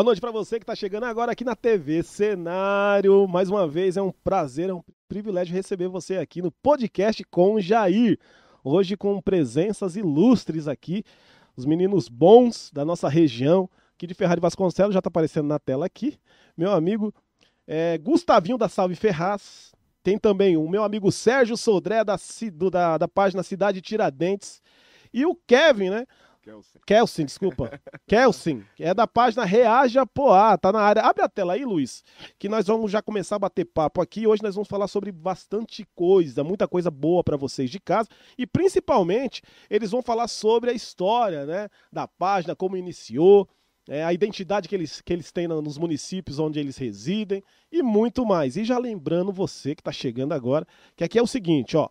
Boa noite para você que está chegando agora aqui na TV Cenário. Mais uma vez é um prazer, é um privilégio receber você aqui no podcast com Jair. Hoje com presenças ilustres aqui, os meninos bons da nossa região, aqui de Ferrari Vasconcelos, já está aparecendo na tela aqui. Meu amigo é, Gustavinho da Salve Ferraz. Tem também o meu amigo Sérgio Sodré da, da, da página Cidade Tiradentes. E o Kevin, né? Kelsen, desculpa. Kelsen, é da página Reaja Poá, tá na área. Abre a tela aí, Luiz, que nós vamos já começar a bater papo aqui. Hoje nós vamos falar sobre bastante coisa, muita coisa boa para vocês de casa e principalmente eles vão falar sobre a história, né, da página, como iniciou, é, a identidade que eles, que eles têm nos municípios onde eles residem e muito mais. E já lembrando você que está chegando agora, que aqui é o seguinte, ó,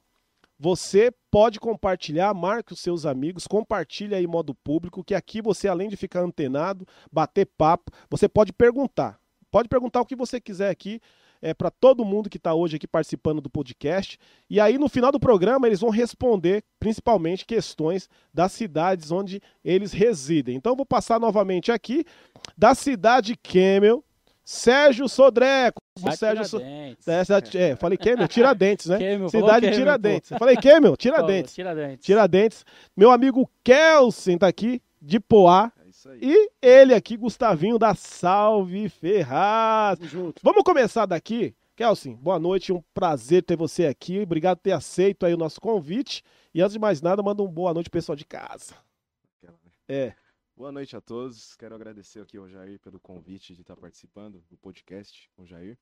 você pode compartilhar, marque os seus amigos, compartilha aí modo público, que aqui você, além de ficar antenado, bater papo, você pode perguntar. Pode perguntar o que você quiser aqui, é, para todo mundo que está hoje aqui participando do podcast. E aí, no final do programa, eles vão responder principalmente questões das cidades onde eles residem. Então, vou passar novamente aqui da cidade Camel, Sérgio Sodré. Cidade Sérgio Tiradentes. So... É, cidade... é, falei Kemel, Tiradentes, né? Kemel, cidade Kemel, Tiradentes. Falei Kemel, Tiradentes. Tiradentes. Tiradentes. Meu amigo Kelsen tá aqui, de Poá. É isso aí. E ele aqui, Gustavinho da Salve Ferraz. Tamo junto. Vamos começar daqui. Kelsen, boa noite, um prazer ter você aqui. Obrigado por ter aceito aí o nosso convite. E antes de mais nada, manda um boa noite pro pessoal de casa. É. Boa noite a todos. Quero agradecer aqui ao Jair pelo convite de estar participando do podcast com o Jair.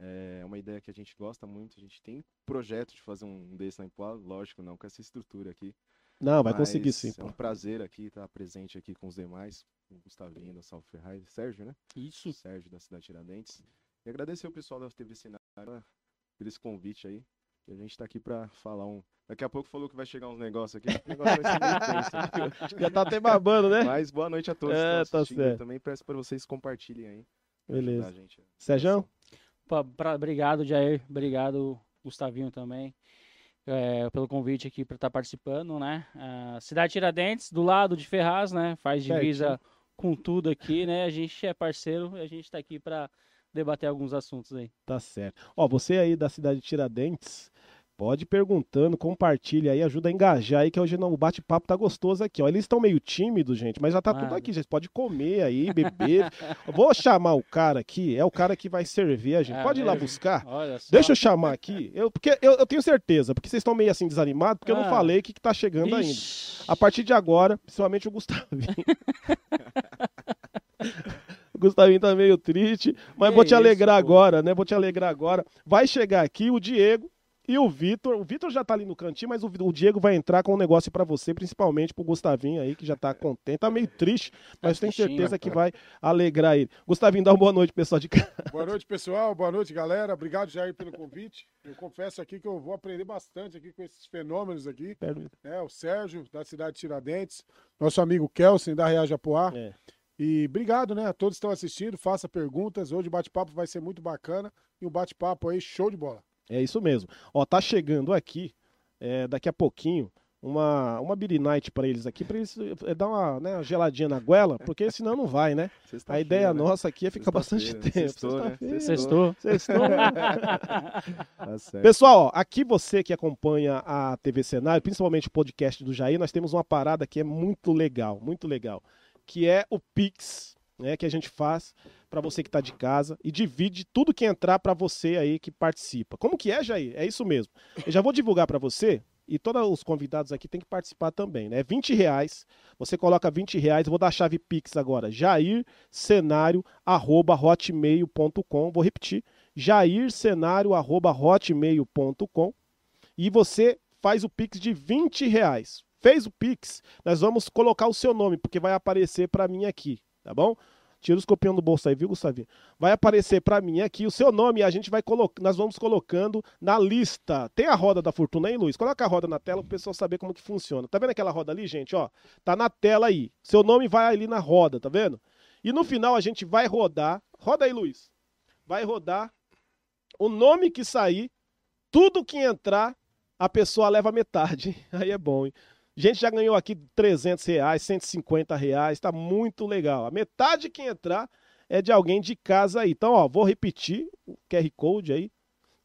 É uma ideia que a gente gosta muito. A gente tem projeto de fazer um desse lá em Poá, lógico, não com essa estrutura aqui. Não, vai conseguir sim, É pô. um prazer aqui estar presente aqui com os demais, com o Gustavinho da Salve Ferraz, Sérgio, né? Isso. Sérgio da Cidade Tiradentes. E agradecer o pessoal da TV Cenário por esse convite aí. E a gente tá aqui pra falar um. Daqui a pouco falou que vai chegar uns negócios aqui. Negócio. Já tá até babando, né? Mas boa noite a todos. que É, tá certo. Também peço para vocês compartilhem aí. pra Beleza. gente. Sérgio? Pa- pra- obrigado, Jair. Obrigado, Gustavinho também, é, pelo convite aqui para estar participando, né? Ah, Cidade Tiradentes, do lado de Ferraz, né? Faz divisa com tudo aqui, né? A gente é parceiro e a gente está aqui para debater alguns assuntos aí. Tá certo. Ó, você aí da cidade de Tiradentes, pode ir perguntando, compartilha aí, ajuda a engajar aí, que hoje não, o bate-papo tá gostoso aqui, ó. Eles estão meio tímidos, gente, mas já tá tudo Nada. aqui, gente. Pode comer aí, beber. Vou chamar o cara aqui, é o cara que vai servir a gente. É Pode ir lá mesmo? buscar? Deixa eu chamar aqui, eu, porque eu, eu tenho certeza, porque vocês estão meio assim desanimados, porque eu não Ah. falei o que, que tá chegando ainda. Ixi. A partir de agora, principalmente o Gustavinho. o Gustavinho tá meio triste, mas Que vou te isso, alegrar pô. agora, né? Vou te alegrar agora. Vai chegar aqui o Diego e o Vitor. O Vitor já tá ali no cantinho, mas o, o Diego vai entrar com um negócio pra você, principalmente pro Gustavinho aí, que já tá contente. Tá meio triste, mas tenho tristinho. certeza que vai alegrar ele. Gustavinho, dá uma boa noite, pessoal de casa. Boa noite, pessoal. Boa noite, galera. Obrigado, Jair, pelo convite. Eu confesso aqui que eu vou aprender bastante aqui com esses fenômenos aqui. né? O Sérgio, da cidade de Tiradentes, nosso amigo Kelsen, da Real Japoá. É. E obrigado, né, a todos que estão assistindo. Faça perguntas. Hoje o bate-papo vai ser muito bacana. E um bate-papo aí, show de bola. É isso mesmo. Ó, tá chegando aqui, é, daqui a pouquinho, uma, uma Beer Night pra eles aqui, pra eles é, dar uma, né, uma geladinha na goela, porque senão não vai, né? A Sexta-feira, ideia né? nossa aqui é ficar bastante tempo. sextou, né? Sextou. Sextou. Tá. Pessoal, ó, aqui você que acompanha a TV Cenário, principalmente o podcast do Jair, nós temos uma parada que é muito legal, muito legal, que é o Pix, né, que a gente faz para você que está de casa e divide tudo que entrar para você aí que participa. Como que é, Jair? É isso mesmo. Eu já vou divulgar para você e todos os convidados aqui têm que participar também, né? 20 reais, você coloca 20 reais, vou dar a chave Pix agora, jaircenário.hotmail.com, vou repetir, jaircenário.hotmail.com e você faz o Pix de 20 reais. Fez o Pix, nós vamos colocar o seu nome, porque vai aparecer para mim aqui, tá bom? Tira os copinhos do bolso aí, viu, Gustavinho? Vai aparecer para mim aqui o seu nome e a gente vai colocar, nós vamos colocando na lista. Tem a roda da fortuna aí, Luiz? Coloca a roda na tela para o pessoal saber como que funciona. Tá vendo aquela roda ali, gente? Ó, tá na tela aí. Seu nome vai ali na roda, tá vendo? E no final a gente vai rodar. Roda aí, Luiz. Vai rodar o nome que sair, tudo que entrar, a pessoa leva metade. Aí é bom, hein? Gente já ganhou aqui 300 reais, 150 reais, tá muito legal. A metade que entrar é de alguém de casa aí. Então, ó, vou repetir o QR Code aí,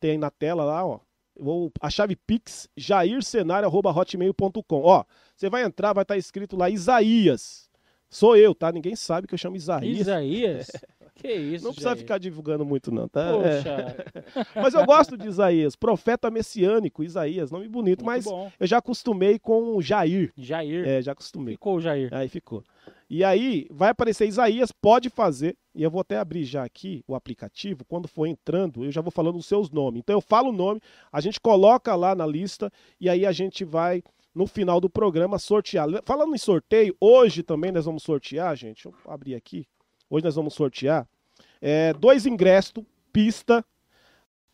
tem aí na tela lá, ó. Vou, a chave Pix, jaircenário.hotmail.com. Ó, você vai entrar, vai estar tá escrito lá Isaías. Sou eu, tá? Ninguém sabe que eu chamo Isaías. Isaías? Que isso, Não precisa Jair. ficar divulgando muito, não, tá? Poxa. É. Mas eu gosto de Isaías, profeta messiânico, Isaías, nome bonito, muito mas bom. eu já acostumei com Jair. Jair. É, já acostumei. Ficou o Jair. Aí ficou. E aí vai aparecer Isaías, pode fazer, e eu vou até abrir já aqui o aplicativo, quando for entrando, eu já vou falando os seus nomes. Então eu falo o nome, a gente coloca lá na lista e aí a gente vai no final do programa sortear. Falando em sorteio, hoje também nós vamos sortear, gente. Deixa eu abrir aqui. Hoje nós vamos sortear é, dois ingressos, pista,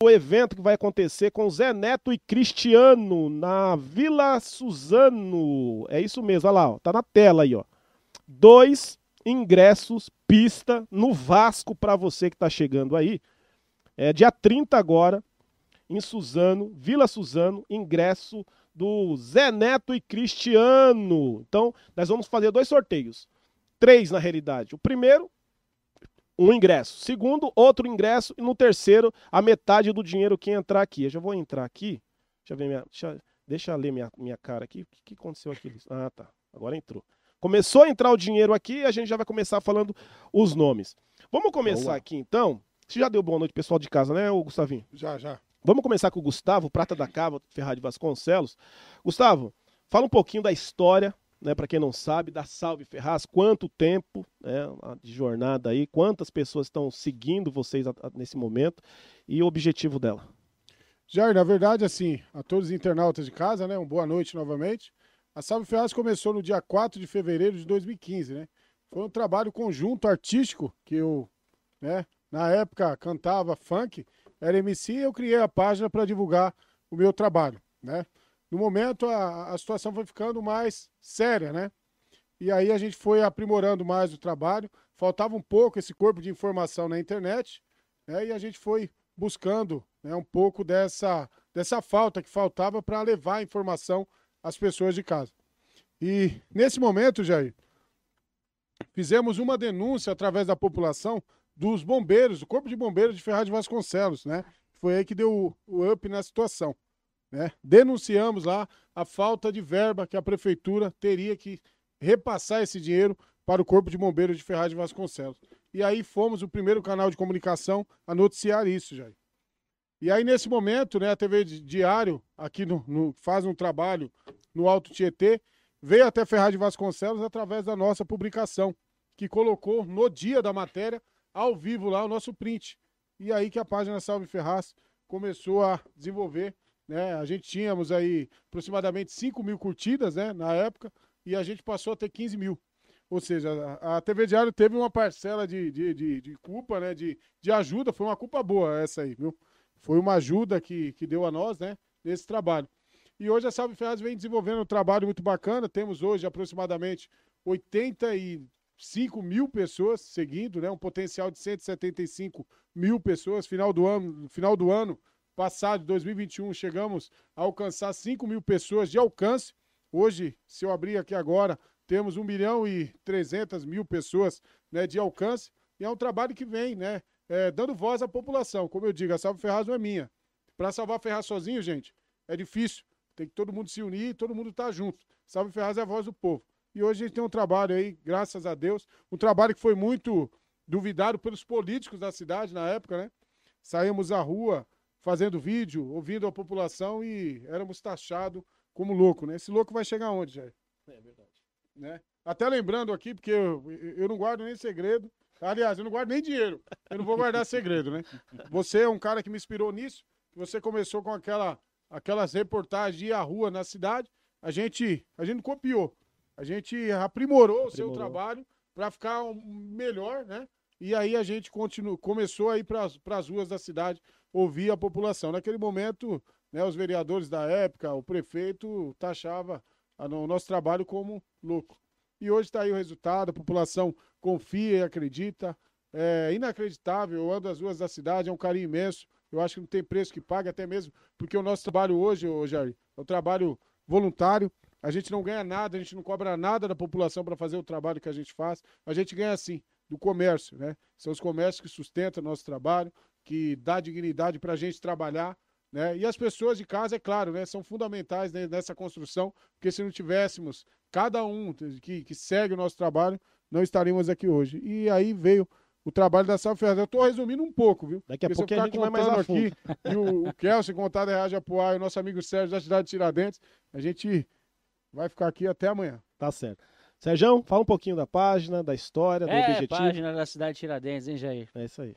o evento que vai acontecer com Zé Neto e Cristiano na Vila Suzano. É isso mesmo, olha lá, ó, tá na tela aí, ó dois ingressos pista no Vasco para você que está chegando aí. É dia 30 agora, em Suzano, Vila Suzano, ingresso do Zé Neto e Cristiano. Então, nós vamos fazer dois sorteios. Três, na realidade. O primeiro, um ingresso. Segundo, outro ingresso. E no terceiro, a metade do dinheiro que entrar aqui. Eu já vou entrar aqui. Deixa eu ver minha. Deixa, deixa eu ler minha, minha cara aqui. O que, que aconteceu aqui? Ah, tá. Agora entrou. Começou a entrar o dinheiro aqui e a gente já vai começar falando os nomes. Vamos começar Boa. aqui então. Você já deu boa noite, pessoal de casa, né, Gustavinho? Já, já. Vamos começar com o Gustavo, Prata da Cava, Ferrari Vasconcelos. Gustavo, fala um pouquinho da história, né, para quem não sabe, da Salve Ferraz, quanto tempo né, de jornada aí, quantas pessoas estão seguindo vocês nesse momento e o objetivo dela. Jair, na verdade, assim, a todos os internautas de casa, né, uma boa noite novamente. A Salve Ferraz começou no dia 4 de fevereiro de 2015, né? Foi um trabalho conjunto artístico que eu, né, na época cantava funk, era MC e eu criei a página para divulgar o meu trabalho, né? No momento a, a situação foi ficando mais séria, né? E aí a gente foi aprimorando mais o trabalho, faltava um pouco esse corpo de informação na internet, né? E a gente foi buscando né, um pouco dessa, dessa falta que faltava para levar a informação as pessoas de casa. E nesse momento, Jair, fizemos uma denúncia através da população dos bombeiros, do Corpo de Bombeiros de Ferraz de Vasconcelos, né? Foi aí que deu o up na situação. Né? Denunciamos lá a falta de verba que a prefeitura teria que repassar esse dinheiro para o Corpo de Bombeiros de Ferraz de Vasconcelos. E aí fomos o primeiro canal de comunicação a noticiar isso, Jair. E aí, nesse momento, né, a TV Diário, aqui no, no, faz um trabalho no Alto Tietê, veio até Ferraz de Vasconcelos através da nossa publicação, que colocou no dia da matéria, ao vivo lá, o nosso print. E aí que a página Salve Ferraz começou a desenvolver. Né? A gente tínhamos aí aproximadamente 5 mil curtidas né, na época, e a gente passou a ter 15 mil. Ou seja, a TV Diário teve uma parcela de, de, de, de culpa, né? De, de ajuda, foi uma culpa boa essa aí, viu? foi uma ajuda que, que deu a nós, né, nesse trabalho. E hoje a Salve Ferraz vem desenvolvendo um trabalho muito bacana. Temos hoje aproximadamente 85 mil pessoas seguindo, né? Um potencial de 175 mil pessoas. Final do ano, final do ano passado, 2021, chegamos a alcançar 5 mil pessoas de alcance. Hoje, se eu abrir aqui agora, temos 1 milhão e 300 mil pessoas né, de alcance. E é um trabalho que vem, né? é, dando voz à população. Como eu digo, a Salve Ferraz não é minha. Para salvar Ferraz sozinho, gente, é difícil. Tem que todo mundo se unir e todo mundo estar tá junto. Salve Ferraz é a voz do povo. E hoje a gente tem um trabalho aí, graças a Deus, um trabalho que foi muito duvidado pelos políticos da cidade na época, né? Saímos à rua fazendo vídeo, ouvindo a população e éramos taxados como louco, né? Esse louco vai chegar onde, Jair? É verdade. Né? Até lembrando aqui, porque eu, eu não guardo nem segredo, Aliás, eu não guardo nem dinheiro. Eu não vou guardar segredo, né? Você é um cara que me inspirou nisso. Você começou com aquela, aquelas reportagens de ir à rua na cidade. A gente, a gente copiou. A gente aprimorou o seu trabalho para ficar melhor, né? E aí a gente continu, começou a ir para as ruas da cidade ouvir a população. Naquele momento, né, os vereadores da época, o prefeito taxava o nosso trabalho como louco. E hoje está aí o resultado, a população confia e acredita. É inacreditável, eu ando as ruas da cidade, é um carinho imenso. Eu acho que não tem preço que pague, até mesmo porque o nosso trabalho hoje, ô Jair, é um trabalho voluntário. A gente não ganha nada, a gente não cobra nada da população para fazer o trabalho que a gente faz. A gente ganha sim, do comércio, né? São os comércios que sustentam o nosso trabalho, que dá dignidade para a gente trabalhar, né? E as pessoas de casa, é claro, né, são fundamentais né, nessa construção, porque se não tivéssemos cada um que, que segue o nosso trabalho, não estaríamos aqui hoje. E aí veio o trabalho da Salve Ferraz. Eu estou resumindo um pouco, viu? Daqui a pouco a gente vai mais aqui, e o, o Kelson contar da Reage Apoar, e o nosso amigo Sérgio da cidade de Tiradentes, a gente vai ficar aqui até amanhã. Tá certo. Sérgio, fala um pouquinho da página, da história, do é, objetivo. É, página da cidade de Tiradentes, hein, Jair? É isso aí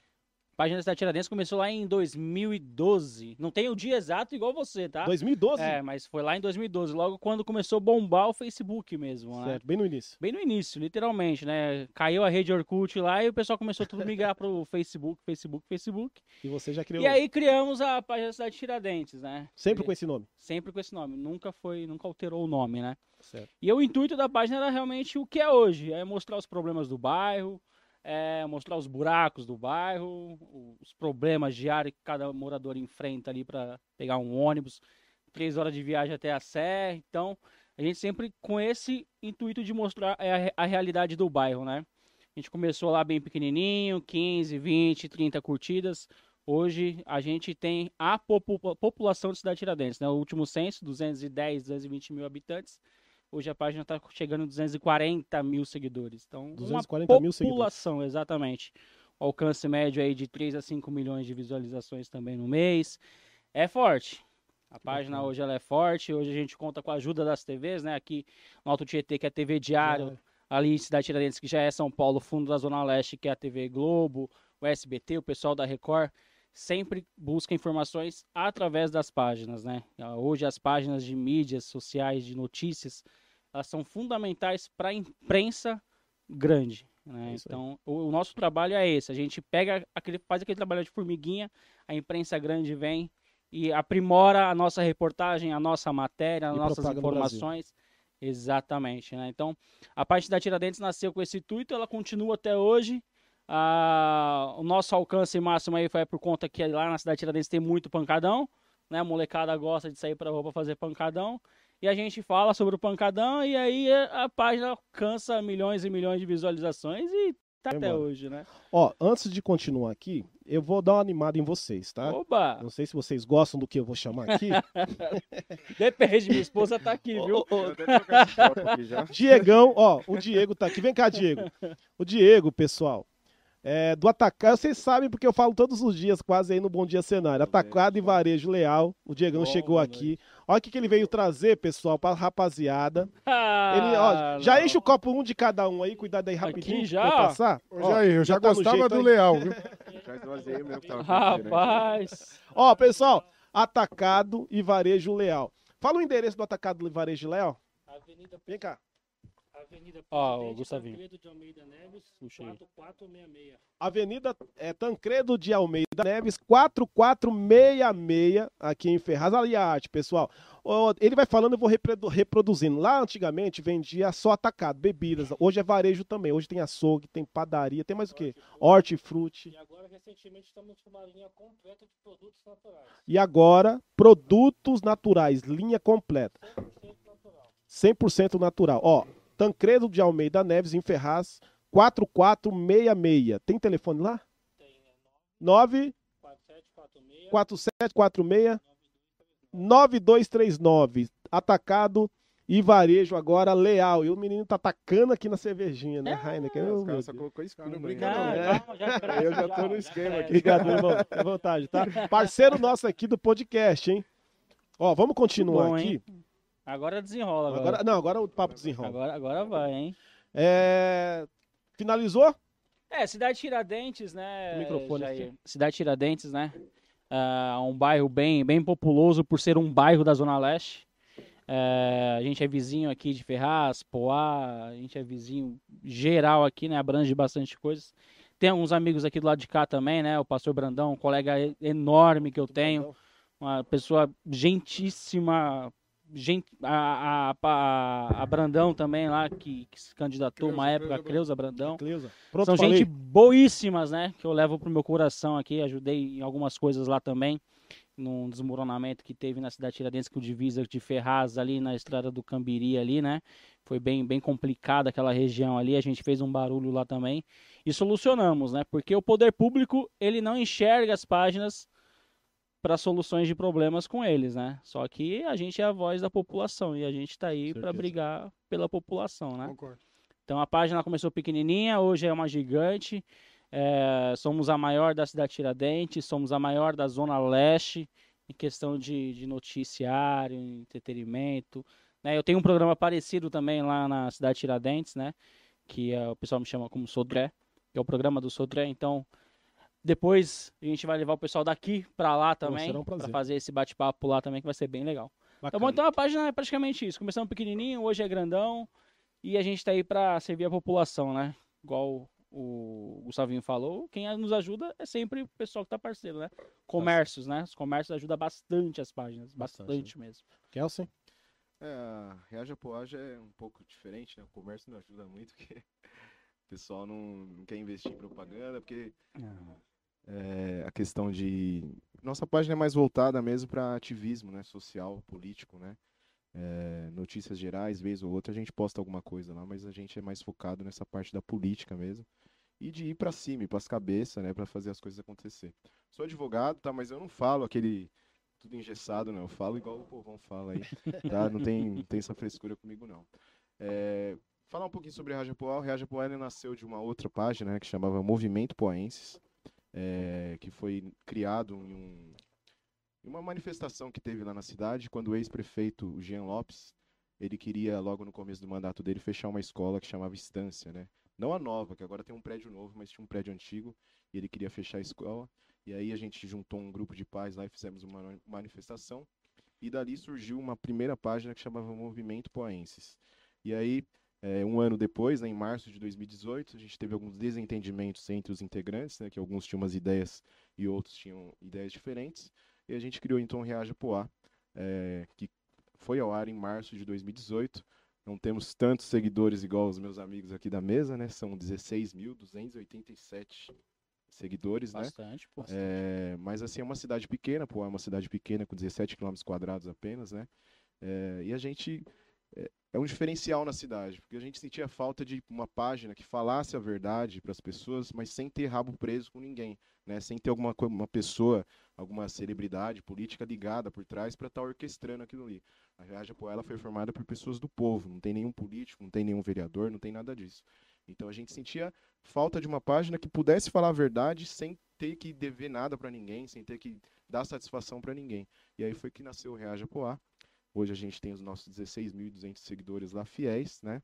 página da Cidade Tiradentes começou lá em 2012. Não tem o dia exato igual você, tá? 2012? É, mas foi lá em 2012, logo quando começou a bombar o Facebook mesmo, né? Certo, bem no início. Bem no início, literalmente, né? Caiu a rede Orkut lá e o pessoal começou tudo a migrar pro Facebook, Facebook, Facebook. E você já criou. E aí criamos a página da Cidade Tiradentes, né? Sempre com esse nome? Sempre com esse nome. Nunca foi, nunca alterou o nome, né? Certo. E o intuito da página era realmente o que é hoje, é mostrar os problemas do bairro, é, mostrar os buracos do bairro, os problemas diários que cada morador enfrenta ali para pegar um ônibus, três horas de viagem até a Sé. Então, a gente sempre com esse intuito de mostrar a, a realidade do bairro, né? A gente começou lá bem pequenininho, 15, 20, 30 curtidas. Hoje a gente tem a população de Cidade Tiradentes, né? O último censo, 210, 220 mil habitantes. Hoje a página está chegando a 240 mil seguidores. Então, 240 uma mil população, exatamente. O alcance médio aí de 3 a 5 milhões de visualizações também no mês. É forte. A página hoje ela é forte. Hoje a gente conta com a ajuda das TVs, né? Aqui no Alto Tietê, que é a TV Diário. Ali em Cidade Tiradentes, que já é São Paulo. Fundo da Zona Leste, que é a TV Globo. O SBT, o pessoal da Record sempre busca informações através das páginas, né? Hoje as páginas de mídias sociais, de notícias, elas são fundamentais para a imprensa grande. Né? Então, o, o, nosso trabalho é esse. A gente pega aquele, faz aquele trabalho de formiguinha, a imprensa grande vem e aprimora a nossa reportagem, a nossa matéria, as e nossas informações. Exatamente, né? Então, a parte da Tiradentes nasceu com esse intuito, ela continua até hoje. Ah, o nosso alcance máximo aí foi por conta que lá na cidade de Tiradentes tem muito pancadão, né? A molecada gosta de sair para rua fazer pancadão e a gente fala sobre o pancadão e aí a página alcança milhões e milhões de visualizações e tá até hoje, né? Ó, antes de continuar aqui, eu vou dar uma animada em vocês, tá? Oba! Não sei se vocês gostam do que eu vou chamar aqui. Depende, minha esposa tá aqui, viu? Ô, ô, Diegão, ó, o Diego tá aqui. Vem cá, Diego. O Diego, pessoal, é, do atacado, vocês sabem porque eu falo todos os dias, quase aí no Bom Dia Cenário. Atacado e varejo leal. O Diegão Bom, chegou aqui. Olha o que, que ele veio trazer, pessoal, pra rapaziada. Ah, ele, ó, já enche o copo um de cada um aí, cuidado aí rapidinho. Aqui já? passar. Ô, ó, Jair, eu já, já tá gostava do aí. leal, viu? Rapaz. ó, pessoal, atacado e varejo leal. Fala o endereço do atacado e varejo leal. Avenida... Vem cá. Avenida Ó, oh, Gustavinho. Tancredo de Almeida Neves, 4466. Avenida é, Tancredo de Almeida Neves, 4466, aqui em Ferraz. Ali a arte, pessoal. Oh, ele vai falando, eu vou reproduzindo. Lá antigamente vendia só atacado, bebidas. Hoje é varejo também. Hoje tem açougue, tem padaria, tem mais o quê? Hortifruti. E agora, recentemente, estamos com uma linha completa de produtos naturais. E agora, produtos naturais, linha completa. 100% natural. 100% natural. Ó, Tancredo de Almeida Neves, em Ferraz, 4466. Tem telefone lá? Tem, é 9 4746 9239. Atacado e varejo agora leal. E o menino tá atacando aqui na cervejinha, né, é, Heineken? Os caras só colocou espuma. Não brinca não, né? não, já, Eu já tô no esquema aqui. Obrigado, irmão. Fique à vontade, tá? Parceiro nosso aqui do podcast, hein? Ó, vamos continuar bom, aqui. Hein? Agora desenrola. Agora. agora. não, agora o papo desenrola. Agora, agora vai, hein? É... Finalizou? É, Cidade Tiradentes, né? O microfone aqui. Cidade Tiradentes, né? Uh, um bairro bem, bem populoso por ser um bairro da Zona Leste. Uh, a gente é vizinho aqui de Ferraz, Poá, a gente é vizinho geral aqui, né? Abrange bastante coisas. Tem alguns amigos aqui do lado de cá também, né? O pastor Brandão, um colega enorme que eu tenho. Uma pessoa gentíssima, gente, a, a, a, Brandão também lá, que, que se candidatou Creuza, uma época, a Creuza Brandão. Creuza. Pronto, São falei. gente boíssimas, né? Que eu levo pro meu coração aqui. Ajudei em algumas coisas lá também. Num desmoronamento que teve na cidade de Tiradentes, com divisa de Ferraz ali na estrada do Cambiri ali, né? Foi bem, bem complicada aquela região ali. A gente fez um barulho lá também. E solucionamos, né? Porque o poder público, ele não enxerga as páginas para soluções de problemas com eles, né? Só que a gente é a voz da população e a gente está aí para brigar pela população, né? Concordo. Então a página começou pequenininha, hoje é uma gigante. É, somos a maior da cidade Tiradentes, somos a maior da Zona Leste em questão de, de noticiário, entretenimento. Né? Eu tenho um programa parecido também lá na cidade Tiradentes, né? Que é, o pessoal me chama como Sodré, que é o programa do Sodré. Então depois a gente vai levar o pessoal daqui para lá também, um para fazer esse bate-papo lá também, que vai ser bem legal. Bacana. Tá bom? Então a página é praticamente isso. Começamos pequenininho, hoje é grandão e a gente tá aí para servir a população, né? Igual o Gustavinho falou, quem nos ajuda é sempre o pessoal que tá parceiro, né? Comércios, né? Os comércios ajudam bastante as páginas, bastante, bastante né? mesmo. Kelsen? É, a Reage Apoage é um pouco diferente, né? O comércio não ajuda muito, porque o pessoal não, não quer investir em propaganda, porque é, a questão de. Nossa página é mais voltada mesmo para ativismo né, social, político, né? É, notícias gerais, vez ou outra a gente posta alguma coisa lá, mas a gente é mais focado nessa parte da política mesmo e de ir para cima, para as cabeças, né, para fazer as coisas acontecer. Sou advogado, tá, mas eu não falo aquele tudo engessado, não. Eu falo igual o povão fala aí, tá? Não tem, não tem essa frescura comigo não. É, falar um pouquinho sobre Raja Poal. Raja Poal nasceu de uma outra página né, que chamava Movimento Poenses é, que foi criado em, um, uma manifestação que teve lá na cidade, quando o ex-prefeito Jean Lopes, ele queria, logo no começo do mandato dele, fechar uma escola que chamava Estância, né? Não a nova, que agora tem um prédio novo, mas tinha um prédio antigo, e ele queria fechar a escola. E aí a gente juntou um grupo de pais lá e fizemos uma manifestação. E dali surgiu uma primeira página que chamava Movimento Poenses. E aí é, um ano depois, né, em março de 2018, a gente teve alguns desentendimentos entre os integrantes, né, que alguns tinham umas ideias e outros tinham ideias diferentes. E a gente criou então o Reaja Poá, é, que foi ao ar em março de 2018. Não temos tantos seguidores igual os meus amigos aqui da mesa, né? São 16.287 seguidores, bastante, né? Bastante. É, mas assim, é uma cidade pequena, pô, é uma cidade pequena com 17 km quadrados apenas, né? É, e a gente é, um diferencial na cidade, porque a gente sentia falta de uma página que falasse a verdade para as pessoas, mas sem ter rabo preso com ninguém, né? Sem ter alguma uma pessoa, alguma celebridade política ligada por trás para estar tá orquestrando aquilo ali. A Reaja Poela foi formada por pessoas do povo, não tem nenhum político, não tem nenhum vereador, não tem nada disso. Então a gente sentia falta de uma página que pudesse falar a verdade sem ter que dever nada para ninguém, sem ter que dar satisfação para ninguém. E aí foi que nasceu o Reaja Poá, Hoje a gente tem os nossos 16.200 seguidores lá fiéis, né?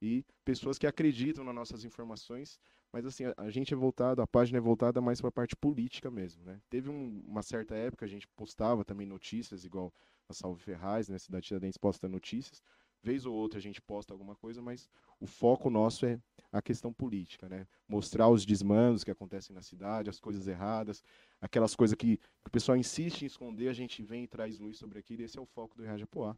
E pessoas que acreditam nas nossas informações, mas assim, a, gente é voltado, a página é voltada mais para a parte política mesmo, né? Teve um, uma certa época a gente postava também notícias, igual a Salve Ferraz, né? Cidade Tiradentes posta notícias, vez ou outra a gente posta alguma coisa, mas o foco nosso é a questão política, né? Mostrar os desmandos que acontecem na cidade, as coisas erradas, aquelas coisas que, que o pessoal insiste em esconder, a gente vem e traz luz sobre aquilo, esse é o foco do Reaja Poá.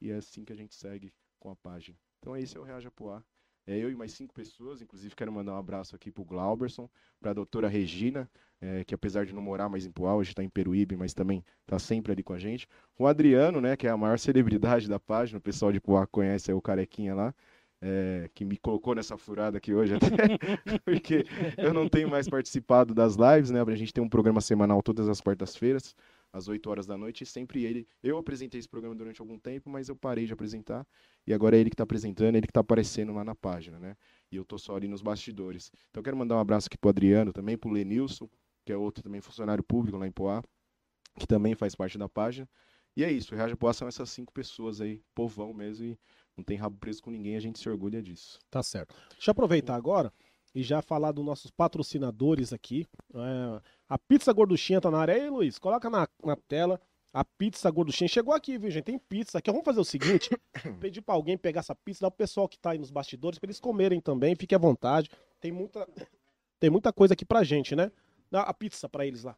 E é assim que a gente segue com a página. Então esse é o Reaja Poá. É eu e mais cinco pessoas, inclusive quero mandar um abraço aqui para o Glauberson, para a doutora Regina, é, que apesar de não morar mais em Poá, hoje está em Peruíbe, mas também está sempre ali com a gente. O Adriano, né, que é a maior celebridade da página, o pessoal de Poá conhece é o carequinha lá. É, que me colocou nessa furada aqui hoje, até, porque eu não tenho mais participado das lives, né? A gente tem um programa semanal todas as quartas-feiras às 8 horas da noite, e sempre ele. Eu apresentei esse programa durante algum tempo, mas eu parei de apresentar, e agora é ele que está apresentando, ele que está aparecendo lá na página, né? E eu tô só ali nos bastidores. Então quero mandar um abraço aqui pro Adriano também, pro Lenilson, que é outro também funcionário público lá em Poá, que também faz parte da página. E é isso, o Reage Poá são essas cinco pessoas aí, povão mesmo, e não tem rabo preso com ninguém, a gente se orgulha disso. Tá certo. Deixa eu aproveitar agora e já falar dos nossos patrocinadores aqui. É, a Pizza Gorduchinha tá na área. Aí, Luiz, coloca na, na tela. A pizza gorduchinha chegou aqui, viu, gente? Tem pizza aqui. Vamos fazer o seguinte: pedir para alguém pegar essa pizza, dar pro pessoal que tá aí nos bastidores, para eles comerem também. Fique à vontade. Tem muita, tem muita coisa aqui pra gente, né? Dá a pizza para eles lá.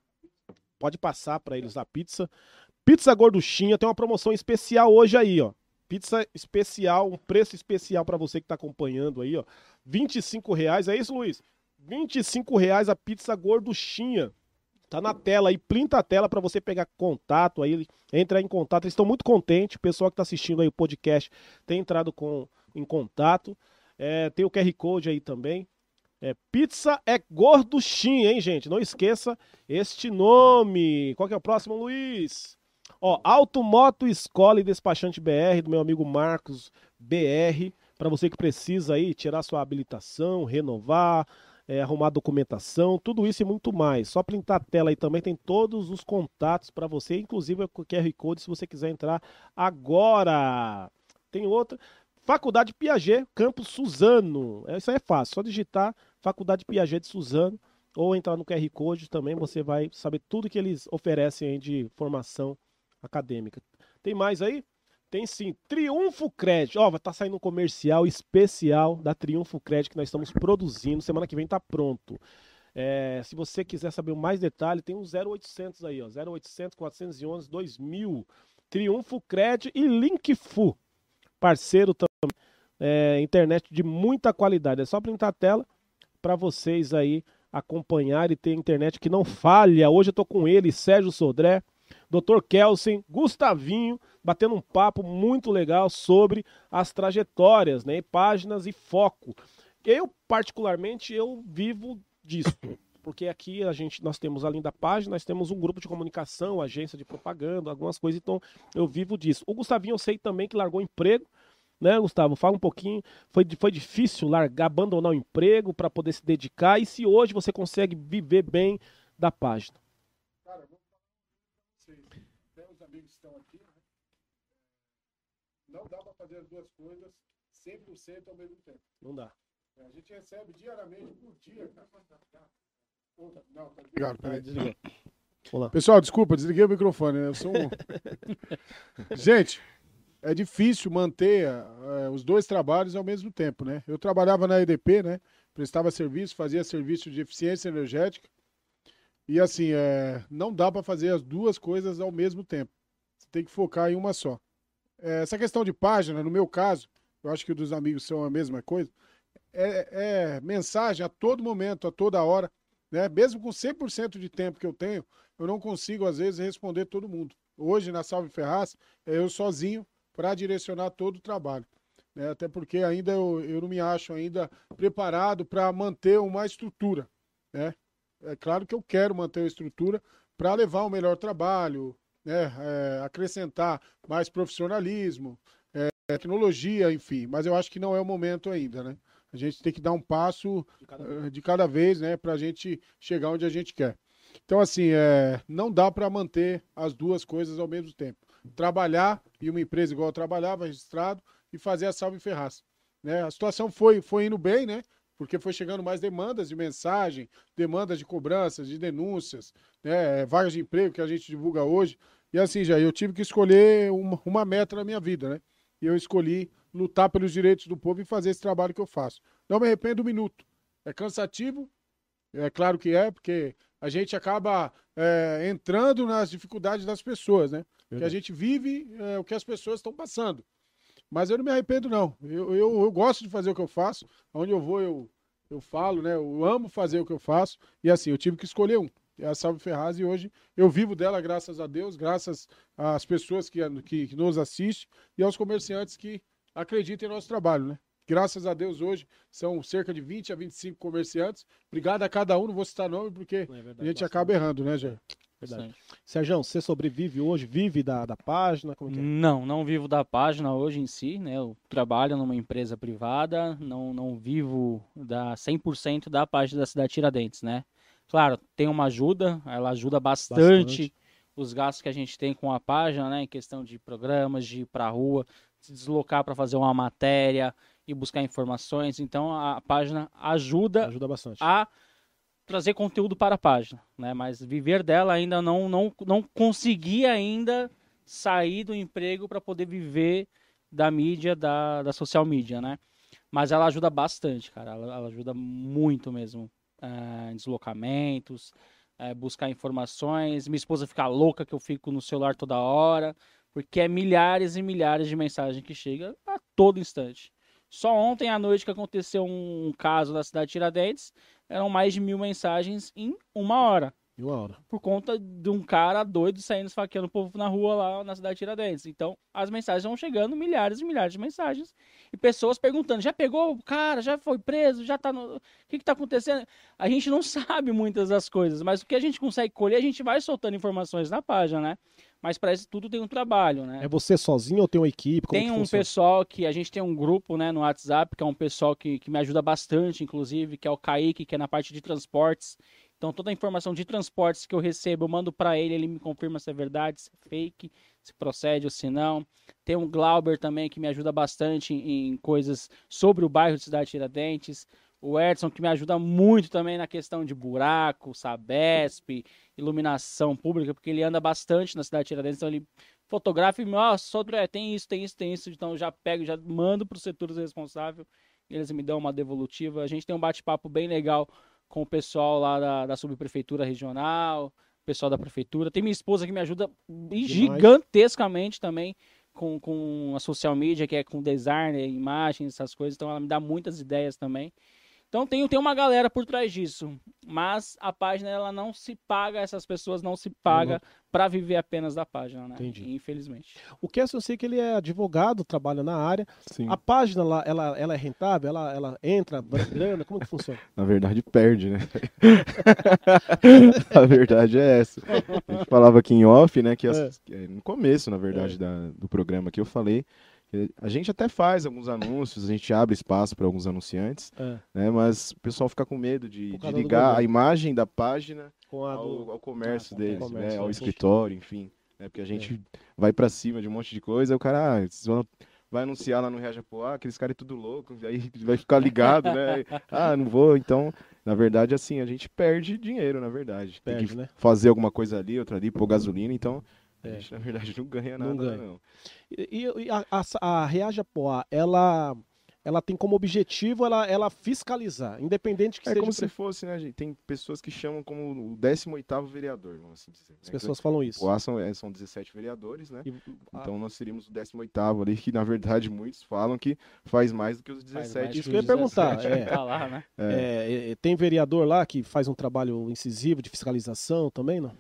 Pode passar para eles a pizza. Pizza Gorduchinha tem uma promoção especial hoje aí, ó. Pizza especial, um preço especial para você que tá acompanhando aí, ó. 25 reais, é isso, Luiz? 25 reais a pizza gorduchinha. Tá na tela aí, printa a tela para você pegar contato aí, entrar em contato. Eles estão muito contentes, o pessoal que tá assistindo aí o podcast tem entrado com, em contato. É, tem o QR Code aí também. É, pizza é gorduchinha, hein, gente? Não esqueça este nome. Qual que é o próximo, Luiz? Ó, Automoto Escola e Despachante BR, do meu amigo Marcos BR, para você que precisa aí tirar sua habilitação, renovar, é, arrumar documentação, tudo isso e muito mais. Só printar a tela aí também, tem todos os contatos para você, inclusive o QR Code se você quiser entrar agora. Tem outra. Faculdade Piaget, Campus Suzano. É, isso aí é fácil, só digitar Faculdade Piaget de Suzano ou entrar no QR Code também, você vai saber tudo que eles oferecem de formação acadêmica. Tem mais aí? Tem sim, Triunfo Crédito. Ó, estar tá saindo um comercial especial da Triunfo Crédito que nós estamos produzindo. Semana que vem tá pronto. É, se você quiser saber mais detalhe, tem um 0800 aí, ó. 0800 411 2000. Triunfo Crédito e Linkfu. Parceiro também. É, internet de muita qualidade. É só printar a tela para vocês aí acompanhar e ter internet que não falha. Hoje eu tô com ele, Sérgio Sodré, Dr. Kelsen, Gustavinho batendo um papo muito legal sobre as trajetórias, né, páginas e foco. Eu particularmente eu vivo disso, porque aqui a gente nós temos além da página, nós temos um grupo de comunicação, agência de propaganda, algumas coisas, então eu vivo disso. O Gustavinho eu sei também que largou emprego, né, Gustavo? Fala um pouquinho. Foi, foi difícil largar, abandonar o emprego para poder se dedicar e se hoje você consegue viver bem da página? Cara, vou falar vocês. Tem os amigos que estão aqui, não dá para fazer as duas coisas 100% ao mesmo tempo. Não dá. É, a gente recebe diariamente por dia. Não, tá desligado, peraí. Desligou. Olá. Pessoal, desculpa, desliguei o microfone. Né? Eu sou um... gente, é difícil manter uh, os dois trabalhos ao mesmo tempo, né? Eu trabalhava na EDP, né? Prestava serviço, fazia serviço de eficiência energética. E assim, é, não dá para fazer as duas coisas ao mesmo tempo. Você tem que focar em uma só. É, essa questão de página, no meu caso, eu acho que dos amigos são a mesma coisa, é, é mensagem a todo momento, a toda hora. Né? Mesmo com 100% de tempo que eu tenho, eu não consigo, às vezes, responder todo mundo. Hoje, na Salve Ferraz, é eu sozinho para direcionar todo o trabalho. Né? Até porque ainda eu, eu não me acho ainda preparado para manter uma estrutura. Né? É claro que eu quero manter a estrutura para levar o melhor trabalho, né, é, acrescentar mais profissionalismo, é, tecnologia, enfim. Mas eu acho que não é o momento ainda, né? A gente tem que dar um passo de cada, uh, de cada vez, né, para a gente chegar onde a gente quer. Então, assim, é, não dá para manter as duas coisas ao mesmo tempo. Trabalhar em uma empresa igual eu trabalhava, registrado, e fazer a salve ferraz. Né? A situação foi, foi indo bem, né? Porque foi chegando mais demandas de mensagem, demandas de cobranças, de denúncias, né, vagas de emprego que a gente divulga hoje. E assim, já eu tive que escolher uma, uma meta na minha vida, né? E eu escolhi lutar pelos direitos do povo e fazer esse trabalho que eu faço. Não me arrependo um minuto. É cansativo, é claro que é, porque a gente acaba é, entrando nas dificuldades das pessoas, né? Que a gente vive é, o que as pessoas estão passando. Mas eu não me arrependo, não. Eu, eu, eu, gosto de fazer o que eu faço. Onde eu vou, eu, eu falo, né? Eu amo fazer o que eu faço. E assim, eu tive que escolher um. É a Salve Ferraz e hoje eu vivo dela, graças a Deus, graças às pessoas que, que, que nos assistem e aos comerciantes que acreditam em nosso trabalho, né? Graças a Deus hoje são cerca de 20 a 25 comerciantes. Obrigado a cada um, não vou citar nome porque é verdade, a gente acaba errando, né, Jair? Verdade. Sérgio, você sobrevive hoje? Vive da, da página? É é? Não, não vivo da página hoje em si, né? Eu trabalho numa empresa privada, não, não vivo da 100% da página da cidade Tiradentes, né? Claro, tem uma ajuda, ela ajuda bastante, bastante, os gastos que a gente tem com a página, né? Em questão de programas, de ir pra rua, se deslocar para fazer uma matéria e buscar informações. Então a página ajuda, ajuda bastante. a trazer conteúdo para a página, né? Mas viver dela ainda não não não consegui ainda sair do emprego para poder viver da mídia, da, da social media, né? Mas ela ajuda bastante, cara. Ela, ela ajuda muito mesmo uh, em deslocamentos, é, buscar informações. Minha esposa fica louca que eu fico no celular toda hora, porque é milhares e milhares de mensagens que chegam a todo instante. Só ontem à noite que aconteceu um caso na cidade de Tiradentes, eram mais de mil mensagens em uma hora. Hora. Por conta de um cara doido saindo esfaqueando o povo na rua lá na cidade de Tiradentes. Então, as mensagens vão chegando, milhares e milhares de mensagens. E pessoas perguntando: já pegou o cara? Já foi preso? Já tá no. O que, que tá acontecendo? A gente não sabe muitas das coisas, mas o que a gente consegue colher, a gente vai soltando informações na página, né? Mas para isso tudo tem um trabalho, né? É você sozinho ou tem uma equipe? Como tem um funciona? pessoal que a gente tem um grupo né, no WhatsApp, que é um pessoal que, que me ajuda bastante, inclusive, que é o Kaique, que é na parte de transportes. Então toda a informação de transportes que eu recebo, eu mando para ele, ele me confirma se é verdade, se é fake, se procede ou se não. Tem um Glauber também que me ajuda bastante em, coisas sobre o bairro de Cidade Tiradentes. O Edson que me ajuda muito também na questão de buraco, Sabesp, iluminação pública, porque ele anda bastante na cidade de Tiradentes, então ele fotografa e, ó, oh, é, tem isso, tem isso, tem isso, então eu já pego, já mando para os setores responsáveis, eles me dão uma devolutiva. A gente tem um bate-papo bem legal com o pessoal lá da, da subprefeitura regional, pessoal da prefeitura. Tem minha esposa que me ajuda Demais. gigantescamente também com, com a social media, que é com design, imagens, essas coisas. Então ela me dá muitas ideias também. Então tem, tem uma galera por trás disso, mas a página ela não se paga, essas pessoas não se paga uhum. para viver apenas da página, né? Entendi. Infelizmente. O que eu sei que ele é advogado, trabalha na área. Sim. A página lá, ela, ela é rentável, ela, ela entra grana, como que funciona? Na verdade perde, né? a verdade é essa. A gente falava aqui em off, né, que as, é. no começo, na verdade, é. da, do programa que eu falei a gente até faz alguns anúncios, a gente abre espaço para alguns anunciantes, é. né? Mas o pessoal fica com medo de, de ligar a imagem da página ao, ao, comércio ah, deles, né? comércio, né? Ao escritório, enfim. Né? Porque a gente é. vai para cima de um monte de coisa, o cara ah, vai anunciar lá no Reajapoá, aqueles caras é tudo louco, aí vai ficar ligado, né? ah, não vou, então, na verdade, assim, a gente perde dinheiro, na verdade. Perde, Tem que né? fazer alguma coisa ali, outra ali, pôr gasolina, então a é. gente, na verdade, não ganha nada, não. Ganha. não. E, e a, a, a Reaja Poá, ela ela tem como objetivo ela, ela fiscalizar, independente que é seja. É como se fosse, né, gente? Tem pessoas que chamam como o 18 vereador, vamos assim dizer. As né? pessoas falam isso. O são, é, são 17 vereadores, né? E, então nós seríamos o 18 ali, que na verdade muitos falam que faz mais do que os 17. Isso que eu ia perguntar. É, tá lá, né? É. tem vereador lá que faz um trabalho incisivo de fiscalização também, não?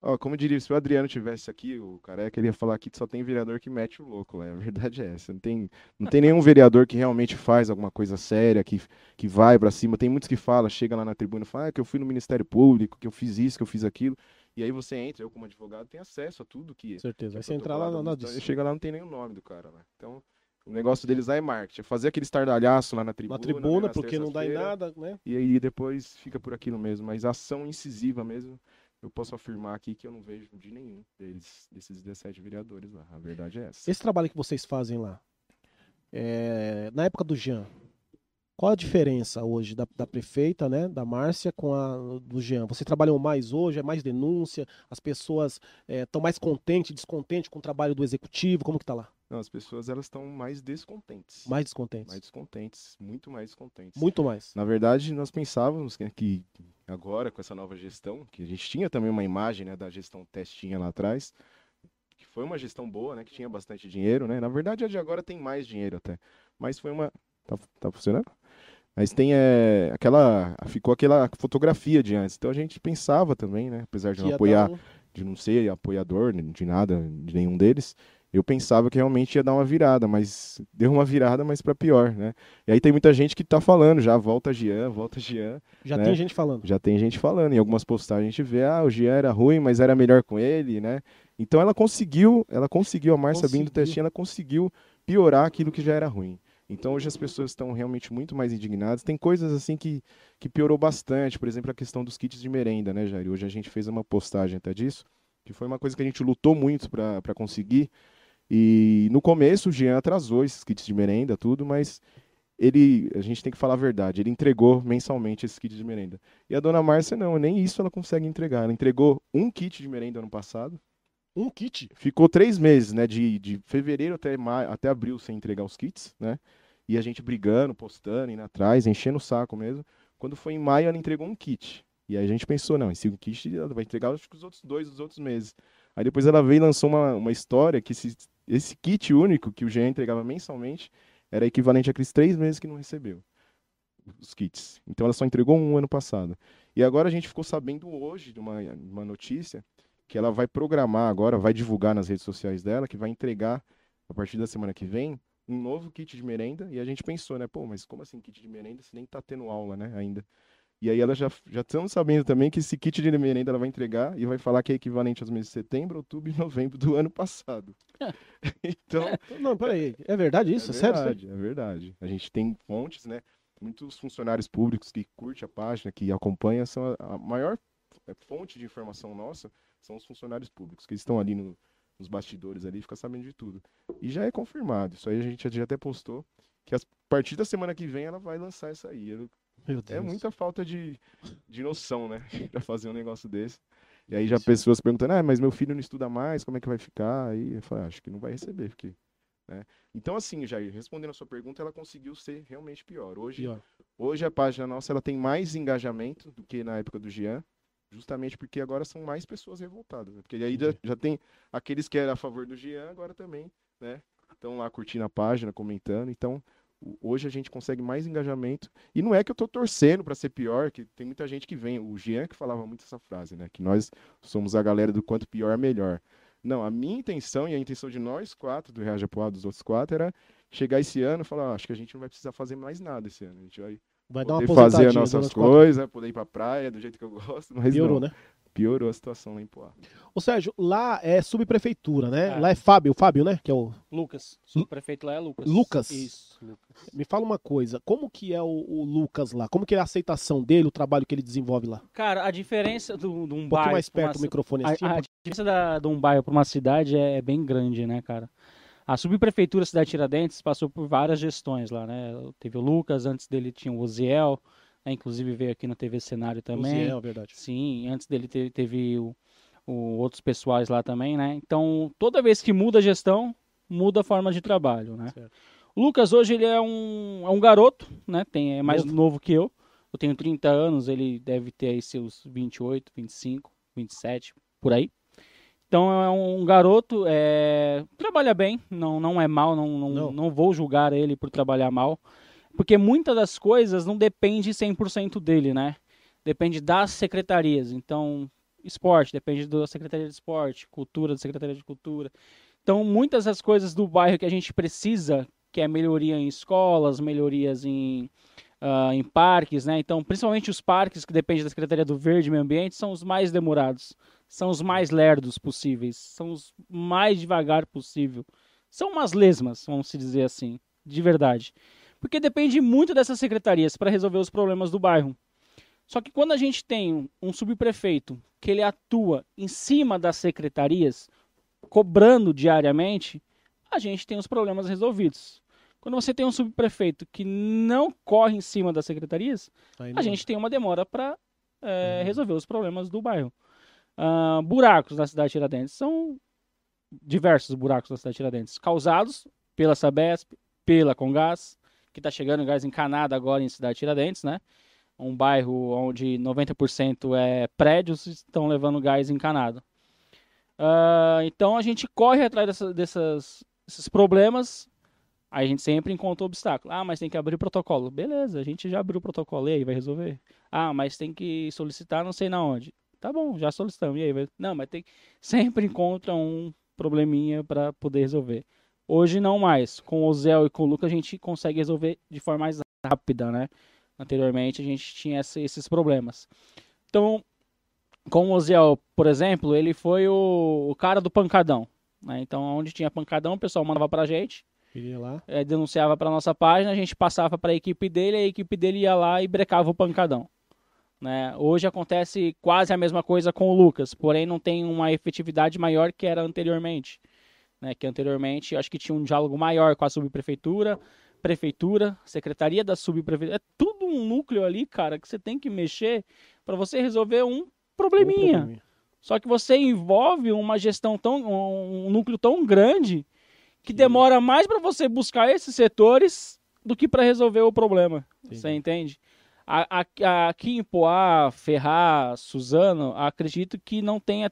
Ó, como eu diria, se o Adriano tivesse aqui, o careca, ele ia falar que só tem vereador que mete o louco, né? A verdade é essa. Não tem, não tem nenhum vereador que realmente faz alguma coisa séria, que, que vai para cima. Tem muitos que falam, chega lá na tribuna e fala ah, que eu fui no Ministério Público, que eu fiz isso, que eu fiz aquilo. E aí você entra, eu como advogado tenho acesso a tudo que. Certeza. Vai você entrar lá na então, disso. Chega lá não tem nem o nome do cara, né? Então, o negócio deles lá é marketing, é fazer aquele estardalhaço lá na tribuna. Na tribuna, né, porque não dá em nada, né? E aí depois fica por aquilo mesmo. Mas ação incisiva mesmo eu posso afirmar aqui que eu não vejo de nenhum deles, desses 17 vereadores lá. A verdade é essa. Esse trabalho que vocês fazem lá, é, na época do Jean, qual a diferença hoje da, da, prefeita, né, da Márcia, com a do Jean? Vocês trabalham mais hoje? É mais denúncia? As pessoas estão é, mais contentes, descontentes com o trabalho do executivo? Como que tá lá? Não, as pessoas elas estão mais descontentes. Mais descontentes. Mais descontentes, muito mais descontentes. Muito mais. Na verdade, nós pensávamos que, que agora com essa nova gestão, que a gente tinha também uma imagem, né, da gestão testinha lá atrás, que foi uma gestão boa, né, que tinha bastante dinheiro, né? Na verdade, a de agora tem mais dinheiro até, mas foi uma tá, tá funcionando? Mas tem é, aquela ficou aquela fotografia de antes. Então a gente pensava também, né, apesar de não apoiar, um... de não ser apoiador de nada de nenhum deles, eu pensava que realmente ia dar uma virada, mas deu uma virada, mas para pior, né? E aí tem muita gente que tá falando já, volta Jean, volta Jean. Já né? tem gente falando. Já tem gente falando. Em algumas postagens a gente vê, ah, o Jean era ruim, mas era melhor com ele, né? Então ela conseguiu, ela conseguiu, a Márcia vindo do testinho, ela conseguiu piorar aquilo que já era ruim. Então hoje as pessoas estão realmente muito mais indignadas. Tem coisas assim que, que piorou bastante, por exemplo, a questão dos kits de merenda, né, Jair? Hoje a gente fez uma postagem até disso, que foi uma coisa que a gente lutou muito para conseguir e no começo o Jean atrasou esses kits de merenda, tudo, mas ele, a gente tem que falar a verdade, ele entregou mensalmente esses kits de merenda. E a dona Márcia não, nem isso ela consegue entregar. Ela entregou um kit de merenda ano passado. Um kit? Ficou três meses, né? De, de fevereiro até, maio, até abril sem entregar os kits, né? E a gente brigando, postando, indo atrás, enchendo o saco mesmo. Quando foi em maio, ela entregou um kit. E aí a gente pensou, não, esse kit ela vai entregar acho que os outros dois dos outros meses. Aí depois ela veio e lançou uma, uma história que esse, esse kit único que o Jean entregava mensalmente era equivalente àqueles três meses que não recebeu os kits. Então ela só entregou um ano passado. E agora a gente ficou sabendo hoje de uma, uma notícia que ela vai programar agora, vai divulgar nas redes sociais dela, que vai entregar a partir da semana que vem um novo kit de merenda. E a gente pensou, né, pô, mas como assim kit de merenda? Você nem tá tendo aula, né, ainda. E aí ela já já estamos sabendo também que esse kit de merenda ela vai entregar e vai falar que é equivalente aos meses de setembro, outubro e novembro do ano passado. então, não, peraí, é verdade isso? É verdade, Sério? É verdade. A gente tem fontes, né? Muitos funcionários públicos que curte a página, que acompanha, são a, a maior é, fonte de informação nossa são os funcionários públicos que estão ali no, nos bastidores ali, fica sabendo de tudo. E já é confirmado. Isso aí a gente já até postou que a partir da semana que vem ela vai lançar essa aí. Eu é muita falta de, de noção, né? pra fazer um negócio desse. E aí já pessoas perguntando, ah, mas meu filho não estuda mais, como é que vai ficar? Aí eu falo, ah, acho que não vai receber, porque. Né? Então, assim, Jair, respondendo a sua pergunta, ela conseguiu ser realmente pior. Hoje, pior. hoje a página nossa ela tem mais engajamento do que na época do Jean, justamente porque agora são mais pessoas revoltadas. Né? Porque aí já, já, tem aqueles que eram a favor do Jean, agora também, né? Estão lá curtindo a página, comentando. Então, hoje a gente consegue mais engajamento. E não é que eu estou torcendo para ser pior, que tem muita gente que vem. O Jean que falava muito essa frase, né? Que nós somos a galera do quanto pior, melhor. Não, a minha intenção e a intenção de nós quatro, do Apoado, dos outros quatro, era chegar esse ano e falar: ah, acho que a gente não vai precisar fazer mais nada esse ano. A gente vai, vai poder fazer as nossas coisas, poder ir pra praia do jeito que eu gosto. Mas Piorou, não. né? Piorou a situação lá em Poá. Ô Sérgio, lá é subprefeitura, né? É. Lá é Fábio, Fábio, né? Que é o Lucas. Subprefeito lá é Lucas. Lucas. Isso, Lucas. Me fala uma coisa, como que é o, o, Lucas lá? Como que é a aceitação dele, o trabalho que ele desenvolve lá? Cara, a diferença do, de um, um bairro mais perto do microfone assim. A, a diferença da, de um bairro para uma cidade é, é bem grande, né, cara? A subprefeitura Cidade Tiradentes passou por várias gestões lá, né? Teve o Lucas, antes dele tinha o Oziel, né? inclusive veio aqui na TV Cenário também. Oziel, verdade. Sim, antes dele teve, teve o, o, outros pessoais lá também, né? Então, toda vez que muda a gestão, muda a forma de trabalho, né? Certo. O Lucas hoje ele é um, é um garoto, né? Tem, é mais novo. novo que eu. Eu tenho 30 anos, ele deve ter aí seus 28, 25, 27, por aí. Então é um garoto, é, trabalha bem, não, não é mal, não, não, não. não vou julgar ele por trabalhar mal. Porque muitas das coisas não depende 100% dele, né? Depende das secretarias. Então, esporte, depende da Secretaria de Esporte, cultura da Secretaria de Cultura. Então, muitas das coisas do bairro que a gente precisa, que é melhoria em escolas, melhorias em, uh, em parques, né? Então, principalmente os parques, que dependem da Secretaria do Verde e Meio Ambiente, são os mais demorados, são os mais lerdos possíveis, são os mais devagar possível. São umas lesmas, vamos dizer assim, de verdade. Porque depende muito dessas secretarias para resolver os problemas do bairro. Só que quando a gente tem um subprefeito que ele atua em cima das secretarias, cobrando diariamente, a gente tem os problemas resolvidos. Quando você tem um subprefeito que não corre em cima das secretarias, a gente tem uma demora para é, uhum. resolver os problemas do bairro. Uh, buracos na cidade de Tiradentes são diversos buracos na cidade de Tiradentes, causados pela Sabesp, pela Congás, que está chegando gás encanado agora em cidade de Tiradentes, né? um bairro onde 90% é prédios, estão levando gás encanado. Uh, então a gente corre atrás dessa, dessas, desses problemas, a gente sempre encontra obstáculo. Ah, mas tem que abrir protocolo. Beleza, a gente já abriu o protocolo, e aí vai resolver? Ah, mas tem que solicitar não sei na onde. Tá bom, já solicitamos, e aí? Vai... Não, mas tem sempre encontra um probleminha para poder resolver. Hoje não mais. Com o Zé e com o Lucas a gente consegue resolver de forma mais rápida, né? Anteriormente a gente tinha esses problemas. Então, com o Oziel, por exemplo, ele foi o, o cara do pancadão. Né? Então, onde tinha pancadão, o pessoal mandava pra gente. Ia lá. É, denunciava pra nossa página, a gente passava para a equipe dele, a equipe dele ia lá e brecava o pancadão. Né? Hoje acontece quase a mesma coisa com o Lucas, porém não tem uma efetividade maior que era anteriormente. Né? Que anteriormente acho que tinha um diálogo maior com a subprefeitura, prefeitura, secretaria da subprefeitura, é tudo um núcleo ali, cara, que você tem que mexer para você resolver um probleminha. um probleminha. Só que você envolve uma gestão tão um núcleo tão grande que demora mais para você buscar esses setores do que para resolver o problema. Sim. Você entende? aqui em Poá, Ferraz, Suzano, acredito que não tenha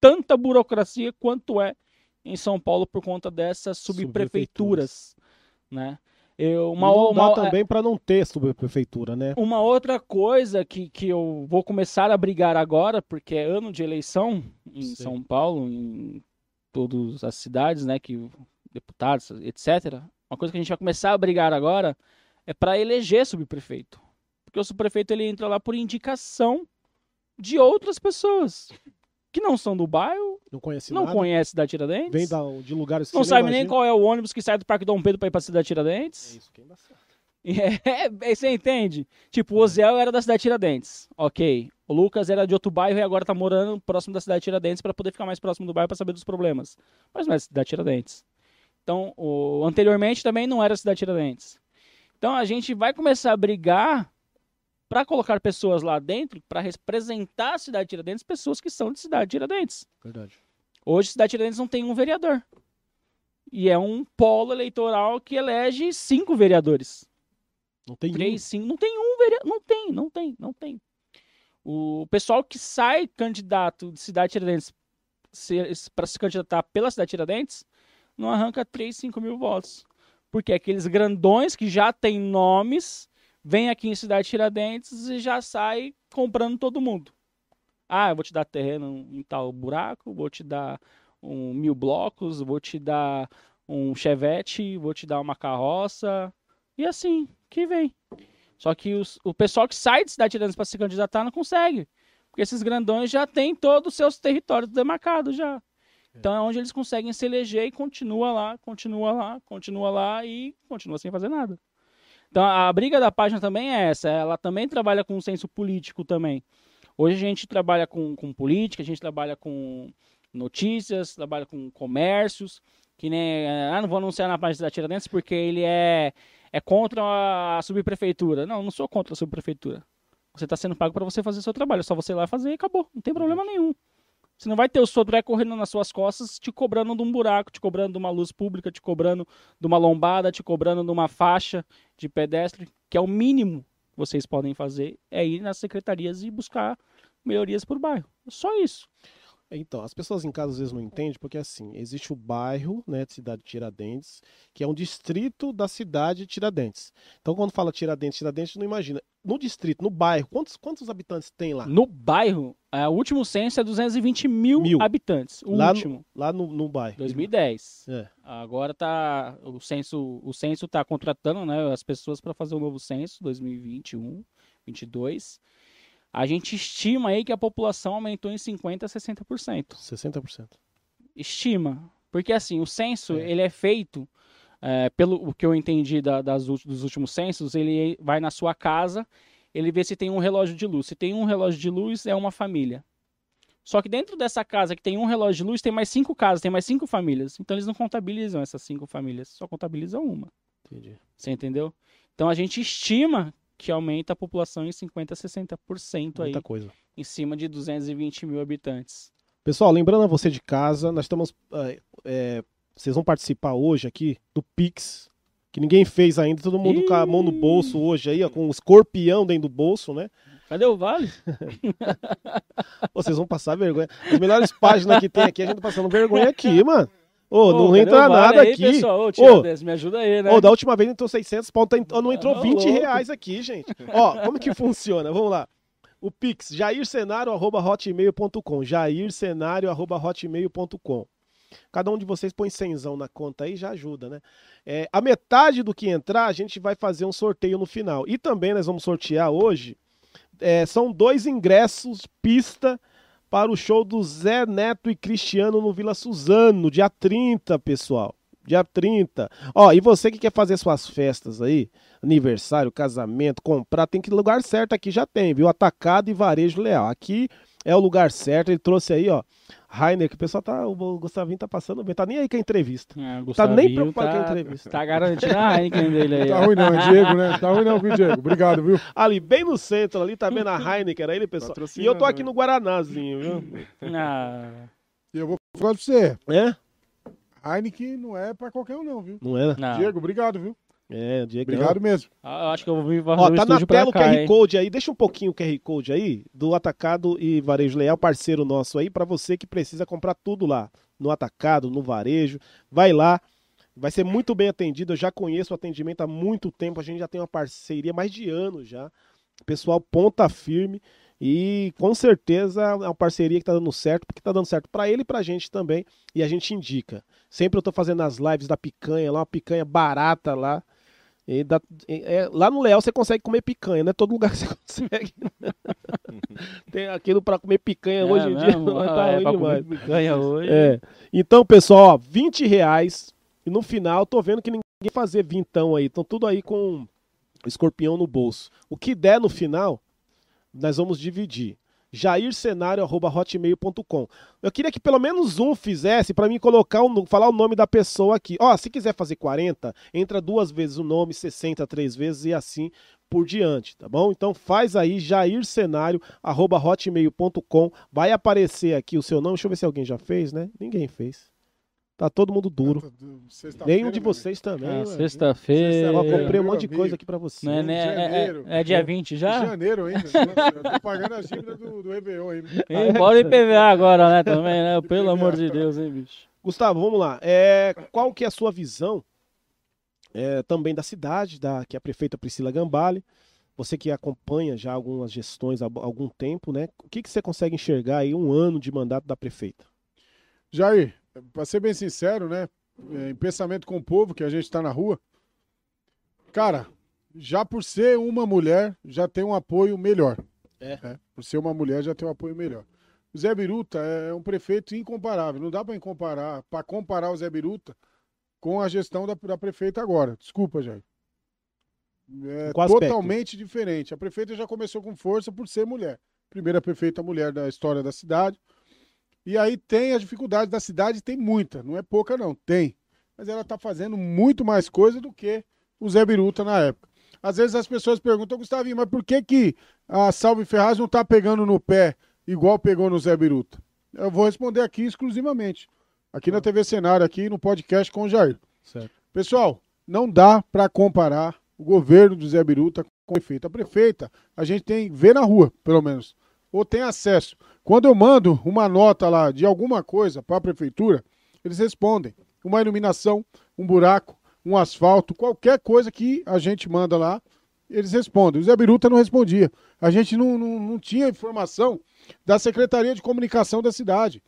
tanta burocracia quanto é em São Paulo por conta dessas subprefeituras, né? Eu, uma, não uma, dá também para não ter subprefeitura, né? Uma outra coisa que, que eu vou começar a brigar agora, porque é ano de eleição em Sim. São Paulo, em todas as cidades, né, que deputados, etc. Uma coisa que a gente vai começar a brigar agora é para eleger subprefeito. Porque o subprefeito ele entra lá por indicação de outras pessoas que não são do bairro, não conhece não nada. conhece da Tiradentes, vem da, de lugares que não sabe nem qual é o ônibus que sai do Parque Dom Pedro para ir para cidade Tiradentes. É isso que é embaçado. É, é, você entende? Tipo, o Ozel era da cidade Tiradentes, ok. O Lucas era de outro bairro e agora tá morando próximo da cidade Tiradentes para poder ficar mais próximo do bairro para saber dos problemas. Mas não é cidade Tiradentes. Então, o, anteriormente também não era cidade Tiradentes. Então a gente vai começar a brigar para colocar pessoas lá dentro para representar a cidade de Tiradentes, pessoas que são de cidade de Tiradentes. Verdade. Hoje, a cidade de Tiradentes não tem um vereador. E é um polo eleitoral que elege cinco vereadores. Não tem Três, um. cinco. Não tem um vereador. Não tem, não tem, não tem. O pessoal que sai candidato de cidade de Tiradentes para se candidatar pela cidade de Tiradentes não arranca 3, 5 mil votos. Porque aqueles grandões que já têm nomes vem aqui em Cidade Tiradentes e já sai comprando todo mundo. Ah, eu vou te dar terreno em tal buraco, vou te dar um mil blocos, vou te dar um chevette, vou te dar uma carroça. E assim, que vem. Só que os, o pessoal que sai de Cidade Tiradentes para se candidatar não consegue. Porque esses grandões já têm todos os seus territórios demarcados já. Então é onde eles conseguem se eleger e continua lá, continua lá, continua lá e continua sem fazer nada. Então a briga da página também é essa, ela também trabalha com um senso político também. Hoje a gente trabalha com, com política, a gente trabalha com notícias, trabalha com comércios, que nem, ah, não vou anunciar na página da Tiradentes porque ele é, é contra a subprefeitura. Não, não sou contra a subprefeitura. Você está sendo pago para você fazer seu trabalho, é só você ir lá fazer e acabou, não tem problema nenhum. Você não vai ter o Sodré correndo nas suas costas, te cobrando de um buraco, te cobrando de uma luz pública, te cobrando de uma lombada, te cobrando de uma faixa de pedestre, que é o mínimo que vocês podem fazer, é ir nas secretarias e buscar melhorias o bairro. Só isso. Então, as pessoas em casa às vezes não entendem, porque assim, existe o bairro, né, de Cidade de Tiradentes, que é um distrito da cidade de Tiradentes. Então, quando fala Tiradentes, Tiradentes, não imagina. No distrito, no bairro, quantos, quantos habitantes tem lá? No bairro, é, o último censo é 220 mil, mil. habitantes. O lá último. No, lá no, no bairro. 2010. É. Agora tá. O censo, o censo tá contratando né, as pessoas para fazer o um novo censo, 2021, 2022. A gente estima aí que a população aumentou em 50% a 60%. 60%. Estima. Porque assim, o censo, é. ele é feito, é, pelo o que eu entendi da, das, dos últimos censos, ele vai na sua casa, ele vê se tem um relógio de luz. Se tem um relógio de luz, é uma família. Só que dentro dessa casa que tem um relógio de luz, tem mais cinco casas, tem mais cinco famílias. Então eles não contabilizam essas cinco famílias, só contabilizam uma. Entendi. Você entendeu? Então a gente estima que aumenta a população em 50% a 60% aí. Muita coisa. Em cima de 220 mil habitantes. Pessoal, lembrando a você de casa, nós estamos. É, é, vocês vão participar hoje aqui do Pix, que ninguém fez ainda, todo mundo Ih! com a mão no bolso hoje aí, ó, com um escorpião dentro do bolso, né? Cadê o Vale? vocês vão passar vergonha. As melhores páginas que tem aqui, a gente tá passando vergonha aqui, mano. Ô, oh, não entra nada aí, aqui. Pessoal? Ô, oh, me ajuda aí, né? Ô, da última vez entrou 600 pau, tá, não entrou 20 louco. reais aqui, gente. Ó, como que funciona? Vamos lá. O Pix, jaircenário.hotmail.com jaircenário.hotmail.com Cada um de vocês põe cenzão na conta aí, já ajuda, né? É, a metade do que entrar, a gente vai fazer um sorteio no final. E também nós vamos sortear hoje, é, são dois ingressos pista para o show do Zé Neto e Cristiano no Vila Suzano, dia 30, pessoal. Dia 30. Ó, e você que quer fazer suas festas aí, aniversário, casamento, comprar, tem que ir lugar certo aqui já tem, viu? Atacado e varejo leal. Aqui é o lugar certo. Ele trouxe aí, ó, Rainer, que o pessoal tá. O Gustavinho tá passando bem, tá nem aí com a entrevista. É, tá nem preocupado tá, com a entrevista. Tá garantindo a Heineken dele aí. Tá ruim não, é Diego, né? Tá ruim não, viu, Diego? Obrigado, viu? Ali, bem no centro, ali tá vendo a Heineken, era ele, pessoal. E eu tô aqui no Guaranazinho, viu? Ah. E eu vou falar pra você. É? Heineken não é pra qualquer um, não, viu? Não é? Não. Diego, obrigado, viu? É, Diego. Obrigado mesmo. Ah, acho que eu vou vir Ó, tá na tela o cá, QR hein? Code aí. Deixa um pouquinho o QR Code aí do Atacado e Varejo Leal, parceiro nosso aí, pra você que precisa comprar tudo lá. No Atacado, no Varejo. Vai lá. Vai ser muito bem atendido. Eu já conheço o atendimento há muito tempo. A gente já tem uma parceria há mais de anos já. Pessoal, ponta firme. E com certeza é uma parceria que tá dando certo, porque tá dando certo pra ele e pra gente também. E a gente indica. Sempre eu tô fazendo as lives da picanha lá, uma picanha barata lá. E dá- é, lá no Leal você consegue comer picanha, não é todo lugar que você consegue. Tem aquilo pra comer picanha É hoje em dia, mas Ah, tá é, demais. picanha hoje. É. Então, pessoal, ó, 20 reais. E no final, tô vendo que ninguém fazer vintão aí. Estão tudo aí com escorpião no bolso. O que der no final, nós vamos dividir. jaircenário.hotmail.com Eu queria que pelo menos um fizesse para mim colocar no- falar o nome da pessoa aqui. Ó, se quiser fazer 40, entra duas vezes o nome, 60 três vezes e assim por diante, tá bom? Então faz aí jaircenário@hotmail.com. Vai aparecer aqui o seu nome. Deixa eu ver se alguém já fez, né? Ninguém fez. Tá todo mundo duro. Sexta-feira, Nenhum de vocês também. Ué. Sexta-feira. Sexta- comprei um monte de amigo. coisa aqui pra você. Não é, né? É- é- é dia 20 já? Janeiro ainda. Eu tô pagando a dívida do, do Réveillon ainda. Ei, Bora IPVA agora, né? Também, né? Pelo amor de Deus, hein, bicho. Gustavo, vamos lá. É, qual que é a sua visão é, também da cidade, da, que é a prefeita Priscila Gambale? Você que acompanha já algumas gestões há algum tempo, né? O que, que você consegue enxergar aí um ano de mandato da prefeita? Jair, pra ser bem sincero, né? é, Em pensamento com o povo, que a gente tá na rua, cara, já por ser uma mulher, já tem um apoio melhor. É. Por ser uma mulher, já tem um apoio melhor. O Zé Biruta é um prefeito incomparável. Não dá para comparar, para comparar o Zé Biruta com a gestão da, da prefeita agora. Desculpa, Jair. É totalmente diferente. A prefeita já começou com força por ser mulher. Primeira prefeita mulher da história da cidade. E aí tem as dificuldades da cidade, tem muita, não é pouca não, tem. Mas ela está fazendo muito mais coisa do que o Zé Biruta na época. Às vezes as pessoas perguntam, Gustavinho, mas por que, que a Salve Ferraz não está pegando no pé igual pegou no Zé Biruta? Eu vou responder aqui exclusivamente. Aqui na TV Cenário, aqui no podcast com o Jair. Certo. Pessoal, não dá para comparar o governo do Zé Biruta com a prefeita. A prefeita, a gente tem vê na rua, pelo menos, ou tem acesso. Quando eu mando uma nota lá de alguma coisa para a prefeitura, eles respondem. Uma iluminação, um buraco, um asfalto, qualquer coisa que a gente manda lá, eles respondem. O Zé Biruta não respondia. A gente não, não, não tinha informação da Secretaria de Comunicação da cidade.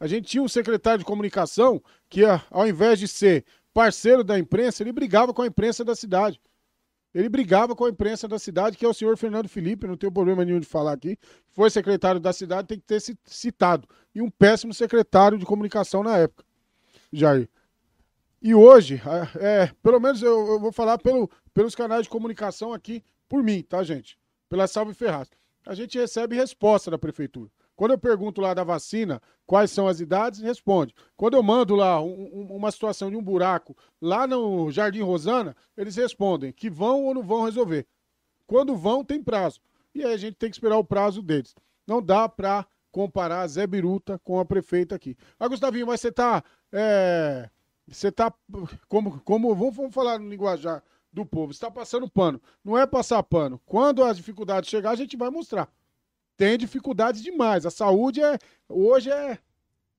A gente tinha um secretário de comunicação que, ao invés de ser parceiro da imprensa, ele brigava com a imprensa da cidade. Ele brigava com a imprensa da cidade, que é o senhor Fernando Felipe, não tenho problema nenhum de falar aqui. Foi secretário da cidade, tem que ter ci- citado. E um péssimo secretário de comunicação na época, Jair. E hoje, é, pelo menos eu, eu vou falar pelo, pelos canais de comunicação aqui, por mim, tá, gente? Pela Salve Ferraz. A gente recebe resposta da prefeitura. Quando eu pergunto lá da vacina, quais são as idades, responde. Quando eu mando lá um- um- uma situação de um buraco lá no Jardim Rosana, eles respondem que vão ou não vão resolver. Quando vão, tem prazo. E aí a gente tem que esperar o prazo deles. Não dá para comparar Zé Biruta com a prefeita aqui. Ah, Gustavinho, mas você tá. é, você tá. Como, como vamos, vamos falar no linguajar do povo, você tá passando pano. Não é passar pano. Quando as dificuldades chegar, a gente vai mostrar. Tem dificuldades demais. A saúde é. Hoje é.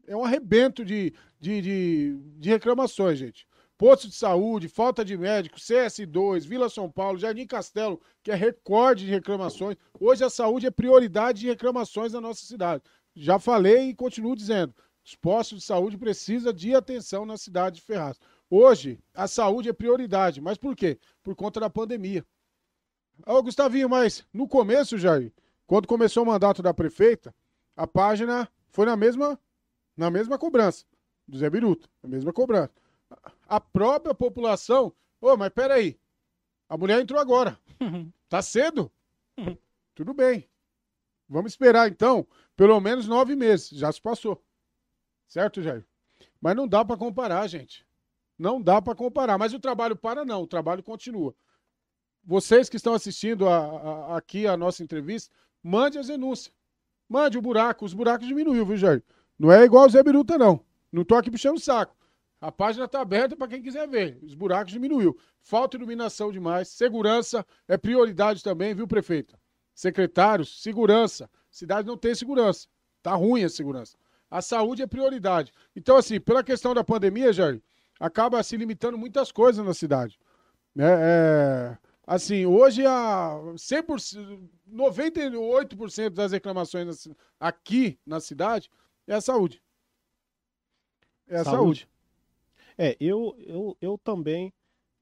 É um arrebento de, de, de, de reclamações, gente. Posto de saúde, falta de médico, CS2, Vila São Paulo, Jardim Castelo, que é recorde de reclamações. Hoje a saúde é prioridade de reclamações na nossa cidade. Já falei e continuo dizendo. Os postos de saúde precisam de atenção na cidade de Ferraz. Hoje, a saúde é prioridade. Mas por quê? Por conta da pandemia. Ô, Gustavinho, mas no começo, Jair, quando começou o mandato da prefeita, a página foi na mesma, na mesma cobrança do Zé Biruta, na mesma cobrança. A própria população, ô, mas peraí, a mulher entrou agora, tá cedo? Tudo bem. Vamos esperar então, pelo menos nove meses, já se passou. Certo, Jair? Mas não dá para comparar, gente. Não dá para comparar. Mas o trabalho para não, o trabalho continua. Vocês que estão assistindo a- a- aqui a nossa entrevista, mande as denúncias. Mande o buraco. Os buracos diminuiu, viu, Jair? Não é igual o Zé Biruta, não. Não tô aqui puxando o saco. A página está aberta para quem quiser ver. Os buracos diminuiu. Falta iluminação demais. Segurança é prioridade também, viu, prefeita? Secretários, segurança. Cidade não tem segurança. Tá ruim a segurança. A saúde é prioridade. Então, assim, pela questão da pandemia, Jair, acaba se limitando muitas coisas na cidade. Né? É, assim, hoje a 100%, 98% das reclamações aqui na cidade é a saúde. É a saúde. saúde. É, eu, eu, eu também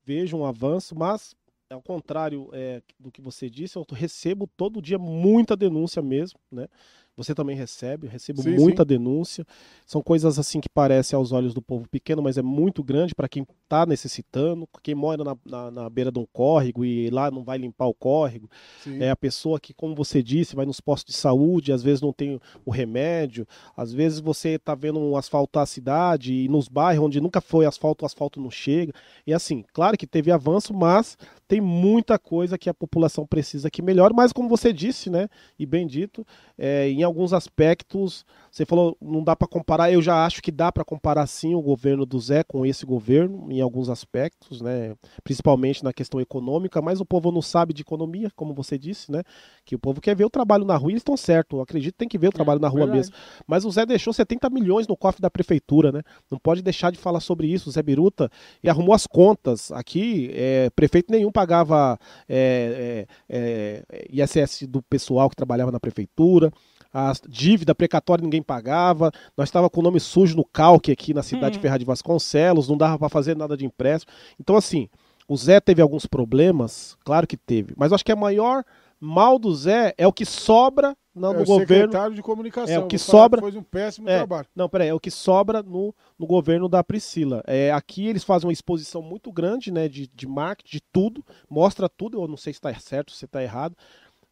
vejo um avanço, mas ao contrário é, do que você disse, eu recebo todo dia muita denúncia mesmo, né? Você também recebe, eu recebo sim, muita sim. denúncia. São coisas assim que parecem aos olhos do povo pequeno, mas é muito grande para quem está necessitando, quem mora na, na, na, beira de um córrego e lá não vai limpar o córrego. Sim. É a pessoa que, como você disse, vai nos postos de saúde, às vezes não tem o remédio, às vezes você está vendo um asfaltar a cidade e nos bairros onde nunca foi asfalto, o asfalto não chega. E assim, claro que teve avanço, mas tem muita coisa que a população precisa que melhore, mas como você disse, né, e bem dito, é, em alguns aspectos, você falou, não dá para comparar, eu já acho que dá para comparar sim o governo do Zé com esse governo, em alguns aspectos, né, principalmente na questão econômica, mas o povo não sabe de economia, como você disse, né, que o povo quer ver o trabalho na rua, e eles estão certos, eu acredito que tem que ver o é, trabalho é, na rua verdade. mesmo. Mas o Zé deixou 70 milhões no cofre da prefeitura, né, não pode deixar de falar sobre isso, o Zé Biruta, e arrumou as contas, aqui, é, prefeito nenhum pagava é, é, é ISS do pessoal que trabalhava na prefeitura, a dívida precatória ninguém pagava, nós estava com o nome sujo no calque aqui na cidade de hum. Ferraz de Vasconcelos, não dava para fazer nada de empréstimo. Então, assim, o Zé teve alguns problemas, claro que teve, mas acho que a maior mal do Zé é o que sobra no, é, no governo. secretário de comunicação. É o que sobra. Foi um péssimo é, trabalho. Não, peraí, é o que sobra no, no governo da Priscila. É, aqui eles fazem uma exposição muito grande, né, de, de marketing, de tudo, mostra tudo. Eu não sei se está certo, se está errado.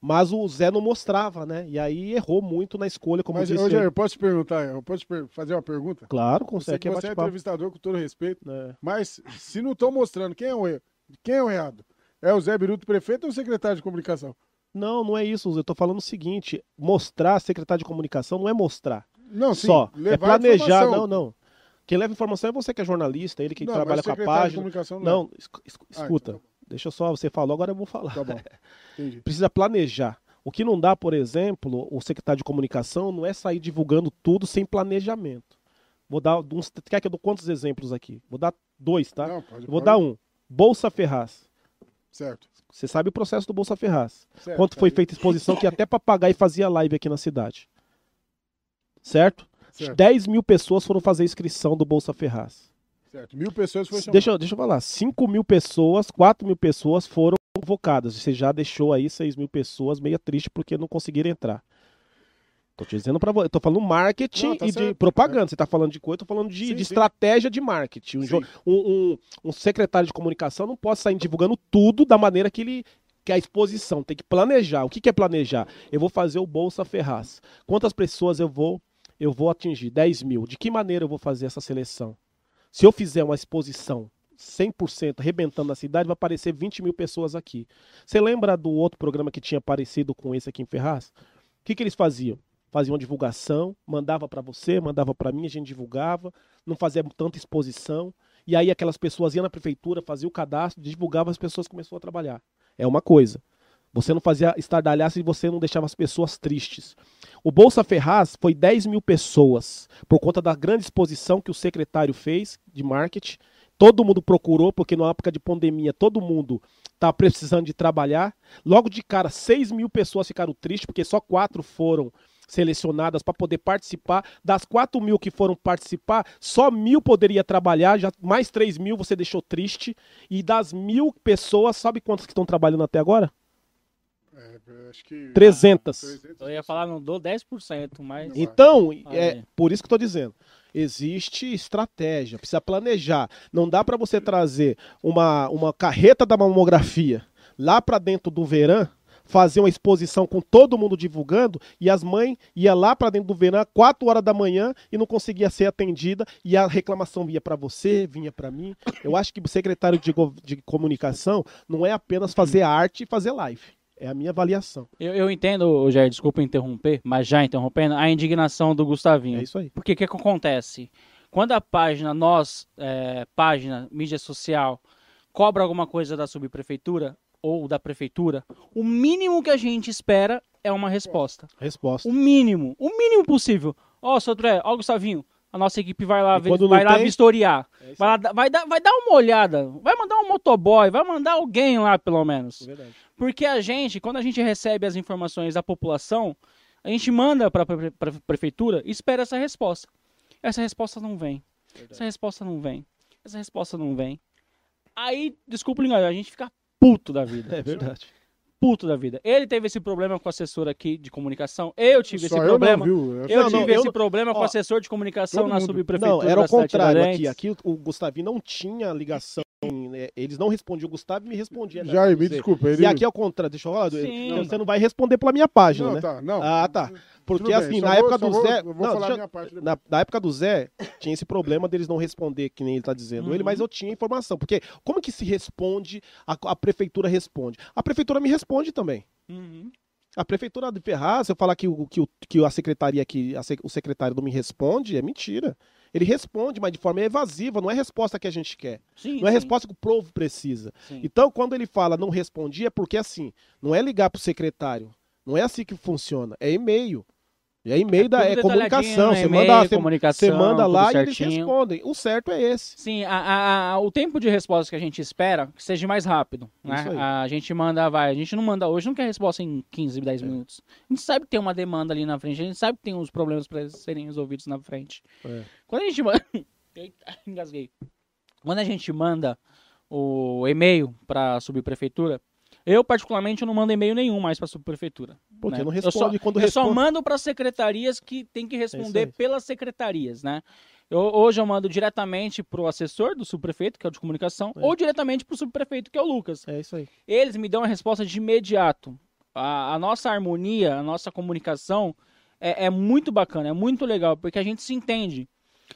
Mas o Zé não mostrava, né? E aí errou muito na escolha, como Mas, disse. Mas, eu posso te perguntar, eu posso te fazer uma pergunta? Claro, consegue. Você, você é entrevistador com todo respeito, é. mas se não estou mostrando quem é o quem é o errado? É o Zé Biruto prefeito ou o secretário de comunicação? Não, não é isso. Eu estou falando o seguinte: mostrar secretário de comunicação não é mostrar. Não, sim, só. É planejar. Não, não. Quem leva informação é você que é jornalista, ele que não, trabalha com a página. não, não é. escuta. Ah, então tá deixa só, você falou, agora eu vou falar. Tá bom. Precisa planejar. O que não dá, por exemplo, o secretário de comunicação não é sair divulgando tudo sem planejamento. Vou dar uns. Quer que eu dou quantos exemplos aqui? Vou dar dois, tá? Não, pode, Vou pode. dar um. Bolsa Ferraz. Certo. Você sabe o processo do Bolsa Ferraz. Certo, Quanto foi feita exposição que até papagaio fazia live aqui na cidade. Certo? certo? 10 mil pessoas foram fazer inscrição do Bolsa Ferraz. Certo. Mil pessoas foram deixa, deixa eu falar. 5 mil pessoas, 4 mil pessoas foram convocadas. Você já deixou aí 6 mil pessoas meio triste porque não conseguiram entrar. Tô te dizendo para você, tô falando marketing não, tá e certo, de propaganda. Você tá falando de coisa, eu tô falando de, sim, de estratégia de marketing. Um, um, um, secretário de comunicação não pode sair divulgando tudo da maneira que ele que a exposição tem que planejar. O que, que é planejar? Eu vou fazer o Bolsa Ferraz. Quantas pessoas eu vou eu vou atingir? 10 mil. De que maneira eu vou fazer essa seleção? Se eu fizer uma exposição 100% arrebentando a cidade, vai aparecer 20 mil pessoas aqui. Você lembra do outro programa que tinha aparecido com esse aqui em Ferraz? O que, que eles faziam? Faziam divulgação, mandava para você, mandava para mim, a gente divulgava, não fazia tanta exposição. E aí aquelas pessoas iam na prefeitura, faziam o cadastro, divulgava, as pessoas começaram a trabalhar. É uma coisa. Você não fazia estardalhaço e você não deixava as pessoas tristes. O Bolsa Ferraz foi 10 mil pessoas, por conta da grande exposição que o secretário fez de marketing Todo mundo procurou, porque na época de pandemia todo mundo tá precisando de trabalhar. Logo de cara, 6 mil pessoas ficaram tristes, porque só quatro foram selecionadas para poder participar. Das 4 mil que foram participar, só mil poderia trabalhar, já mais 3 mil você deixou triste. E das mil pessoas, sabe quantas que estão trabalhando até agora? É, acho que... 300. 300. Eu ia falar, não dou 10%, mas. Então, é por isso que eu tô dizendo existe estratégia, precisa planejar. Não dá para você trazer uma, uma carreta da mamografia lá para dentro do verão, fazer uma exposição com todo mundo divulgando e as mães ia lá para dentro do verão 4 horas da manhã e não conseguia ser atendida e a reclamação vinha para você, vinha para mim. Eu acho que o secretário de, de comunicação não é apenas fazer arte e fazer live. É a minha avaliação. Eu, eu entendo, Jair, desculpa interromper, mas já interrompendo, a indignação do Gustavinho. É isso aí. Porque o que, que acontece? quando a página, nós, é, página, mídia social, cobra alguma coisa da subprefeitura ou da prefeitura, o mínimo que a gente espera é uma resposta. Resposta. O mínimo, o mínimo possível. Ó, oh, seu André, ó, Gustavinho, a nossa equipe vai lá, vai lá tem... vistoriar. É vai, lá, vai, dar, vai dar uma olhada, vai mandar um motoboy, vai mandar alguém lá, pelo menos. É verdade. Porque a gente, quando a gente recebe as informações da população, a gente manda para a prefeitura e espera essa resposta. Essa resposta não vem. Verdade. Essa resposta não vem. Essa resposta não vem. Aí, desculpa a gente fica puto da vida. É verdade puto da vida. Ele teve esse problema com o assessor aqui de comunicação. Eu tive Só esse eu problema. Eu, eu não, tive não, esse problema com o assessor de comunicação na subprefeitura. Não, era o contrário aqui. Aqui o Gustavinho não tinha ligação. Né? Eles não respondiam o Gustavo e me respondia. Né? Já, me desculpa. Ele... E aqui é o contrário. Deixa eu falar. Sim. Você não vai responder pela minha página, não, né? Tá, não. Ah, tá. Porque assim, na época do Zé. na, na, época do Zé, tinha esse problema deles não responder, que nem ele tá dizendo uhum. ele, mas eu tinha informação. Porque como que se responde, a, a prefeitura responde? A prefeitura me responde também. Uhum. A prefeitura de Ferraz, se eu falar que, o, que, o, que a secretaria aqui, a, o secretário não me responde, é mentira. Ele responde, mas de forma evasiva, não é resposta que a gente quer. Sim, não é resposta que o povo precisa. Sim. Então, quando ele fala não respondi, é porque assim, não é ligar pro secretário. Não é assim que funciona, é e-mail. E aí, e-mail é, é comunicação. Né? Você manda, você manda lá e eles respondem. O certo é esse. Sim, a, a, o tempo de resposta que a gente espera que seja mais rápido. Né? A gente manda, vai. A gente não manda hoje, não quer resposta em 15, 10 é. minutos. A gente sabe que tem uma demanda ali na frente, a gente sabe que tem uns problemas para serem resolvidos na frente. É. Quando a gente manda. Eita, engasguei. Quando a gente manda o e-mail para a subprefeitura, eu, particularmente, não mando e-mail nenhum mais para a subprefeitura. Porque né? não responde eu só, quando Eu só mando para secretarias que tem que responder é pelas secretarias, né? Eu, hoje eu mando diretamente para o assessor do subprefeito, que é o de comunicação, é. ou diretamente para o subprefeito, que é o Lucas. É isso aí. Eles me dão a resposta de imediato. A, a nossa harmonia, a nossa comunicação é, é muito bacana, é muito legal, porque a gente se entende.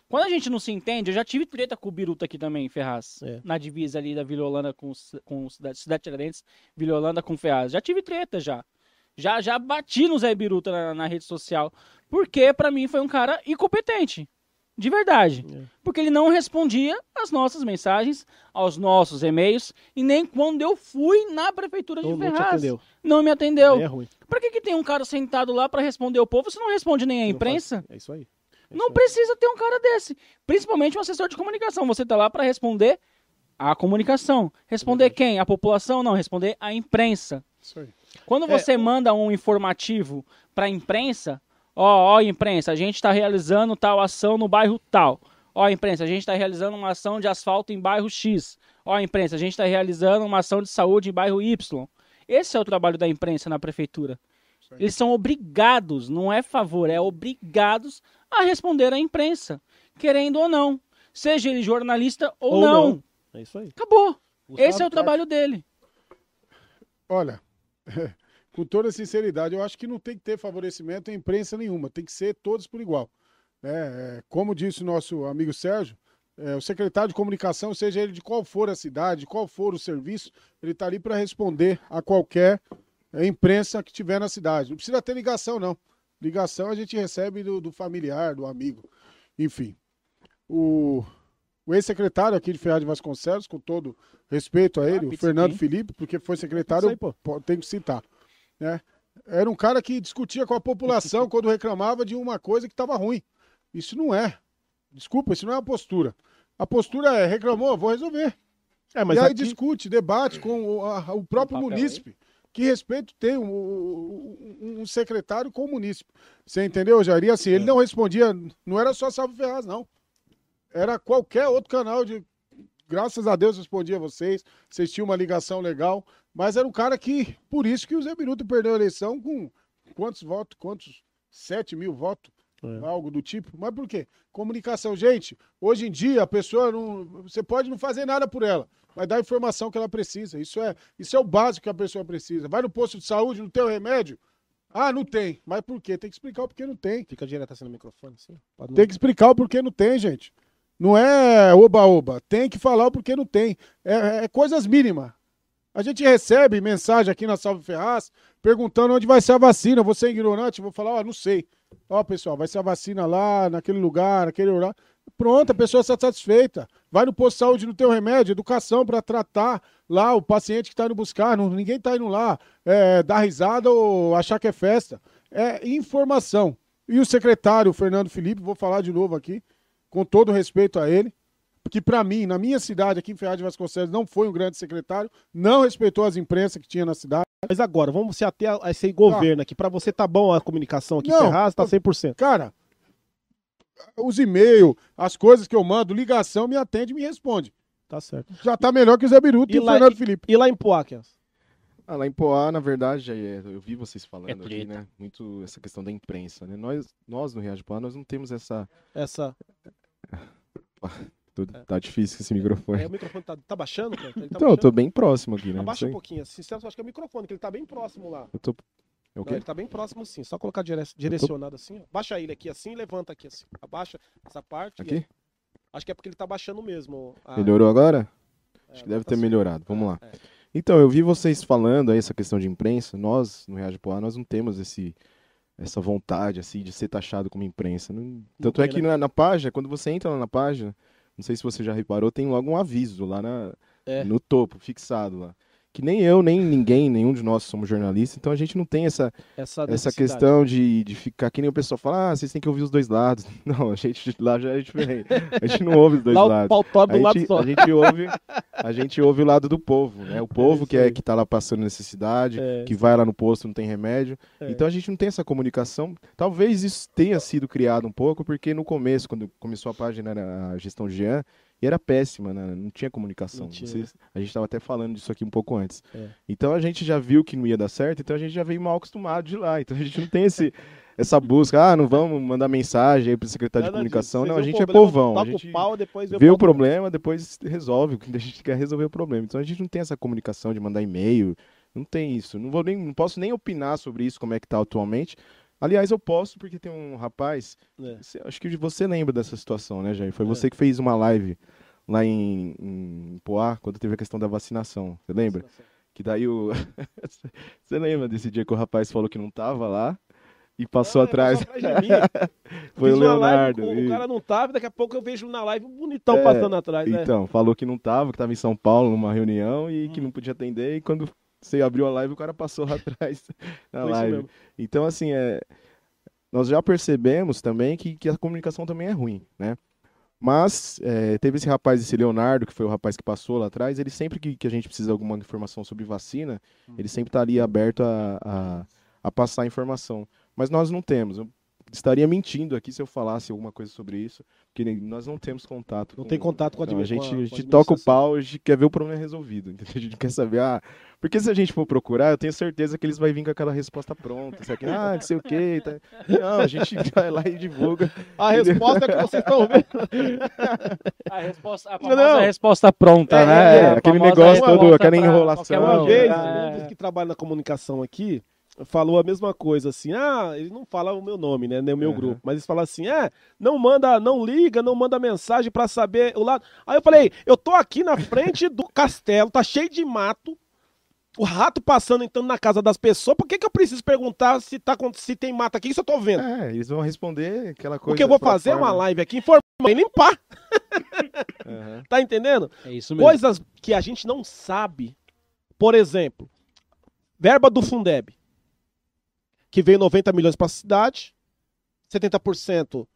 Quando a gente não se entende, eu já tive treta com o Biruta aqui também, Ferraz. É. Na divisa ali da Vila Holanda com, com Cidade, Cidade Tiradentes, Vila Holanda com Ferraz. Já tive treta já. Já, já bati no Zé Biruta na, na rede social. Porque para mim foi um cara incompetente. De verdade. É. Porque ele não respondia às nossas mensagens, aos nossos e-mails, e nem quando eu fui na prefeitura de Ferraz. Não, atendeu. não me atendeu. Aí é ruim. Pra que, que tem um cara sentado lá para responder o povo? Você não responde nem a imprensa? É isso aí. Não precisa ter um cara desse. Principalmente um assessor de comunicação. Você tá lá para responder a comunicação. Responder quem? A população? Não, responder a imprensa. Isso aí. Quando é, você é, manda um informativo para a imprensa, ó, ó, imprensa, a gente está realizando tal ação no bairro tal. Ó, imprensa, a gente está realizando uma ação de asfalto em bairro X. Ó, imprensa, a gente está realizando uma ação de saúde em bairro Y. Esse é o trabalho da imprensa na prefeitura. Eles são obrigados, não é favor, é obrigados a responder à imprensa, querendo ou não. Seja ele jornalista ou, ou não. não. É isso aí. Acabou. Gustavo Esse é o trabalho dele. Olha, com toda sinceridade, eu acho que não tem que ter favorecimento em imprensa nenhuma, tem que ser todos por igual. É, como disse o nosso amigo Sérgio, é, o secretário de comunicação, seja ele de qual for a cidade, qual for o serviço, ele está ali para responder a qualquer é, imprensa que tiver na cidade. Não precisa ter ligação, não. Ligação a gente recebe do, do familiar, do amigo. Enfim. O, o ex-secretário aqui de Ferraz de Vasconcelos, com todo respeito a ele, ah, o Fernando Felipe, porque foi secretário, aí, tem que citar. Né? Era um cara que discutia com a população quando reclamava de uma coisa que estava ruim. Isso não é. Desculpa, isso não é uma postura. A postura é, reclamou, vou resolver. É, e aí aqui... discute, debate com o, a, o próprio munícipe. Aí. Que respeito tem um, um, um, secretário com o munícipe? Você entendeu, Jair? E assim, ele é. não respondia, não era só Salvo Ferraz, não. Era qualquer outro canal de. Graças a Deus respondia a vocês, vocês tinham uma ligação legal, mas era um cara que, por isso que o Zé Minuto perdeu a eleição com quantos votos? Quantos? 7 mil votos? É. Algo do tipo. Mas por quê? Comunicação. Gente, hoje em dia a pessoa não. Você pode não fazer nada por ela vai dar a informação que ela precisa. Isso é, isso é o básico que a pessoa precisa. Vai no posto de saúde, não tem o remédio? Ah, não tem. Mas por quê? Tem que explicar o porquê não tem. Fica direto assim no microfone, sim. Tem que explicar o porquê não tem, gente. Não é oba-oba. Tem que falar o porquê não tem. É, é coisas mínimas. A gente recebe mensagem aqui na Salve Ferraz perguntando onde vai ser a vacina. Você é ignorante? Vou falar, ó, não sei. Ó, pessoal, vai ser a vacina lá, naquele lugar, naquele horário. Pronto, a pessoa está satisfeita. Vai no posto de saúde, não tem o remédio, educação para tratar lá o paciente que está indo buscar. Não, ninguém está indo lá é, dar risada ou achar que é festa. É informação. E o secretário, Fernando Felipe, vou falar de novo aqui, com todo respeito a ele, que para mim, na minha cidade, aqui em Ferraz de Vasconcelos, não foi um grande secretário, não respeitou as imprensas que tinha na cidade. Mas agora, vamos se ater a esse governo aqui. Para você tá bom a comunicação aqui em Ferraz, tá 100%. Cara, os e-mails, as coisas que eu mando, ligação, me atende e me responde. Tá certo. Já tá melhor que o Zé Biruto e, e o Fernando e, Felipe. E lá em Poá, Kias? Ah, lá em Poá, na verdade, eu vi vocês falando é aqui, né? Muito essa questão da imprensa, né? Nós, nós no Rio de Poá, nós não temos essa... Essa... Tá difícil esse microfone. É, o microfone tá, tá baixando, cara? Tá então, eu tô bem próximo aqui, né? Abaixa um pouquinho. Assim, acho que é o microfone, que ele tá bem próximo lá. Eu tô... É o quê? Não, ele tá bem próximo sim, só colocar direcionado tô... assim. Ó. Baixa ele aqui assim, levanta aqui assim. Abaixa essa parte. Aqui? Acho que é porque ele tá baixando mesmo. A... Melhorou agora? É, Acho que deve tá ter assim. melhorado. Vamos lá. É. Então, eu vi vocês falando aí essa questão de imprensa. Nós, no Reage Poá, nós não temos esse, essa vontade, assim, de ser taxado como imprensa. Tanto é que né? na, na, página, quando você entra lá na página, não sei se você já reparou, tem logo um aviso lá na, é. no topo, fixado lá que nem eu, nem ninguém, nenhum de nós somos jornalistas, então a gente não tem essa, essa, essa questão de, de ficar que nem o pessoal fala, ah, vocês têm que ouvir os dois lados. Não, a gente lá já é diferente. A gente não ouve os dois lá lados. O pau do a, lado gente, só. a gente ouve a gente ouve o lado do povo, né? O povo é que é que tá lá passando necessidade, é, que vai lá no posto, não tem remédio. É. Então a gente não tem essa comunicação. Talvez isso tenha sido criado um pouco, porque no começo, quando começou a página, a gestão Jean, e era péssima, né? Não tinha comunicação. Não tinha. a gente estava até falando disso aqui um pouco antes. É. Então a gente já viu que não ia dar certo, então a gente já veio mal acostumado de lá. Então a gente não tem esse, essa busca, ah, não vamos mandar mensagem aí para o secretário de comunicação. Não, a gente é povão. A gente pau, depois vê o, o problema, depois resolve. A gente quer resolver o problema. Então a gente não tem essa comunicação de mandar e-mail. Não tem isso. Não, vou nem, não posso nem opinar sobre isso, como é que está atualmente. Aliás, eu posso, porque tem um rapaz. É. Acho que você lembra dessa situação, né, Jair? Foi é. você que fez uma live lá em, em Poá, quando teve a questão da vacinação. Você lembra? Vacinação. Que daí o. você lembra desse dia que o rapaz falou que não tava lá? E passou ah, atrás. atrás Foi o Leonardo. Live, o cara não tava, daqui a pouco eu vejo na live um bonitão é, passando atrás. Né? Então, falou que não tava, que tava em São Paulo numa reunião e hum. que não podia atender. E quando você abriu a live, o cara passou lá atrás na Foi live. Então, assim, é, nós já percebemos também que, que a comunicação também é ruim, né? Mas é, teve esse rapaz, esse Leonardo, que foi o rapaz que passou lá atrás, ele sempre que, que a gente precisa de alguma informação sobre vacina, ele sempre está ali aberto a, a, a, passar informação. Mas nós não temos. Estaria mentindo aqui se eu falasse alguma coisa sobre isso, porque nós não temos contato. Não com, tem contato com a, não, a gente. A, a gente toca o pau, a gente quer ver o problema resolvido. Entendeu? A gente quer saber, ah, porque se a gente for procurar, eu tenho certeza que eles vão vir com aquela resposta pronta. Aqui, ah, não sei o quê. Tá... Não, a gente vai lá e divulga. A resposta que vocês estão vendo. A resposta, a não, resposta pronta, é, né? É, aquele negócio todo, aquela enrolação. Uma vez, é. um dos que trabalha na comunicação aqui, falou a mesma coisa, assim, ah, ele não fala o meu nome, né, nem o meu uhum. grupo, mas eles falam assim, é, não manda, não liga, não manda mensagem para saber o lado. Aí eu falei, eu tô aqui na frente do castelo, tá cheio de mato, o rato passando entrando na casa das pessoas, por que, que eu preciso perguntar se, tá, se tem mato aqui, se eu tô vendo? É, eles vão responder aquela coisa. Porque eu vou fazer forma. uma live aqui informar e limpar. Uhum. tá entendendo? É isso mesmo. Coisas que a gente não sabe. Por exemplo, verba do Fundeb que veio 90 milhões para a cidade, 70%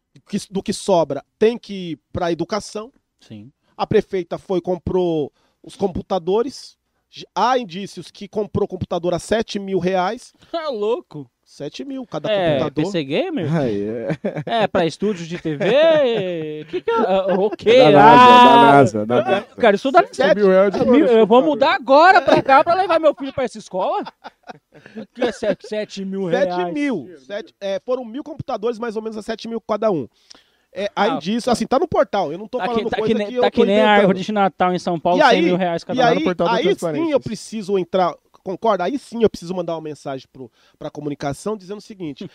do que sobra tem que ir para a educação. Sim. A prefeita foi comprou os computadores. Há indícios que comprou computador a 7 mil reais. Tá louco. 7 mil cada é, computador. PC Gamer? Ah, yeah. É, pra estúdios de TV? que que é? Ah, ok. Da NASA, da NASA, da NASA. Cara, isso dá 7 mil reais. Eu vou mudar agora pra cá pra levar meu filho pra essa escola? que é 7, 7 mil reais? 7 mil. 7, é, foram mil computadores, mais ou menos a 7 mil cada um. É, aí ah, disso, assim, tá no portal. Eu não tô tá falando que, tá coisa que, que Tá que nem a árvore de Natal em São Paulo, e 100 aí, mil reais cada um. Aí, no portal aí sim eu preciso entrar concorda? Aí sim eu preciso mandar uma mensagem para a comunicação dizendo o seguinte: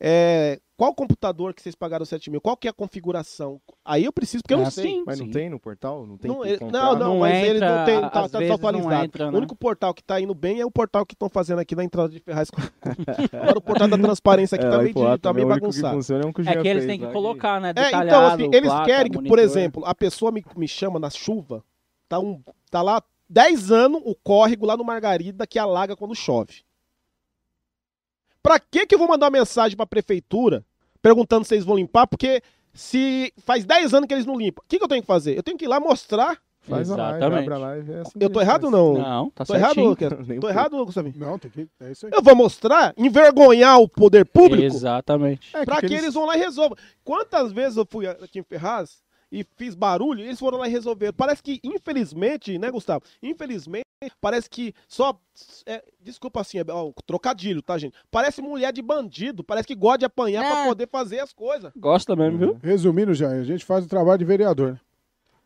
é, qual computador que vocês pagaram 7 mil? Qual que é a configuração? Aí eu preciso, porque eu não Ah, sei. sim, Mas não sim. tem no portal? Não tem Não, que ele- comprar? não, não, Não mas eles não entra, tem, tá, tá não desatualizado. entra, O né? único portal que tá indo bem é o portal que estão fazendo aqui na entrada de Ferraz. Agora o portal da transparência aqui É, tá meio, tá meio o único que bagunçado. funciona é um que o É que eles têm que colocar, né? É, então, assim, eles placa, querem que, por monitor. exemplo, a pessoa me, me chama na chuva, tá, um, tá lá 10 anos o córrego lá no Margarida que alaga quando chove. Pra que que eu vou mandar uma mensagem pra prefeitura perguntando se eles vão limpar? Porque se faz 10 anos que eles não limpam, o que, que eu tenho que fazer? Eu tenho que ir lá mostrar. Faz a live, Exatamente. a live, é assim Eu tô errado ou faz. não? Não, tá tô errado, certinho. Nem Tô errado, Gustavinho? Não, tem que. É isso aí. Eu vou mostrar, envergonhar o poder público Exatamente. É, pra que que eles vão lá e resolvam. Quantas vezes eu fui aqui em Ferraz e fiz barulho, eles foram lá e resolveram. Parece que, infelizmente, né, Gustavo? Infelizmente, parece que só. é, desculpa assim, é, ó, trocadilho, tá, gente? Parece mulher de bandido, parece que gosta de apanhar pra É. poder fazer as coisas. Gosta mesmo, viu? Resumindo, já, a gente faz o trabalho de vereador. Né?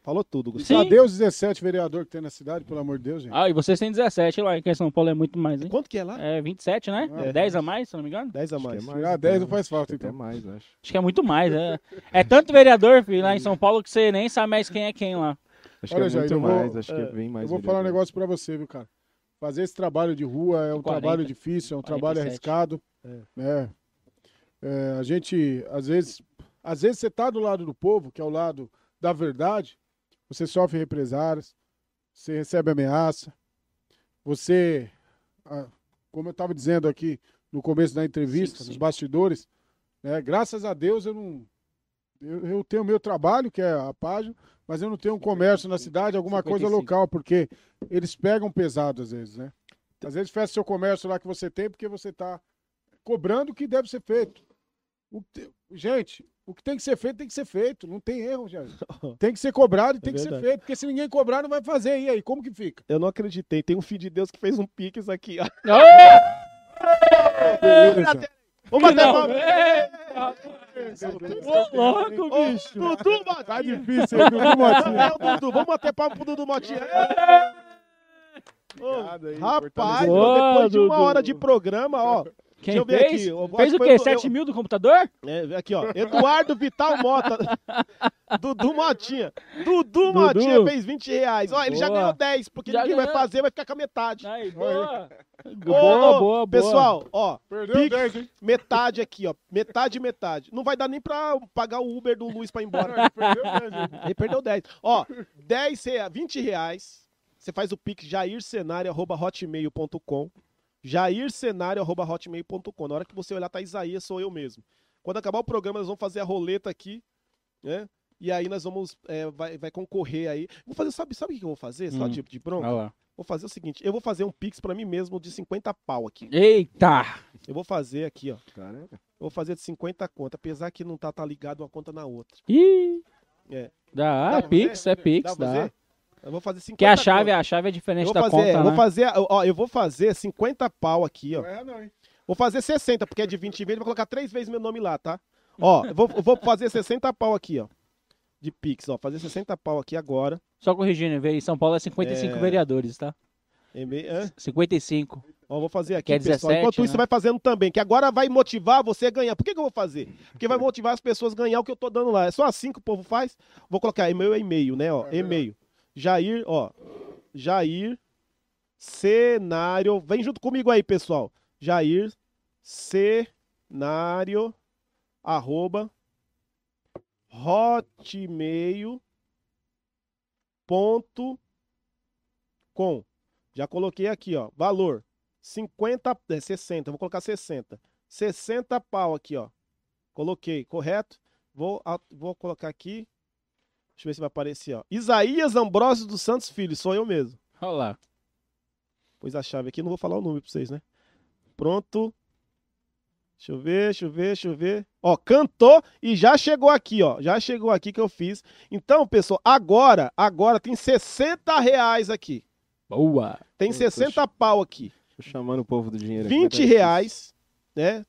Falou tudo, Gustavo. Sim. Cadê os 17 vereadores que tem na cidade, pelo amor de Deus, gente? Ah, e vocês têm 17 lá, que em São Paulo é muito mais, hein? Quanto que é lá? É 27, né? É. 10 a mais, se não me engano. 10 a Acho que mais. é mais, até, 10 não né? faz falta, Até então. mais, acho. Acho que é muito mais, é. É tanto vereador, filho, lá em São Paulo que você nem sabe mais quem é quem lá. Acho Olha, que é Jair, muito vou- mais, acho que é, é bem mais. Eu vou falar um vereador. negócio pra você, viu, cara? Fazer esse trabalho de rua é um 40, trabalho difícil, é um trabalho 47. arriscado. É. né? É, a gente, às vezes, às vezes você tá do lado do povo, que é o lado da verdade, você sofre represárias, você recebe ameaça, você, ah, como eu estava dizendo aqui no começo da entrevista, Sim, sim. nos bastidores, né, graças a Deus eu não. Eu, eu tenho o meu trabalho, que é a página, mas eu não tenho um comércio na cidade, alguma coisa 55. local, porque eles pegam pesado às vezes, né? Às vezes fecha seu comércio lá que você tem porque você está cobrando o que deve ser feito. O Gente, o que tem que ser feito tem que ser feito. Não tem erro, Jair. Tem que ser cobrado e tem que ser É feito. Porque se ninguém cobrar, não vai fazer. E aí, como que fica? Eu não acreditei. Tem um filho de Deus que fez um pix aqui, ó. Beleza. Vamos bater palma. é. Ô, louco, Ô, bicho. Dudu, Tá Motinha. difícil aí, Dudu Motinha. É Dudu. Vamos bater palma pro Dudu Motinha. Ô, Obrigado aí, Rapaz, depois de uma hora de programa, ó. Quem Deixa eu ver fez? aqui, eu Fez o quê? eu- 7 mil do computador? É, aqui, ó. Eduardo Vital Mota. Dudu Motinha. Dudu, Dudu. Motinha fez 20 reais. Ó, ele já Boa. ganhou 10, porque Já ninguém vai ganhou. fazer, vai ficar com a metade. Aí, boa. Ô, Boa, boa, boa. Pessoal, ó, Perdeu Pix. 10, hein? metade aqui, ó. Metade, metade. Não vai dar nem pra pagar o Uber do Luiz pra ir embora. Perdeu 10, hein? Ele perdeu 10. Ó, 10 reais, 20 reais. Você faz o pix jaircenário.hotmail.com jaircenário.hotmail.com Na hora que você olhar, tá Isaías, sou eu mesmo. Quando acabar o programa, nós vamos fazer a roleta aqui, né? E aí nós vamos, é, vai, vai concorrer aí. Vou fazer, sabe, sabe o que eu vou fazer? Só Hum. tipo de bronca? Olha lá. Vou fazer o seguinte, eu vou fazer um pix pra mim mesmo de 50 pau aqui. Eita! Eu vou fazer aqui, ó. Caramba. Vou fazer de 50 contas, apesar que não tá, tá ligado uma conta na outra. Ih! É. Dá, Dá é Pix, é Pix, Dá pra dá. fazer? Eu vou fazer 50 Que a chave, contas. a chave é diferente da fazer, conta, eu né? vou fazer, ó, eu vou fazer 50 pau aqui, ó. Não é, não, hein? Vou fazer 60, porque é de 20 vezes, vou colocar três vezes meu nome lá, tá? Ó, eu vou, eu vou fazer 60 pau aqui, ó. De Pix, ó. Fazer 60 pau aqui agora. Só corrigindo, em São Paulo é 55 É. vereadores, tá? E-mail, hã? 55. Ó, vou fazer aqui, Que é pessoal. 17, Enquanto isso, né? você vai fazendo também, que agora vai motivar você a ganhar. Por que, que eu vou fazer? Porque vai motivar as pessoas a ganhar o que eu tô dando lá. É só assim que o povo faz. Vou colocar e-mail é e-mail, né? Ó, É e-mail. Jair, ó. Jair Cenário. Vem junto comigo aí, pessoal. Jair Cenário arroba hotmail ponto com. Já coloquei aqui, ó. Valor 50, é 60, vou colocar 60. 60 pau aqui, ó. Coloquei, correto? Vou, vou colocar aqui. Deixa eu ver se vai aparecer, ó. Isaías Ambrosio dos Santos Filho, sou eu mesmo. Olha lá. Pôs a chave aqui, não vou falar o número pra vocês, né? Pronto. Deixa eu ver, deixa eu ver, deixa eu ver. Ó, cantou e já chegou aqui, ó. Já chegou aqui que eu fiz. Então, pessoal, agora, agora tem 60 reais aqui. Boa. Tem tô 60 pau aqui. Tô chamando o povo do dinheiro aqui, 20 mas tá reais, né?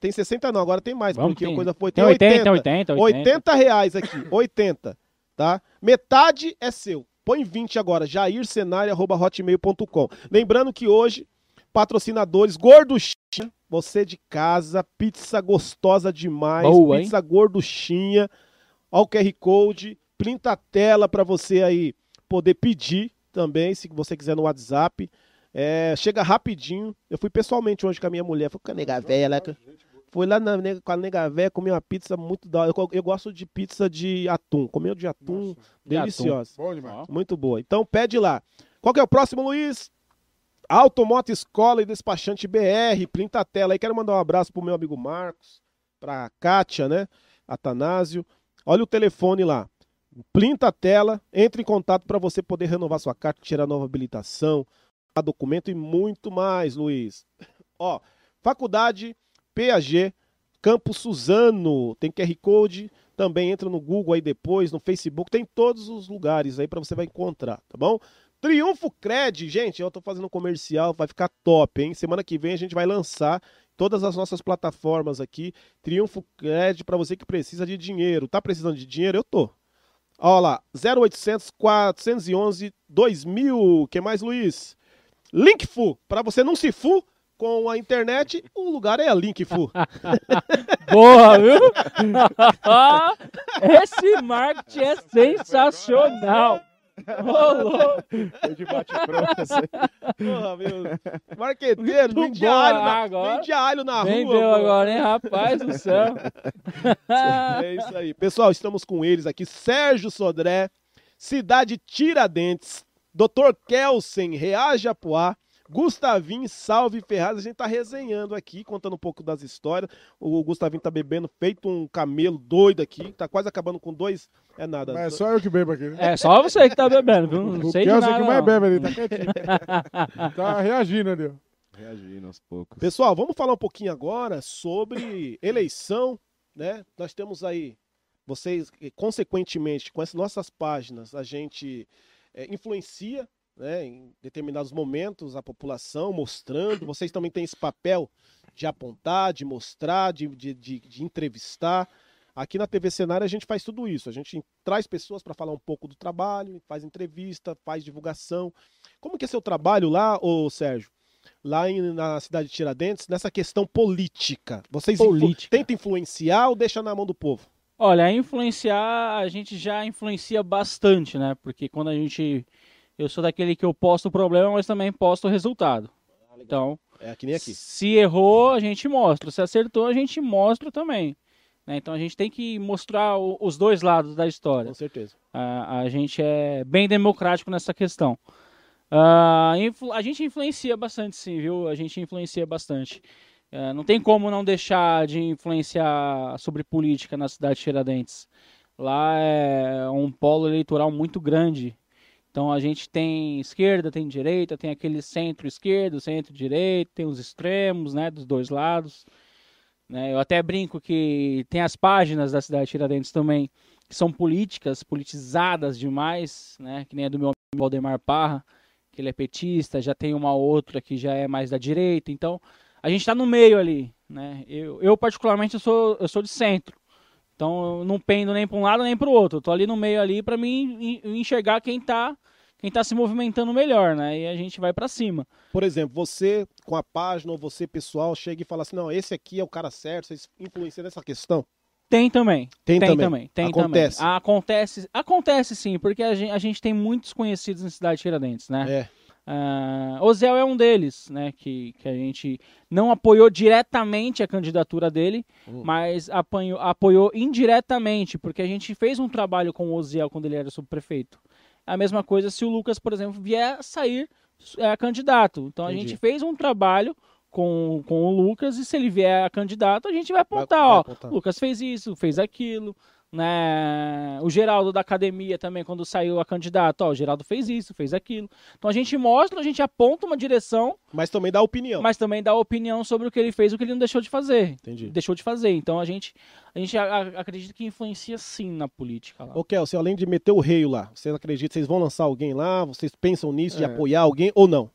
Tem 60 não, agora tem mais, Vamos, porque tem- a coisa foi... Tem 80, 80, 80. 80 reais aqui, 80, tá? Metade é seu. Põe 20 agora, jaircenário.hotmail.com. Lembrando que hoje, patrocinadores Gorduchinha, você de casa, pizza gostosa demais, Boa, pizza hein? gorduchinha. Ó o QR Code, printa a tela para você aí poder pedir também, se você quiser no WhatsApp. É, chega rapidinho. Eu fui pessoalmente hoje com a minha mulher, fui com a nega velha. Fui lá na, com a nega velha, comi uma pizza muito da eu, eu gosto de pizza de atum. Comeu de atum, Nossa, deliciosa. De atum. Muito boa. Então pede lá. Qual que é o próximo, Luiz? Automoto Escola e Despachante BR, printa a tela aí. Quero mandar um abraço pro meu amigo Marcos, pra Kátia, né? Atanásio. Olha o telefone lá. Printa a tela, entre em contato para você poder renovar sua carta, tirar nova habilitação, documento e muito mais, Luiz. Ó, faculdade PAG, Campo Suzano, tem QR Code, também entra no Google aí depois, no Facebook, tem todos os lugares aí para você vai encontrar, tá bom? Triunfo Cred, gente, eu tô fazendo um comercial, vai ficar top, hein? Semana que vem a gente vai lançar todas as nossas plataformas aqui. Triunfo Cred para você que precisa de dinheiro. Tá precisando de dinheiro? Eu tô. Olha lá, 0800 411 2000. Que mais, Luiz? Linkfu, para você não se fu com a internet, o lugar é a Linkfu. Boa, viu? Esse marketing é sensacional. Foi de bate-pronto. Porra, meu. Marqueteiro, vende alho, na, vende alho na Vendeu rua. Vendeu agora, hein, rapaz do céu. é isso aí. Pessoal, estamos com eles aqui. Sérgio Sodré, Cidade Tiradentes, Dr. Kelsen, Reage Apuá, Gustavinho, salve Ferraz. A gente tá resenhando aqui, contando um pouco das histórias. O Gustavinho tá bebendo, feito um camelo doido aqui. Tá quase acabando com dois. É nada. Mas é só eu que bebo aqui. Né? É só você que tá bebendo, viu? Não o sei de nada. que mais bebe ali, tá quietinho. tá reagindo ali, Reagindo aos poucos. Pessoal, vamos falar um pouquinho agora sobre eleição, né? Nós temos aí, vocês, consequentemente, com essas nossas páginas, a gente é, influencia né, em determinados momentos a população, mostrando. Vocês também têm esse papel de apontar, de mostrar, de, de, de, de entrevistar. Aqui na TV Cenário a gente faz tudo isso. A gente traz pessoas para falar um pouco do trabalho, faz entrevista, faz divulgação. Como que é seu trabalho lá, ô Sérgio? Lá em, na cidade de Tiradentes, nessa questão política. Vocês política. Influ tentam influenciar ou deixa na mão do povo? Olha, influenciar, a gente já influencia bastante, né? Porque quando a gente eu sou daquele que eu posto o problema, mas também posto o resultado. Ah, então, é aqui nem aqui. se errou, a gente mostra. Se acertou, a gente mostra também. Né? Então a gente tem que mostrar o, os dois lados da história. Com certeza. A, a gente é bem democrático nessa questão. Uh, a gente influencia bastante, sim, viu? A gente influencia bastante. Uh, não tem como não deixar de influenciar sobre política na cidade de Tiradentes. Lá é um polo eleitoral muito grande. Então a gente tem esquerda, tem direita, tem aquele centro-esquerdo, centro-direita, tem os extremos, né, dos dois lados. Né? Eu até brinco que tem as páginas da cidade de Tiradentes também, que são políticas, politizadas demais, né, que nem a do meu amigo Valdemar Parra, que ele é petista, já tem uma outra que já é mais da direita. Então a gente está no meio ali. Né? Eu, eu particularmente, eu sou, eu sou de centro. Então eu não pendo nem para um lado nem para o outro. Eu tô ali no meio ali para mim enxergar quem está quem tá se movimentando melhor, né? E a gente vai para cima. Por exemplo, você com a página ou você pessoal chega e fala assim: "Não, esse aqui é o cara certo", vocês influenciam nessa questão? Tem também. Tem, tem também. também. Tem acontece. também. Acontece. Acontece sim, porque a gente, a gente tem muitos conhecidos na cidade de Tiradentes, né? É. Uh, Ozel é um deles, né? Que, que a gente não apoiou diretamente a candidatura dele, hum. mas apanhou, apoiou indiretamente, porque a gente fez um trabalho com o Ozel quando ele era subprefeito. A mesma coisa se o Lucas, por exemplo, vier a sair é, candidato. Então Entendi. a gente fez um trabalho com, com o Lucas e se ele vier a candidato, a gente vai apontar, vai, vai ó, apontar. Lucas fez isso, fez aquilo, né? O Geraldo da academia também, quando saiu a candidato, ó, o Geraldo fez isso, fez aquilo. Então a gente mostra, a gente aponta uma direção. Mas também dá opinião. Mas também dá opinião sobre o que ele fez e o que ele não deixou de fazer. Entendi. Deixou de fazer. Então a gente, a gente a, a, acredita que influencia sim na política lá. Ô, Kelsen, além de meter o rei lá, vocês acreditam, vocês vão lançar alguém lá? Vocês pensam nisso, é. de apoiar alguém ou não?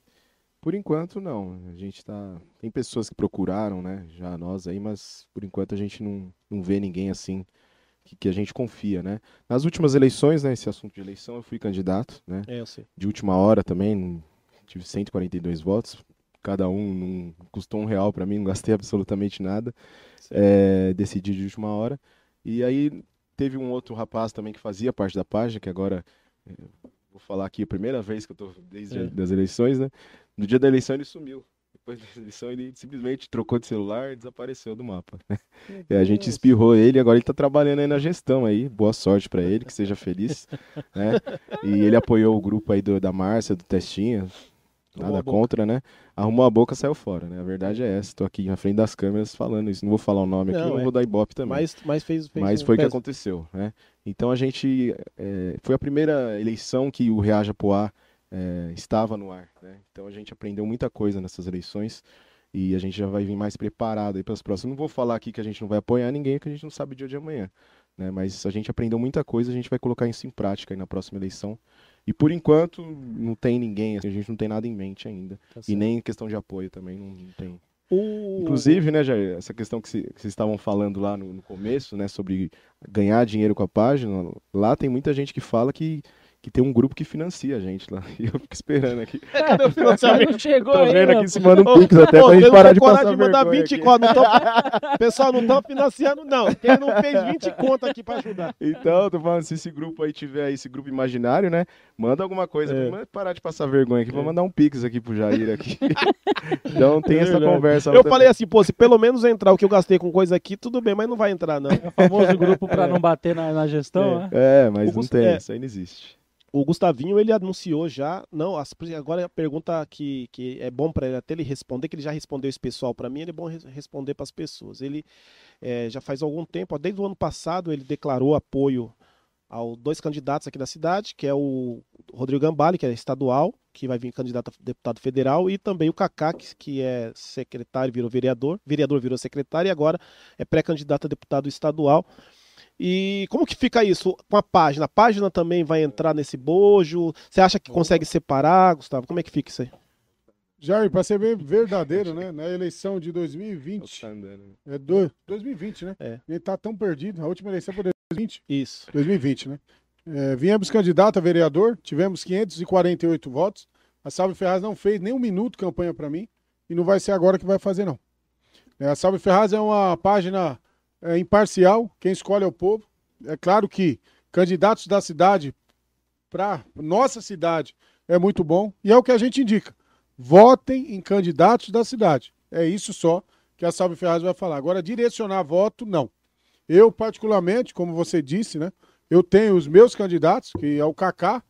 Por enquanto, não. A gente tá. Tem pessoas que procuraram, né? Já nós aí, mas por enquanto a gente não, não vê ninguém assim que, que, a gente confia, né? Nas últimas eleições, né, esse assunto de eleição, eu fui candidato, né? É, eu sei. De última hora também, tive 142 votos, cada um, não custou um real para mim, não gastei absolutamente nada. É, decidi de última hora. E aí teve um outro rapaz também que fazia parte da página, que agora é, vou falar aqui a primeira vez que eu tô desde é. as eleições, né? No dia da eleição ele sumiu. Depois da eleição ele simplesmente trocou de celular e desapareceu do mapa. Né? E a gente espirrou ele, agora ele tá trabalhando aí na gestão aí. Boa sorte para ele, que seja feliz, né? E ele apoiou o grupo aí do, da Márcia, do Testinha, Nada contra, né? Arrumou a boca, saiu fora, né? A verdade é essa. Estou aqui na frente das câmeras falando isso. Não vou falar o nome aqui, não, não é. vou dar ibope também. Mas, mas fez, fez Mas foi o que aconteceu, né? Então a gente... É, foi a primeira eleição que o Reaja Poá é, estava no ar, né? Então a gente aprendeu muita coisa nessas eleições e a gente já vai vir mais preparado aí para as próximas. Não vou falar aqui que a gente não vai apoiar ninguém, que a gente não sabe o dia de amanhã, né? Mas a gente aprendeu muita coisa, a gente vai colocar isso em prática aí na próxima eleição e por enquanto não tem ninguém, assim, a gente não tem nada em mente ainda. Tá e nem questão de apoio também não, não tem. O... Inclusive, né, Jair, essa questão que, vocês estavam falando lá no, no, começo, né, sobre ganhar dinheiro com a página, lá tem muita gente que fala que que tem um grupo que financia a gente lá. E eu fico esperando aqui. É, cadê o financiamento? chegou Tô vendo aqui se manda um pix até pra gente parar de passar de mandar 20 contas. Tô... Pessoal, não estão financiando, não. Quem não fez 20 contas aqui pra ajudar. Então, tô falando, se esse grupo aí tiver aí, esse grupo imaginário, né? Manda alguma coisa. É. parar de passar vergonha aqui. É. Vou mandar um pix aqui pro Jair aqui. então tem é essa conversa. Eu falei assim, pô, se pelo menos entrar o que eu gastei com coisa aqui, tudo bem, mas não vai entrar, não. É o famoso grupo pra não bater na, na gestão, né? É, mas o não tem, isso aí não existe o Gustavinho ele anunciou já, não, agora a pergunta que, que é bom para ele até ele responder, que ele já respondeu esse pessoal para mim, ele é bom responder para as pessoas. Ele é, já faz algum tempo, desde o ano passado, ele declarou apoio aos dois candidatos aqui da cidade, que é o Rodrigo Gambale, que é estadual, que vai vir candidato a deputado federal, e também o Cacá, que, que é secretário, virou vereador, vereador virou secretário e agora é pré-candidato a deputado estadual. E como que fica isso com a página? A página também vai entrar nesse bojo? Você acha que consegue separar, Gustavo? Como é que fica isso aí? Jair, para ser bem verdadeiro, né? Na eleição de 2020. É do, 2020, né? É. Ele tá tão perdido. A última eleição foi 2020. Isso. 2020, né? É, viemos candidato a vereador, tivemos 548 votos. A Salve Ferraz não fez nem um minuto campanha para mim. E não vai ser agora que vai fazer, não. É, a Salve Ferraz é uma página é imparcial, quem escolhe é o povo. É claro que candidatos da cidade para nossa cidade é muito bom e é o que a gente indica. Votem em candidatos da cidade. É isso só que a Salve Ferraz vai falar. Agora, direcionar voto, não. Eu, particularmente, como você disse, né? Eu tenho os meus candidatos, que é o Kaká,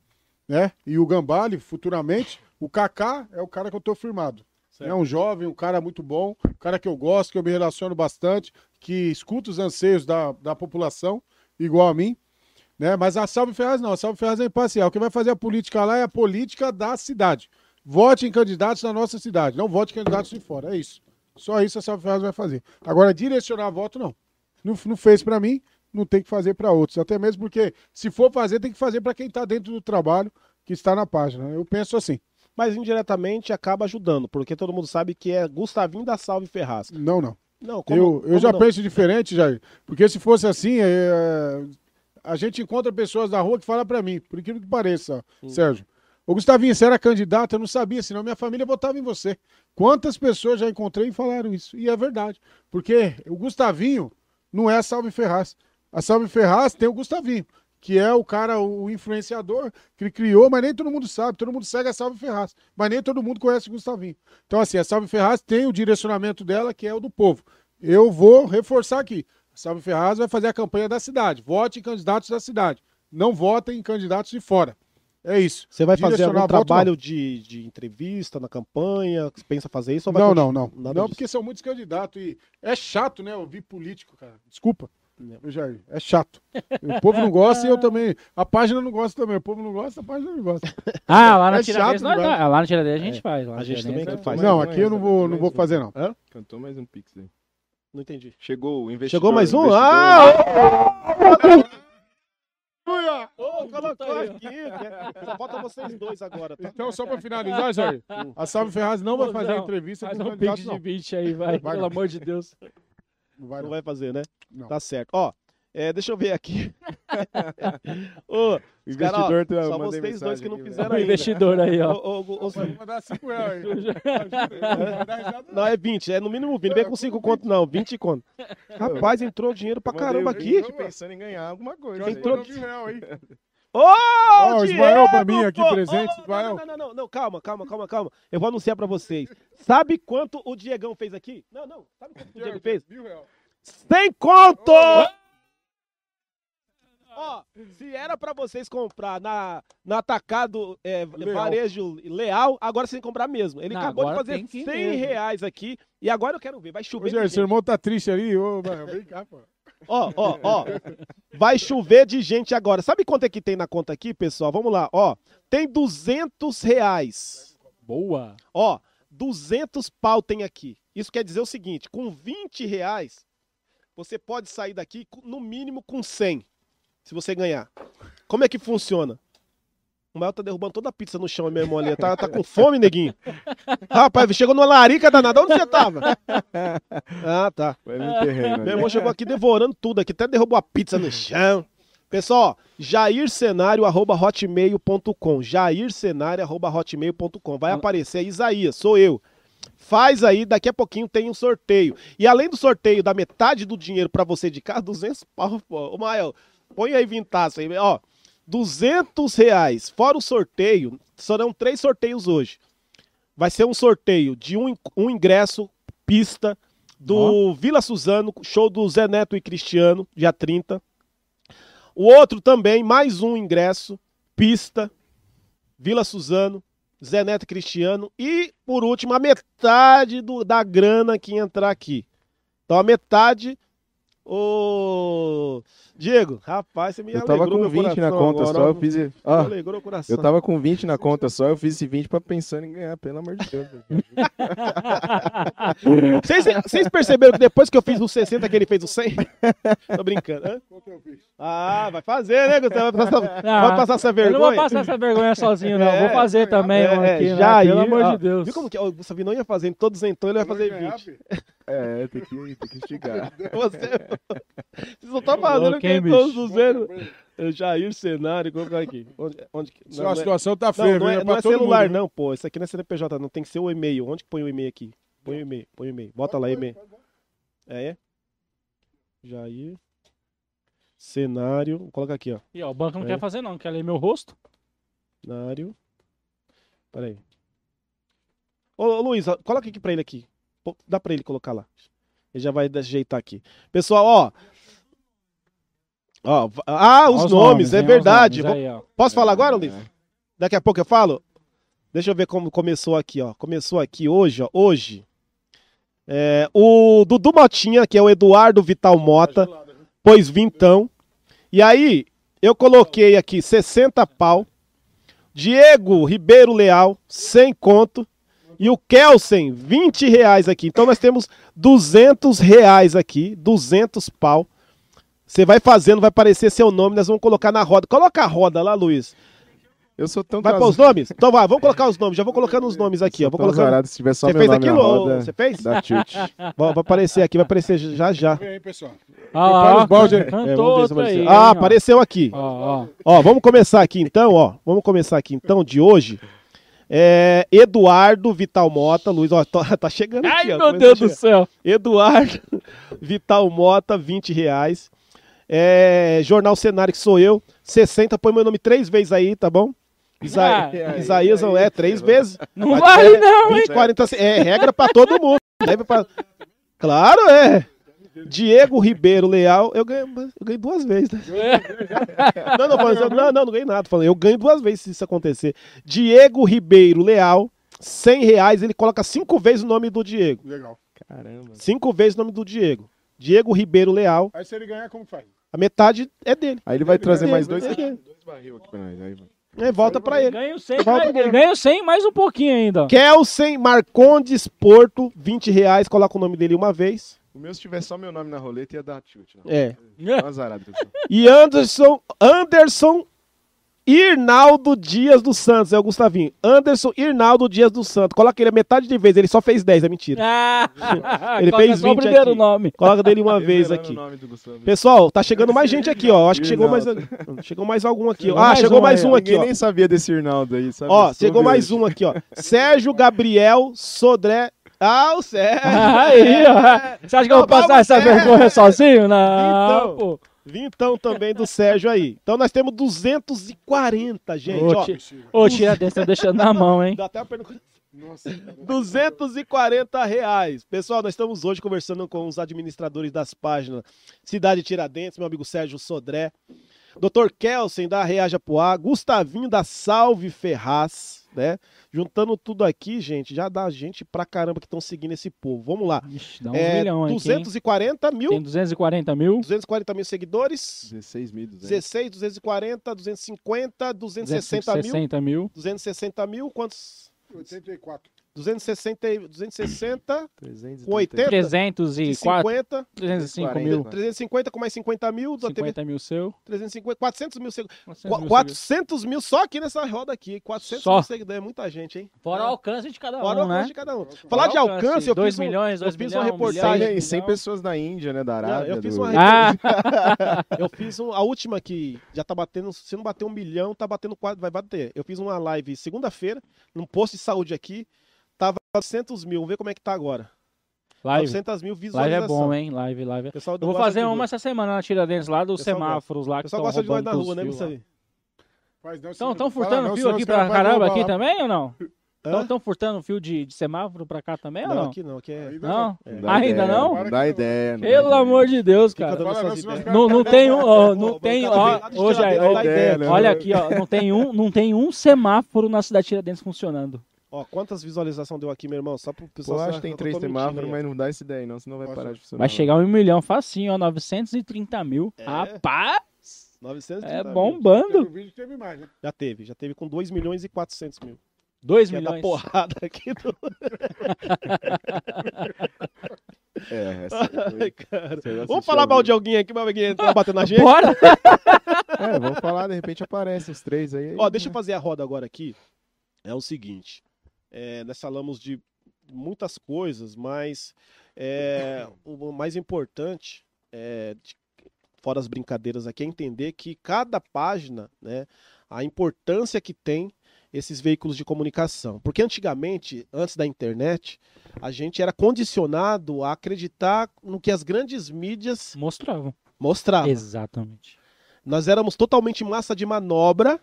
né? E o Gambale, futuramente. O Kaká é o cara que eu estou firmado. Certo. É um jovem, um cara muito bom, um cara que eu gosto, que eu me relaciono bastante, que escuta os anseios da, da população, igual a mim. Né? Mas a Salve Ferraz não, a Salve Ferraz é imparcial. Quem vai fazer a política lá é a política da cidade. Vote em candidatos na nossa cidade, não vote em candidatos de fora. É isso. Só isso a Salve Ferraz vai fazer. Agora, direcionar voto, não. Não, não fez para mim, não tem que fazer para outros. Até mesmo porque, se for fazer, tem que fazer para quem está dentro do trabalho que está na página. Eu penso assim mas indiretamente acaba ajudando, porque todo mundo sabe que é Gustavinho da Salve Ferraz. Não, não. Não, como, eu, eu como já não? penso diferente, Jair. Porque se fosse assim, é, a gente encontra pessoas na rua que falam para mim, por incrível que pareça, Sim. Sérgio. Ô Gustavinho, você era candidato, eu não sabia, senão minha família votava em você. Quantas pessoas já encontrei e falaram isso? E é verdade. Porque o Gustavinho não é a Salve Ferraz. A Salve Ferraz tem o Gustavinho que é o cara, o influenciador que criou, mas nem todo mundo sabe. Todo mundo segue a Salve Ferraz, mas nem todo mundo conhece o Gustavinho. Então, assim, a Salve Ferraz tem o direcionamento dela, que é o do povo. Eu vou reforçar aqui. A Salve Ferraz vai fazer a campanha da cidade. Vote em candidatos da cidade. Não votem em candidatos de fora. É isso. Você vai fazer algum trabalho de, de entrevista na campanha? Você pensa fazer isso? não, não, não. Não, não porque são muitos candidatos e é chato, né? Ouvir político, cara. Desculpa. Jair, é chato. O povo não gosta e eu também. A página não gosta também. O povo não gosta, a página não gosta. Ah, lá na é Tiradentes nós dá. Lá na Tiradentes a gente é. faz. a gente também é faz. Não, aqui eu não vou, não vou fazer, não. Hã? Cantou mais um pix aí. Não entendi. Chegou o investidor. Chegou mais um? Ah! Oh, colocou aqui. Só falta vocês dois agora. Tá? Então, só para finalizar, Jair, a Salve Ferraz não vai fazer a entrevista com o um pix de 20 aí, vai, vai, pelo amor de Deus. Não vai, não. não vai fazer, né? Não. Tá certo. Ó, É, deixa eu ver aqui. Ô, O investidor tá só mandei vocês dois que não fizeram O ainda. investidor aí, ó. Ô, ô, ô, mandar 5 reais aí. Não vai dar risada, Não, é 20, é no mínimo 20. Não vem com 5 conto, não, 20 conto. Rapaz, entrou dinheiro pra caramba aqui. pensando em ganhar alguma coisa. Aí. entrou- real aí. Ô, Ó, o Ismael pra mim aqui pô! presente, Ô, Ismael. Não, não, não, não, não, calma, calma, calma, calma. Eu vou anunciar pra vocês. Sabe quanto o Diegão fez aqui? Não, não. Sabe quanto o Diego fez? Mil real. 100 conto! Ó, se era pra vocês comprar na, na Atacado é, Leal. Varejo Leal, agora vocês têm que comprar mesmo. Ele Não, acabou de fazer tem que 100 ir mesmo. reais aqui e agora eu quero ver. Vai Ô, chover. de Jair, seu irmão tá triste ali. Ô, mano, vem cá, pô. Ó, ó, ó. Vai chover de gente agora. Sabe quanto é que tem na conta aqui, pessoal? Vamos lá, ó. Tem 200 reais. Boa. Ó, 200 pau tem aqui. Isso quer dizer o seguinte, com 20 reais, você pode sair daqui no mínimo com 100, se você ganhar. Como é que funciona? O Mael tá derrubando toda a pizza no chão mesmo ali. Tá, tá com fome, neguinho? Rapaz, chegou numa larica danada. Onde você tava? Ah, tá. Foi no terreno. Meu ali. irmão chegou aqui devorando tudo aqui, até derrubou a pizza no chão. Pessoal, jaircenário.hotmail.com jaircenário.hotmail.com Vai aparecer aí, Isaías, sou eu. Faz aí, daqui a pouquinho tem um sorteio. E além do sorteio da metade do dinheiro pra você de casa, 200 pau, pô. Ô, Mael, põe aí vintaço aí, ó. 200 reais, fora o sorteio, serão três sorteios hoje. Vai ser um sorteio de um, um ingresso, pista, do Vila Suzano, show do Zé Neto e Cristiano, dia 30. O outro também, mais um ingresso, pista, Vila Suzano, Zé Neto e Cristiano. E, por último, a metade do- da grana que entrar aqui. Então, a metade. Ô. Diego, rapaz, você me Eu tava alegrou com meu 20 na conta agora, só, eu fiz. Me Ó, alegrou o coração. eu tava com 20 na conta só, eu fiz esse 20 pra pensando em ganhar, pelo amor de Deus. Vocês, vocês perceberam que depois que eu fiz o 60 que ele fez o 100? Tô brincando. hã? Qual que eu fiz? Ah, vai fazer, né, Gustavo? Vai passar, Não, vai passar essa Eu não vergonha? vou passar essa vergonha sozinho, não. É, vou fazer também um É, aqui, né? Jair, Pelo amor ó, de Deus. Viu como que o Gustavo não ia fazer em todos então ele vai fazer Vai ganhar, 20. filho? É, tem que, tem que estigar. Você, vocês não estão fazendo Louco, que hein, todos os Jair Cenário, colocar aqui. Onde, onde, não, a é- situação tá não, feia, não é, não é todo celular, mundo, não, pô. Isso aqui não é CNPJ, não. Tem que ser o e-mail. Onde que põe o e-mail aqui? Põe o e-mail, põe o e-mail. Bota lá e-mail. É, é? Jair. Cenário. Vou colocar aqui, ó. E ó, o banco não É. quer fazer, não. Quer ler meu rosto? Cenário. Peraí. Ô, ô Luiz, ó, coloca aqui pra ele aqui. Dá pra ele colocar lá. Ele já vai ajeitar aqui. Pessoal, ó. Ó, ah, os, Ó nomes, é ó os verdade. nomes aí, ó. Posso falar agora, Luiz? É. Daqui a pouco eu falo? Deixa eu ver como começou aqui, ó. Começou aqui hoje, ó. Hoje. É, o Dudu Motinha, que é o Eduardo Vital Mota, pôs vintão. E aí, eu coloquei aqui 60 pau. Diego Ribeiro Leal, 100 conto. E o Kelsen, 20 reais aqui. Então nós temos 200 reais aqui, 200 pau. Você vai fazendo, vai aparecer seu nome, nós vamos colocar na roda. Coloca a roda lá, Luiz. Eu sou tão Vai pôr os nomes? Então vai, vamos colocar os nomes. Já vou colocando os nomes aqui, ó. Vou colocando. Azarado, se tiver só Você meu fez nome aquilo? roda, Você fez? dá tilt. Vai vai aparecer aqui, vai aparecer já já. Vem aí, pessoal. Ah, ó, balde. É, aí. Ah, apareceu aqui. Ó, ó. Ó, vamos começar aqui então, ó. Vamos começar aqui então de hoje. É, Eduardo Vital Mota, Luiz, ó, tá, tá chegando Ai, aqui, ó. meu Deus do céu. Eduardo Vital Mota, 20 reais. É, Jornal Cenário, que sou eu, 60. Põe meu nome três vezes aí, tá bom? Isa Ah, Isaías, aí, é, três vezes. Não Vai não, hein? 20, 40, é regra pra todo mundo. Pra... Claro, é. Diego Ribeiro Leal, eu ganhei, eu ganhei duas vezes. Né? Não, não, não, não, não ganhei nada. Falando, eu ganho duas vezes se isso acontecer. Diego Ribeiro Leal, 100 reais, ele coloca cinco vezes o nome do Diego. Legal. Caramba. Cinco vezes o nome do Diego. Diego Ribeiro Leal, Aí se ele ganhar, como faz? a metade é dele. Aí ele vai trazer mais dois, ele- dois barril aqui pra nós. Aí, É, volta pra ele. Ganho 100, Volta mais, aqui. ganho 100 mais um pouquinho ainda. Kelsen Marcondes Porto, 20 reais, coloca o nome dele uma vez. O meu, se tiver só meu nome na roleta, ia dar tilt. Não. É. Tá azarado. E Anderson, Anderson Irnaldo Dias dos Santos, é o Gustavinho. Anderson Irnaldo Dias dos Santos. Coloca ele a metade de vez, ele só fez 10, é mentira. Ah, Ele coloca fez só o 20 primeiro aqui. nome. Coloca dele uma vez aqui. o nome do Gustavo. Pessoal, tá chegando mais gente aqui, ó. Acho que chegou mais, chegou mais algum aqui. ó. Ah, chegou mais aí, um aqui, ó. nem sabia desse Irnaldo aí, sabe? Ó, chegou mais um aqui, ó. Sérgio Gabriel Sodré. Ah, o Sérgio. Aí, ó. Você acha que eu vou passar essa vergonha sozinho? Não, Então. pô. Vintão também do Sérgio aí. Então nós temos 240, gente. Ô, ó. ti- Ô, tira desse, deixando na mão, hein? Dá até uma pergunta. Nossa. 240 reais. Pessoal, nós estamos hoje conversando com os administradores das páginas Cidade Tiradentes, meu amigo Sérgio Sodré, Dr. Kelsen da Reaja Poá, Gustavinho da Salve Ferraz, né? Juntando tudo aqui, gente, já dá gente pra caramba que estão seguindo esse povo. Vamos lá. Ixi, dá um É, milhão aqui, hein? 240 mil, Tem 240 mil? 240 mil seguidores. 16.200. 16, 240, 250, 260 mil. 260 mil. 260 mil, quantos? 84. 260, e- 260 330. com 80, 304, 50, 305 40. mil. 350 com mais 50 mil, da TV, 50 mil seu. 350, 400 mil seguidores. 400 mil 400 mil só aqui nessa roda aqui. 400 Só. mil seguidores, é muita gente, hein? Fora o alcance de cada um, Fora o né? alcance de cada um. Fora Falar de alcance, alcance, eu fiz, um, milhões, dois eu fiz milhão, uma um reportagem. milhão. 100, 100 pessoas da Índia, né? Da Arábia. eu fiz do- uma Ah, Eu fiz um- a última que já tá batendo, se não bater um milhão, tá batendo quase, vai bater. Eu fiz uma live segunda-feira, num posto de saúde aqui, tava 900 mil, vamos ver como é que tá agora. live. 900 mil Live visualizações. é bom, hein? Live, live. Pessoal Eu vou gosta fazer uma essa semana na Tiradentes, lá dos Pessoal semáforos lá O que pessoal gosta de nós na rua, né, não, Então, senão- estão furtando não, fio aqui pra caramba aqui lá. também ou não? Estão furtando fio de, de semáforo pra cá também ou Não, não? aqui não, aqui é. Ainda Não? É. Não dá Ainda ideia, não? Não dá ideia. não dá Pelo ideia. amor de Deus, cara. dando Fala não. Não, não tem um, ó, não tem, ó, hoje tiradentes ó, ideia, né? olha aqui, ó, não tem um, não tem um semáforo na cidade de Tiradentes funcionando. Ó, quantas visualizações deu aqui, meu irmão? Só pro pessoal Pô, acho que tem eu três semáforos, mas não dá essa ideia não, senão vai parar de funcionar. Vai chegar um milhão facinho, ó, 930 mil. É. Rapaz, 930 é mil. bombando. Teve um vídeo teve mais, né? Já teve, já teve com 2 milhões e 400 mil. 2 Quer dar milhões. porrada aqui do... É, essa Ai, cara. Vamos falar mal de alguém aqui, pra alguém entrar batendo na gente? Bora! É, vamos falar, de repente aparecem os três aí. Ó, deixa eu fazer a roda agora aqui. É o seguinte, é, nós falamos de muitas coisas, mas é, o mais importante, é, de- fora as brincadeiras aqui, é entender que cada página, né, a importância que tem esses veículos de comunicação. Porque antigamente, antes da internet, a gente era condicionado a acreditar no que as grandes mídias Mostravam. mostravam. Exatamente. Nós éramos totalmente massa de manobra.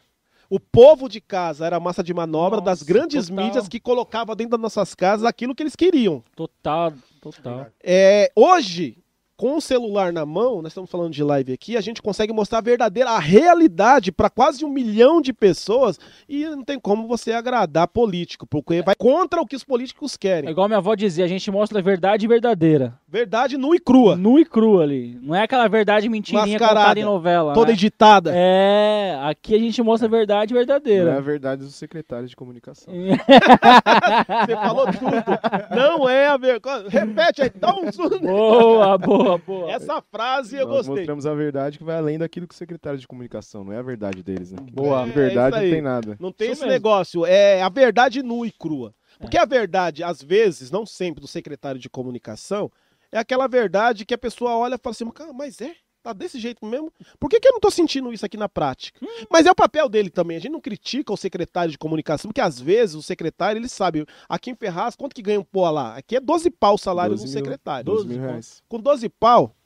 O povo de casa era massa de manobra das Nossa, grandes total. mídias que colocavam dentro das nossas casas aquilo que eles queriam. Total, total. É, hoje, com o celular na mão, nós estamos falando de live aqui, a gente consegue mostrar a verdadeira, a realidade para quase um milhão de pessoas e não tem como você agradar político, porque vai contra o que os políticos É querem. igual minha avó dizia, a gente mostra a verdade verdadeira. Verdade nua e crua, Nu e crua ali. Não é aquela verdade mentirinha Mascarada. contada em novela. toda né? editada. É, aqui a gente mostra a verdade Não é a verdadeira. verdade dos secretários de comunicação. Você falou tudo. Não é a vergonha. Repete aí, dá um zoom. boa, boa, boa. Essa frase eu Nós gostei. mostramos a verdade que vai além daquilo que o secretário de comunicação, não é a verdade deles, né? Boa. É, verdade não tem nada. Não tem Isso esse mesmo. negócio. É a verdade nua e crua. Porque a verdade, às vezes, não sempre do secretário de comunicação, é aquela verdade que a pessoa olha e fala assim, "Cara, mas é? Tá desse jeito mesmo? Por que, que eu não tô sentindo isso aqui na prática? Mas é o papel dele também. A gente não critica o secretário de comunicação, porque às vezes o secretário, ele sabe. Aqui em Ferraz, quanto que ganha um pô lá? Aqui é 12 pau o salário 12 do secretário. 12 12 mil reais. Com 12 pau,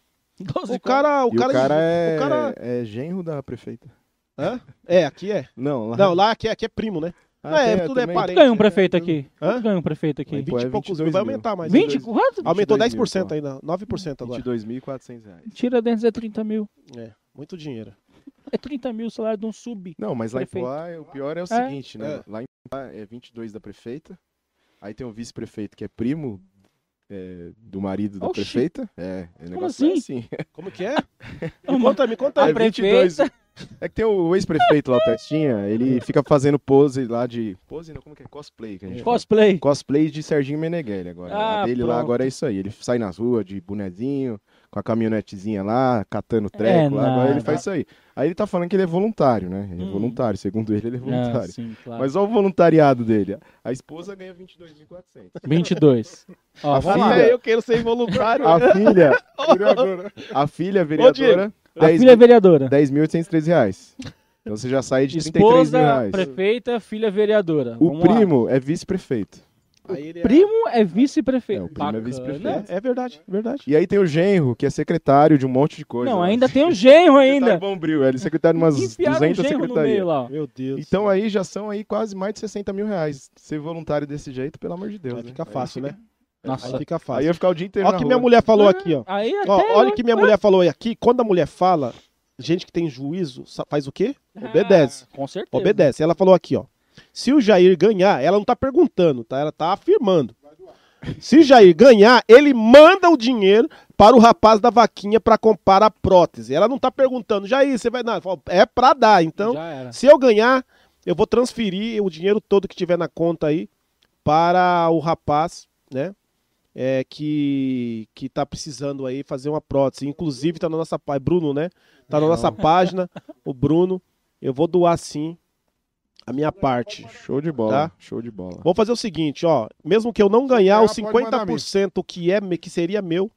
Doze o cara... O cara, o cara é, o cara- é genro da prefeita. Hã? É, aqui é. Não, lá. Não, lá aqui é, aqui é primo, né? Ah, é, tem, tudo é parente. ganha um prefeito aqui? Hã? Ganha um prefeito aqui? Mas, 20 Pô, é e poucos 22 mil. Vai aumentar mais. 20? Quanto? Aumentou 22 mil, 10% pô. ainda, 9% agora. 22.400 reais. Tira dentro é 30 mil. É, muito dinheiro. É 30 mil o salário de um sub. Não, mas lá Prefeito. em Poá, o pior é o É. seguinte, né? É. Lá em Poá é 22 da prefeita, aí tem o vice-prefeito que é primo é, do marido da Oxi. prefeita. É, o Como negócio é assim. Como que é? Me conta, me conta A aí. Aí, 22. É que tem o ex-prefeito lá, o Testinha, ele fica fazendo pose lá de... Pose não, como que é? Cosplay que a gente fala. Cosplay. Cosplay de Serginho Meneghelli agora. Ah, a dele pronto. lá agora é isso aí. Ele sai nas ruas de bonezinho, com a caminhonetezinha lá, catando treco É lá, agora ele nada. faz isso aí. Aí ele tá falando que ele é voluntário, né? Ele é Hum. voluntário, segundo ele, ele é Ah, voluntário. sim, claro. Mas olha o voluntariado dele. A esposa ganha 22.400. 22. Ó, A filha- lá. É, eu quero ser voluntário. A filha, Vereadora. a filha vereadora, A 10 filha é vereadora. 10.803 reais. Então você já sai de 33 mil Esposa, reais. prefeita, filha vereadora. O Vamos lá. primo é vice-prefeito. É- Primo é vice-prefeito. É, o primo é vice-prefeito. É, é verdade, verdade. E aí tem o genro, que é secretário de um monte de coisa. Não, lá. ainda tem o genro ainda. Bombril, ele é secretário de umas Enfiaram o 200 genro no meio secretarias. lá. Meu Deus. Então aí já são aí quase mais de 60 mil reais. Ser voluntário desse jeito, pelo amor de Deus. Né? fica fácil, né? Nossa. Aí fica Aí fácil. ia ficar o dia inteiro Olha o que rua. minha mulher falou aqui, ó. Aí até Ó, olha o eu- que minha mulher falou aqui. Quando a mulher fala, gente que tem juízo faz o quê? Obedece. Ah, com certeza. Obedece. Ela falou aqui, ó. Se o Jair ganhar, ela não tá perguntando, tá? Ela tá afirmando. Se Jair ganhar, ele manda o dinheiro para o rapaz da vaquinha para comprar a prótese. Ela não tá perguntando, Jair, você vai dar? É pra dar. Então, se eu ganhar, eu vou transferir o dinheiro todo que tiver na conta aí para o rapaz, né? É, que, que tá precisando aí fazer uma prótese. Inclusive, tá na nossa página. Bruno, né? Tá na nossa página, o Bruno. Eu vou doar sim a minha parte. Show de bola. Tá? Show de bola. Vou fazer o seguinte, ó. Mesmo que eu não ganhar os pode mandar 50% que, é, que seria meu,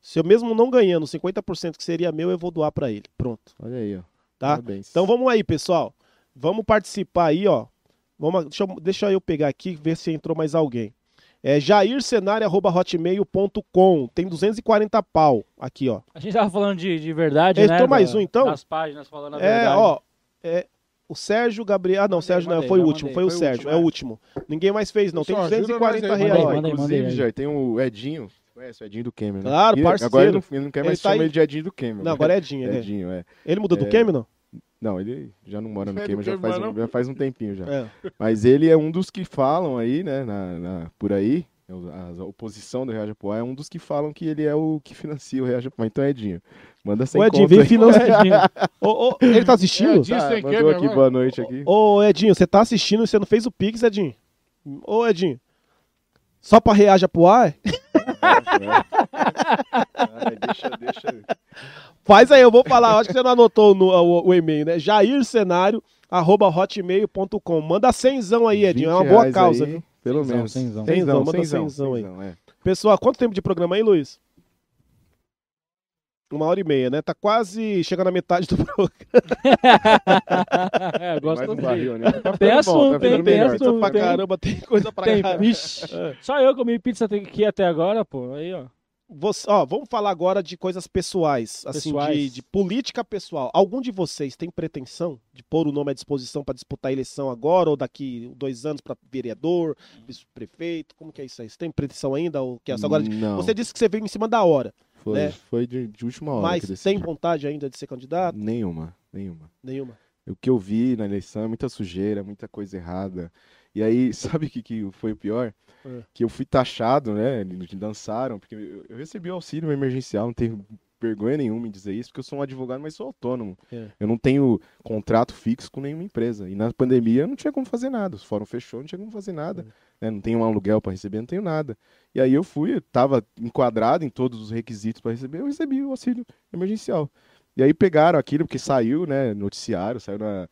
se eu mesmo não ganhando os 50% que seria meu, eu vou doar para ele. Pronto, Olha aí, ó. tá? Parabéns. Então vamos aí, pessoal. Vamos participar aí, ó. Vamos, deixa, eu, deixa eu pegar aqui, ver se entrou mais alguém. É jaircenário.hotmail.com. Tem 240 pau aqui, ó. A gente tava falando de, de verdade, Entrou né? mais da- um, então? Das páginas falando a É, verdade. ó. É, o Sérgio Gabriel. Ah, não, o Mandei, Sérgio não, mandei, foi o último. mandei. Foi o Foi o Sérgio, último, é o é. último. Ninguém mais fez, não. Tem Pessoal, ajuda 240 nós aí, reais. Mandei, mandei, Inclusive, já tem o Edinho. Conhece o Edinho do Cameron, né? Claro, E parceiro. Agora ele não, ele não quer Ele mais tá chamar aí- ele de Edinho do Cameron. Não, agora é Edinho. né? Edinho, é. Ele mudou do É. Cameron? Não? Ele já não mora no É Cameron já faz, um, não? já faz um tempinho já. É. Mas ele é um dos que falam aí, né, na, na- por aí, a, a oposição do Reaja Poá é um dos que falam que ele é o que financia o Reaja Poá. Então, Edinho, manda sem O Edinho conto veio aí. financiar. Ô, ô, ele tá assistindo? É, Edinho. Tá, sem mandou aqui agora? boa noite aqui. Ô, Edinho, você tá assistindo e você não fez o Pix, Edinho? Ô, Edinho. Só pra reaja ar? Ai, deixa, deixa. Faz aí, eu vou falar. Acho que você não anotou no, o, o e-mail, né? jaircenário.hotmail.com. Manda cenzão aí, Edinho. É uma 20 boa causa, aí, viu? Pelo Cenzão, menos. cenzão. Cenzão, manda cenzão, cenzão aí. cenzão, é. Pessoal, quanto tempo de programa aí, Luiz? Uma hora e meia, né? Tá quase chegando na metade do programa. é, gosto um assim. barril, né? Tá Tem assunto, tá hein? Tem melhor. assunto. Pizza pra tem. caramba, tem coisa pra Tem, caramba. vixe. É. Só eu comi pizza aqui até agora, pô. Aí, ó. Você- ó, vamos falar agora de coisas pessoais, assim, de, Pessoais. de política pessoal. Algum de vocês tem pretensão de pôr o nome à disposição para disputar a eleição agora ou daqui dois anos para vereador, prefeito? Como que é isso aí? Você tem pretensão ainda? Ou que é só agora? Não, Você disse que você veio em cima da hora, foi, né? foi de, de última hora mas tem vontade ainda de ser candidato? Nenhuma, nenhuma. Nenhuma. O que eu vi na eleição é muita sujeira, muita coisa errada. E aí, sabe o que, que foi o pior? É. Que eu fui taxado, né? Eles lançaram, porque eu, eu recebi o auxílio emergencial, não tenho vergonha nenhuma em dizer isso, porque eu sou um advogado, mas sou autônomo. É. Eu não tenho contrato fixo com nenhuma empresa. E na pandemia não tinha como fazer nada. O fórum fechou, não tinha como fazer nada. né? Não tenho um aluguel para receber, não tenho nada. E aí eu fui, eu tava enquadrado em todos os requisitos para receber, eu recebi o auxílio emergencial. E aí pegaram aquilo, porque saiu, né, noticiário, saiu na,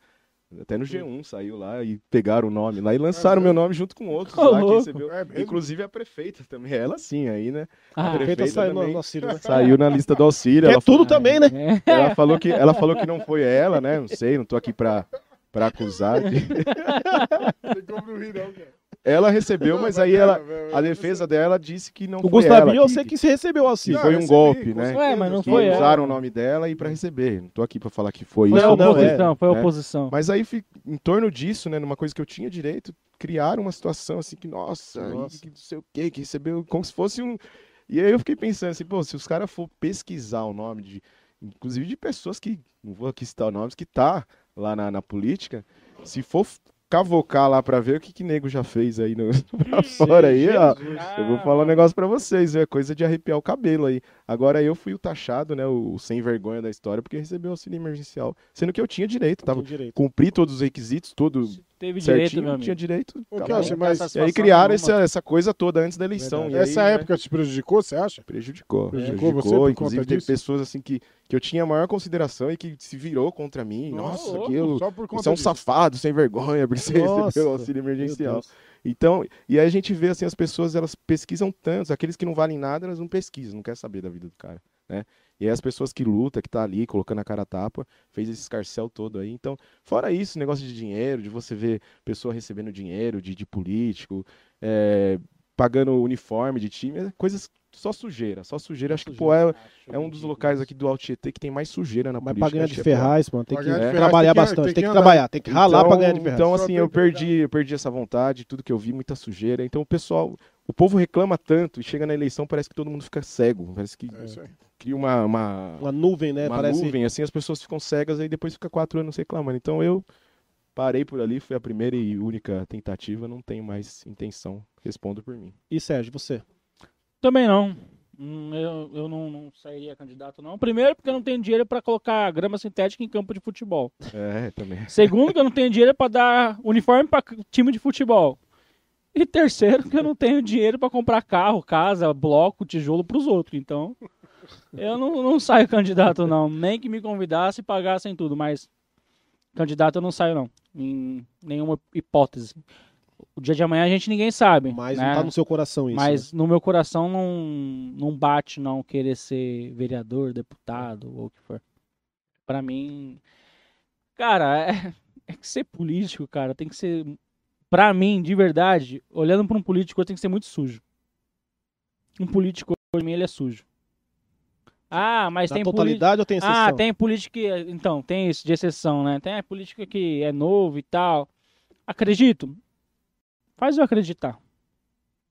até no G1 saiu lá e pegaram o nome lá e lançaram meu nome junto com outros lá que recebeu. É? Inclusive a prefeita também, ela sim aí, né? Ah, A prefeita prefeita saiu no, também. no auxílio, né? Saiu na lista do auxílio. Que é ela tudo também, né? É. ela falou que ela falou que não foi ela, né? Não sei, não tô aqui pra, pra acusar. de- Tem como não rir, não, cara. Ela recebeu, mas aí ela a defesa dela disse que não O foi Gustavinho, ela eu sei que você recebeu o que auxílio. foi um recebi, golpe, né? Ué, mas não Que foi ela. usaram o nome dela e pra receber. Não tô aqui pra falar que foi Foi isso. a Não, não, oposição, foi a né? oposição. Mas aí, em torno disso, né, numa coisa que eu tinha direito, criaram uma situação assim que, nossa, Nossa. que não sei o quê, que recebeu como se fosse um. E aí eu fiquei pensando assim, pô, se os caras for pesquisar o nome de. Inclusive de pessoas que. Não vou aqui citar nomes, que tá lá na, na política, se for cavocar lá pra ver o que que nego já fez aí no, pra fora aí, ó. Eu vou falar um negócio pra vocês, é coisa de arrepiar o cabelo aí. Agora eu fui o taxado, né, o, o sem vergonha da história, porque recebeu auxílio emergencial, sendo que eu tinha direito, tava direito. cumpri todos os requisitos, todo, Teve direito, certinho, meu amigo. tinha direito. Ô, acabou. Kelsey, mas Essa E aí criaram essa, essa coisa toda antes da eleição. E aí, essa né, época te prejudicou, você acha? Prejudicou. Prejudicou Prejudicou, você por inclusive conta teve disso? pessoas assim que, que eu tinha a maior consideração e que se virou contra mim. Nossa, louco, aquilo. Só por conta Você é um disso. safado, sem vergonha, porque você Nossa, recebeu o auxílio emergencial. Então, e aí a gente vê assim, as pessoas elas pesquisam tanto, aqueles que não valem nada, elas não pesquisam, não quer saber da vida do cara, né? E aí as pessoas que lutam, que tá ali colocando a cara a tapa, fez esse escarcel todo aí. Então, fora isso, negócio de dinheiro, de você ver pessoa recebendo dinheiro de, de político, é, pagando uniforme de time, é coisas só sujeira, só sujeira. Acho que pô, é, é um dos locais aqui do Alto Tietê que tem mais sujeira na Mas política. pra ganhar de que é ferraz, mano, tem que ferraz, trabalhar tem que- bastante, tem tem que que andar. trabalhar, tem que ralar então, pra ganhar de ferraz. Então, Só assim, tem eu que perdi, eu perdi essa vontade, tudo que eu vi, muita sujeira. Então, o pessoal, o povo reclama tanto e chega na eleição, parece que todo mundo fica cego. Parece que É isso aí. Cria uma, uma, Uma nuvem, né? uma Parece. nuvem, assim, as pessoas ficam cegas e depois fica quatro anos reclamando. Então, eu parei por ali, foi a primeira e única tentativa, não tenho mais intenção. Respondo por mim. E Sérgio, você? Também não. Hum, Eu, eu não, não sairia candidato, não. Primeiro, porque eu não tenho dinheiro pra colocar grama sintética em campo de futebol. É, também. Segundo, que eu não tenho dinheiro pra dar uniforme pra time de futebol. E terceiro, que eu não tenho dinheiro pra comprar carro, casa, bloco, tijolo pros outros. Então, eu não, não saio candidato, não. Nem que me convidasse e pagassem tudo, mas candidato eu não saio, não. Em nenhuma hipótese. O dia de amanhã a gente ninguém sabe. Mas né? não tá no seu coração isso. Mas né? no meu coração não, não bate não querer ser vereador, deputado ou o que for. Pra mim, cara, é, é que ser político, cara, tem que ser pra mim, de verdade, olhando pra um político, tem que ser muito sujo. Um político, pra mim, ele é sujo. Ah, mas Da tem totalidade ou tem exceção? ah, tem política que. Então, tem isso de exceção, né? Tem a política que é novo e tal. Acredito. Faz eu acreditar.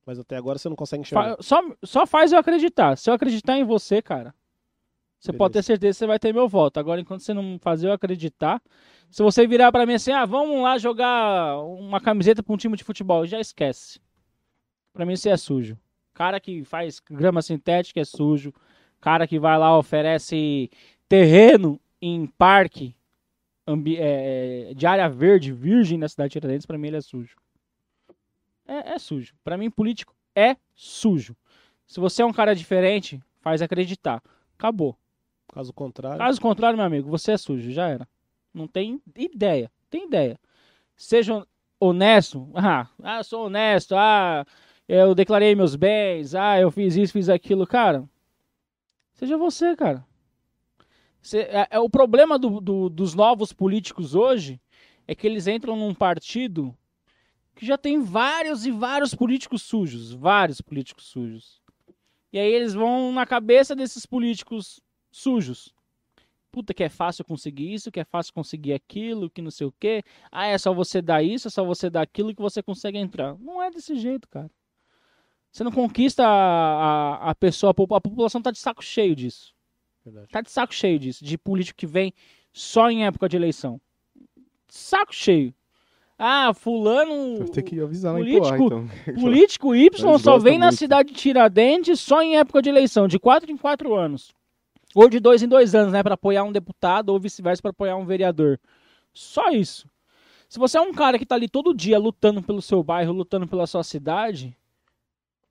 Mas até agora você não consegue enxergar. Fa- só, só faz eu acreditar. Se eu acreditar em você, cara, você Beleza. pode ter certeza que você vai ter meu voto. Agora, enquanto você não fazer eu acreditar, se você virar pra mim assim, ah, vamos lá jogar uma camiseta pra um time de futebol, já esquece. Pra mim, você é sujo. Cara que faz grama sintética é sujo. Cara que vai lá oferece terreno em parque ambi- é, de área verde, virgem na cidade de Tiradentes, pra mim ele é sujo. É, é sujo. Pra mim, político é sujo. Se você é um cara diferente, faz acreditar. Acabou. Caso contrário. Caso contrário, meu amigo, você é sujo, já era. Não tem ideia. Tem ideia. Seja honesto. Ah, ah, sou honesto. Ah, eu declarei meus bens. Ah, eu fiz isso, fiz aquilo. Cara, seja você, cara. É, é o problema do- do- dos novos políticos hoje é que eles entram num partido que já tem vários e vários políticos sujos. Vários políticos sujos. E aí eles vão na cabeça desses políticos sujos. Puta, que é fácil conseguir isso, que é fácil conseguir aquilo, que não sei o quê. Ah, é só você dar isso, é só você dar aquilo que você consegue entrar. Não é desse jeito, cara. Você não conquista a, a, a pessoa, a popu- a população tá de saco cheio disso. Verdade. Tá de saco cheio disso, de político que vem só em época de eleição. Saco cheio. Ah, fulano. Ter que avisar lá em político- então. Político Y só vem na muito. cidade de Tiradentes só em época de eleição, de 4 em 4 anos. Ou de 2 em 2 anos, né? Pra apoiar um deputado ou vice-versa pra apoiar um vereador. Só isso. Se você é um cara que tá ali todo dia lutando pelo seu bairro, lutando pela sua cidade,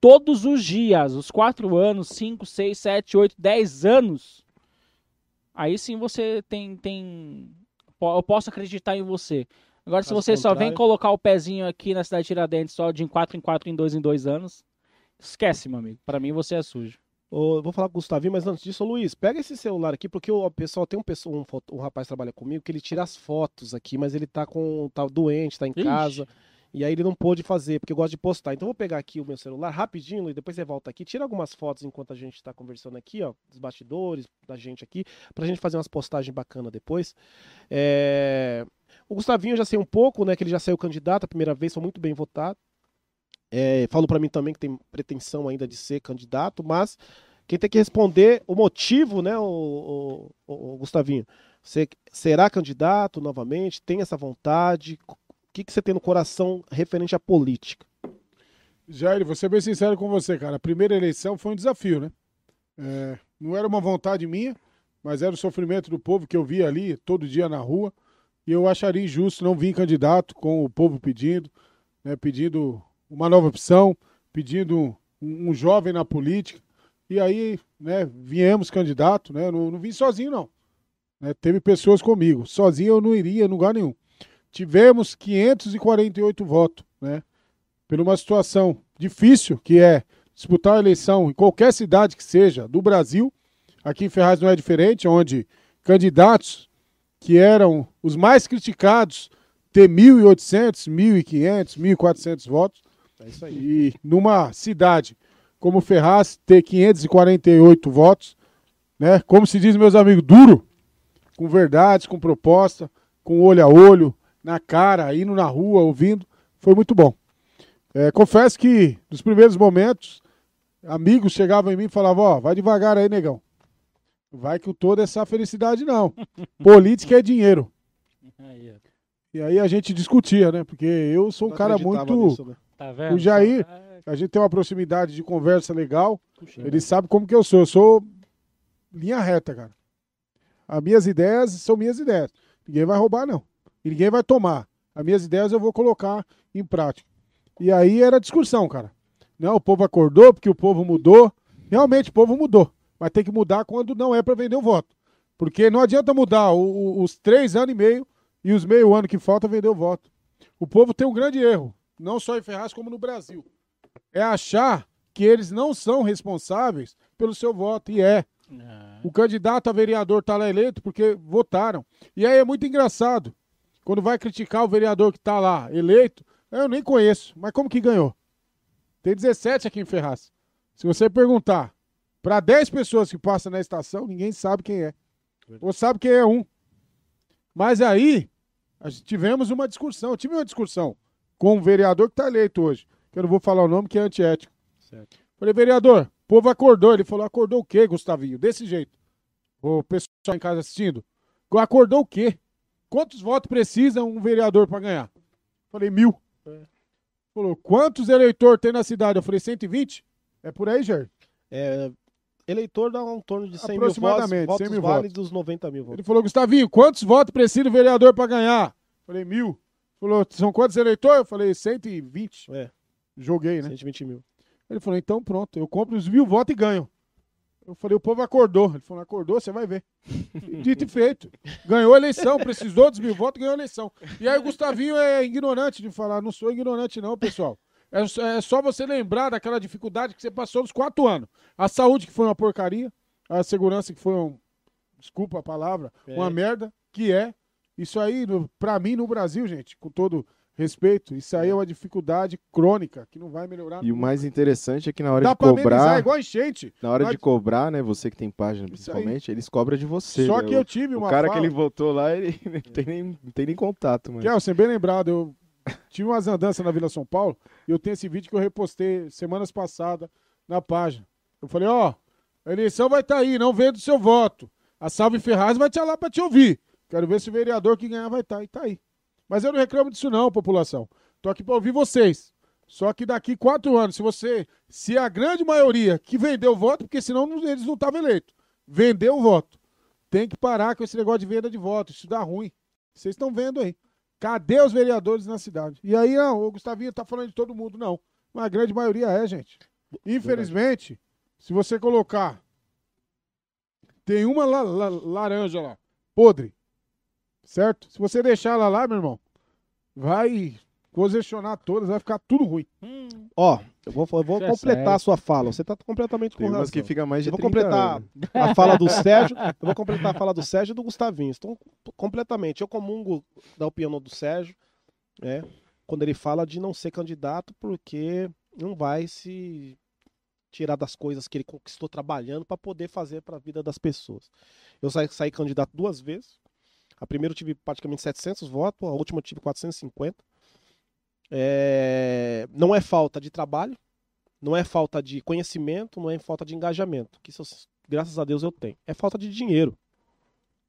todos os dias, os 4 anos, 5, 6, 7, 8, 10 anos, aí sim você tem. tem eu posso acreditar em você. Agora, se você só vem colocar o pezinho aqui na cidade de Tiradentes só de 4 em 4, em 2 em 2 anos, esquece, meu amigo. Pra mim, você é sujo. Eu vou falar com o Gustavinho, mas antes disso, Luiz, pega esse celular aqui, porque o pessoal tem um, pessoa, um, foto- um rapaz que trabalha comigo que ele tira as fotos aqui, mas ele tá com. tá doente, tá em Ixi. casa. E aí ele não pôde fazer, porque eu gosto de postar. Então eu vou pegar aqui o meu celular rapidinho, Luiz, depois você volta aqui, tira algumas fotos enquanto a gente tá conversando aqui, ó, dos bastidores, da gente aqui, pra gente fazer umas postagens bacanas depois. É, O Gustavinho eu já sei um pouco, né, que ele já saiu candidato a primeira vez, foi muito bem votado. É, pra mim também que tem pretensão ainda de ser candidato, mas quem tem que responder o motivo, né, o- o- o Gustavinho? Você será candidato novamente? Tem essa vontade? Que, que você tem no coração referente à política? Jair, vou ser bem sincero com você, cara. A primeira eleição foi um desafio, né? É, não era uma vontade minha, mas era o sofrimento do povo que eu via ali todo dia na rua. E eu acharia injusto não vir candidato com o povo pedindo, né, pedindo uma nova opção, pedindo um, um jovem na política. E aí, né, viemos candidato, né? Não, não vim sozinho, não. Né, teve pessoas comigo. Sozinho eu não iria em lugar nenhum. Tivemos 548 votos, né? Por uma situação difícil, que é disputar a eleição em qualquer cidade que seja do Brasil. Aqui em Ferraz não é diferente, onde candidatos que eram os mais criticados ter 1.800, 1.500, 1.400 votos. É isso aí. E numa cidade como Ferraz ter 548 votos, né? Como se diz meus amigos, duro, com verdades, com proposta, com olho a olho, na cara, indo na rua, ouvindo, foi muito bom. É, confesso que nos primeiros momentos, amigos chegavam em mim e falavam, ó, oh, vai devagar aí, negão. Vai que o todo é essa felicidade, não. Política é dinheiro. E aí a gente discutia, né? Porque eu sou um cara muito. Nisso, né? tá vendo? O Jair, a gente tem uma proximidade de conversa legal. Puxa, ele sabe como que eu sou. Eu sou linha reta, cara. As minhas ideias são minhas ideias. Ninguém vai roubar, não. E ninguém vai tomar. As minhas ideias eu vou colocar em prática. E aí era discussão, cara. Não, o povo acordou porque o povo mudou. Realmente, o povo mudou. Mas tem que mudar quando não é para vender o voto. Porque não adianta mudar o, o, os três anos e meio e os meio ano que falta vender o voto. O povo tem um grande erro, não só em Ferraz como no Brasil é achar que eles não são responsáveis pelo seu voto. E é. é. O candidato a vereador está lá eleito porque votaram. E aí é muito engraçado. Quando vai criticar o vereador que está lá eleito, eu nem conheço. Mas como que ganhou? Tem 17 aqui em Ferraz. Se você perguntar para 10 pessoas que passam na estação, ninguém sabe quem é. Ou sabe quem é um. Mas aí, tivemos uma discussão. Eu tive uma discussão com o vereador que está eleito hoje que eu não vou falar o nome, que é antiético. Certo. Falei, vereador, o povo acordou. Ele falou, acordou o quê, Gustavinho? Desse jeito. O pessoal em casa assistindo. Acordou o quê? Quantos votos precisa um vereador para ganhar? Falei, mil. É. Falou, quantos eleitores tem na cidade? Eu falei, 120? É por aí, Jair? É, eleitor dá um torno de 100 Aproximadamente, mil votos, 100 mil votos. dos 90 mil votos. Ele falou, Gustavinho, quantos votos precisa o vereador para ganhar? Falei, mil. Falou, são quantos eleitores? Eu falei, 120. É. Joguei, né? 120 mil. Ele falou, então pronto, eu compro os mil votos e ganho. Eu falei, o povo acordou. Ele falou, acordou, você vai ver. Dito e feito. Ganhou a eleição, precisou dos mil votos, ganhou a eleição. E aí o Gustavinho é ignorante de falar. Não sou ignorante, não, pessoal. É, é só você lembrar daquela dificuldade que você passou nos quatro anos. A saúde, que foi uma porcaria. A segurança, que foi um. Desculpa a palavra, é. uma merda, que é. Isso aí, pra mim, no Brasil, gente, com todo respeito. Isso aí é uma dificuldade crônica que não vai melhorar. E nunca. o mais interessante é que na hora Dá de cobrar, igual enchente. Na hora de cobrar, né, você que tem página principalmente, eles cobram de você. Só né? que eu tive uma O cara fala... que ele votou lá, ele não tem nem, não tem nem contato, mano. Kelsen, bem lembrado, eu tive umas andanças na Vila São Paulo e eu tenho esse vídeo que eu repostei semanas passadas na página. Eu falei, ó, oh, a eleição vai estar tá aí, não vendo o seu voto. A Salve Ferraz vai estar lá para te ouvir. Quero ver se o vereador que ganhar vai estar. Tá. E tá aí. Mas eu não reclamo disso não, população. Tô aqui para ouvir vocês. Só que daqui quatro anos, se você, se a grande maioria que vendeu o voto, porque senão eles não estavam eleitos, vendeu o voto, tem que parar com esse negócio de venda de voto. Isso dá ruim. Vocês estão vendo aí. Cadê os vereadores na cidade? E aí, não, o Gustavinho tá falando de todo mundo, não. Mas a grande maioria é, gente. Infelizmente, se você colocar. Tem uma la la laranja lá, podre. Certo? Se você deixar ela lá, meu irmão, vai congestionar todas, vai ficar tudo ruim. Hum. Ó, eu vou, eu vou é completar a sua fala. Você está completamente Tem com razão. que fica mais de Eu vou completar anos. a fala do Sérgio. Eu vou completar a fala do Sérgio e do Gustavinho. Estão completamente. Eu comungo da opinião do Sérgio, né? Quando ele fala de não ser candidato, porque não vai se tirar das coisas que ele conquistou trabalhando para poder fazer para a vida das pessoas. Eu saí, saí candidato duas vezes. A primeira eu tive praticamente 700 votos, a última eu tive 450. É... Não é falta de trabalho, não é falta de conhecimento, não é falta de engajamento, que isso, graças a Deus eu tenho. É falta de dinheiro,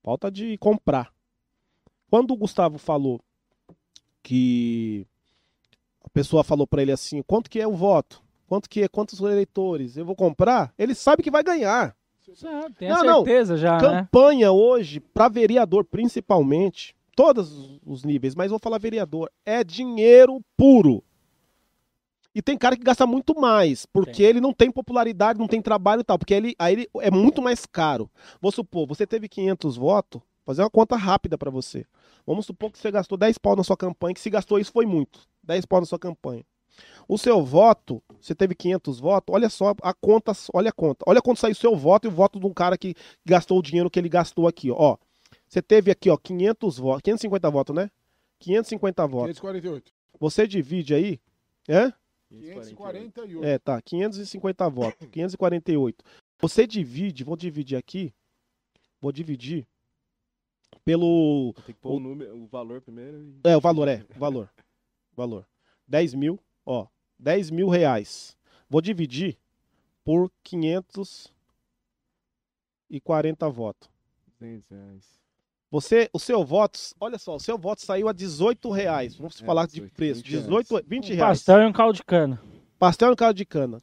falta de comprar. Quando o Gustavo falou que a pessoa falou para ele assim, quanto que é o voto? Quanto que é, quantos eleitores? Eu vou comprar? Ele sabe que vai ganhar. Tem não, a certeza não. já, né? Campanha né? hoje, para vereador principalmente, todos os níveis, mas vou falar vereador, é dinheiro puro. E tem cara que gasta muito mais, porque ele não tem popularidade, não tem trabalho e tal, porque ele, aí ele é muito mais caro. Vou supor, você teve 500 votos, fazer uma conta rápida para você. Vamos supor que você gastou 10 pau na sua campanha, que se gastou isso foi muito. 10 pau na sua campanha. O seu voto, você teve 500 votos, olha só a conta, olha a conta. Olha quando saiu o seu voto e o voto de um cara que gastou o dinheiro que ele gastou aqui, ó. Você teve aqui, ó, 500 votos, 550 votos, né? 550 votos. 548. Você divide aí, é? 548. É, tá, 550 votos, 548. Você divide, vou dividir aqui, vou dividir pelo... Tem que pôr o, número, o valor primeiro. E... É, o valor, é, o valor, valor. 10 mil, ó, 10 mil reais. Vou dividir por 540 votos. 200 reais. Você, o seu voto, olha só, o seu voto saiu a 18 reais. Vamos é, falar 18, de preço. 18, 20 reais. Pastel e um caldo de cana. Pastel e um caldo de cana.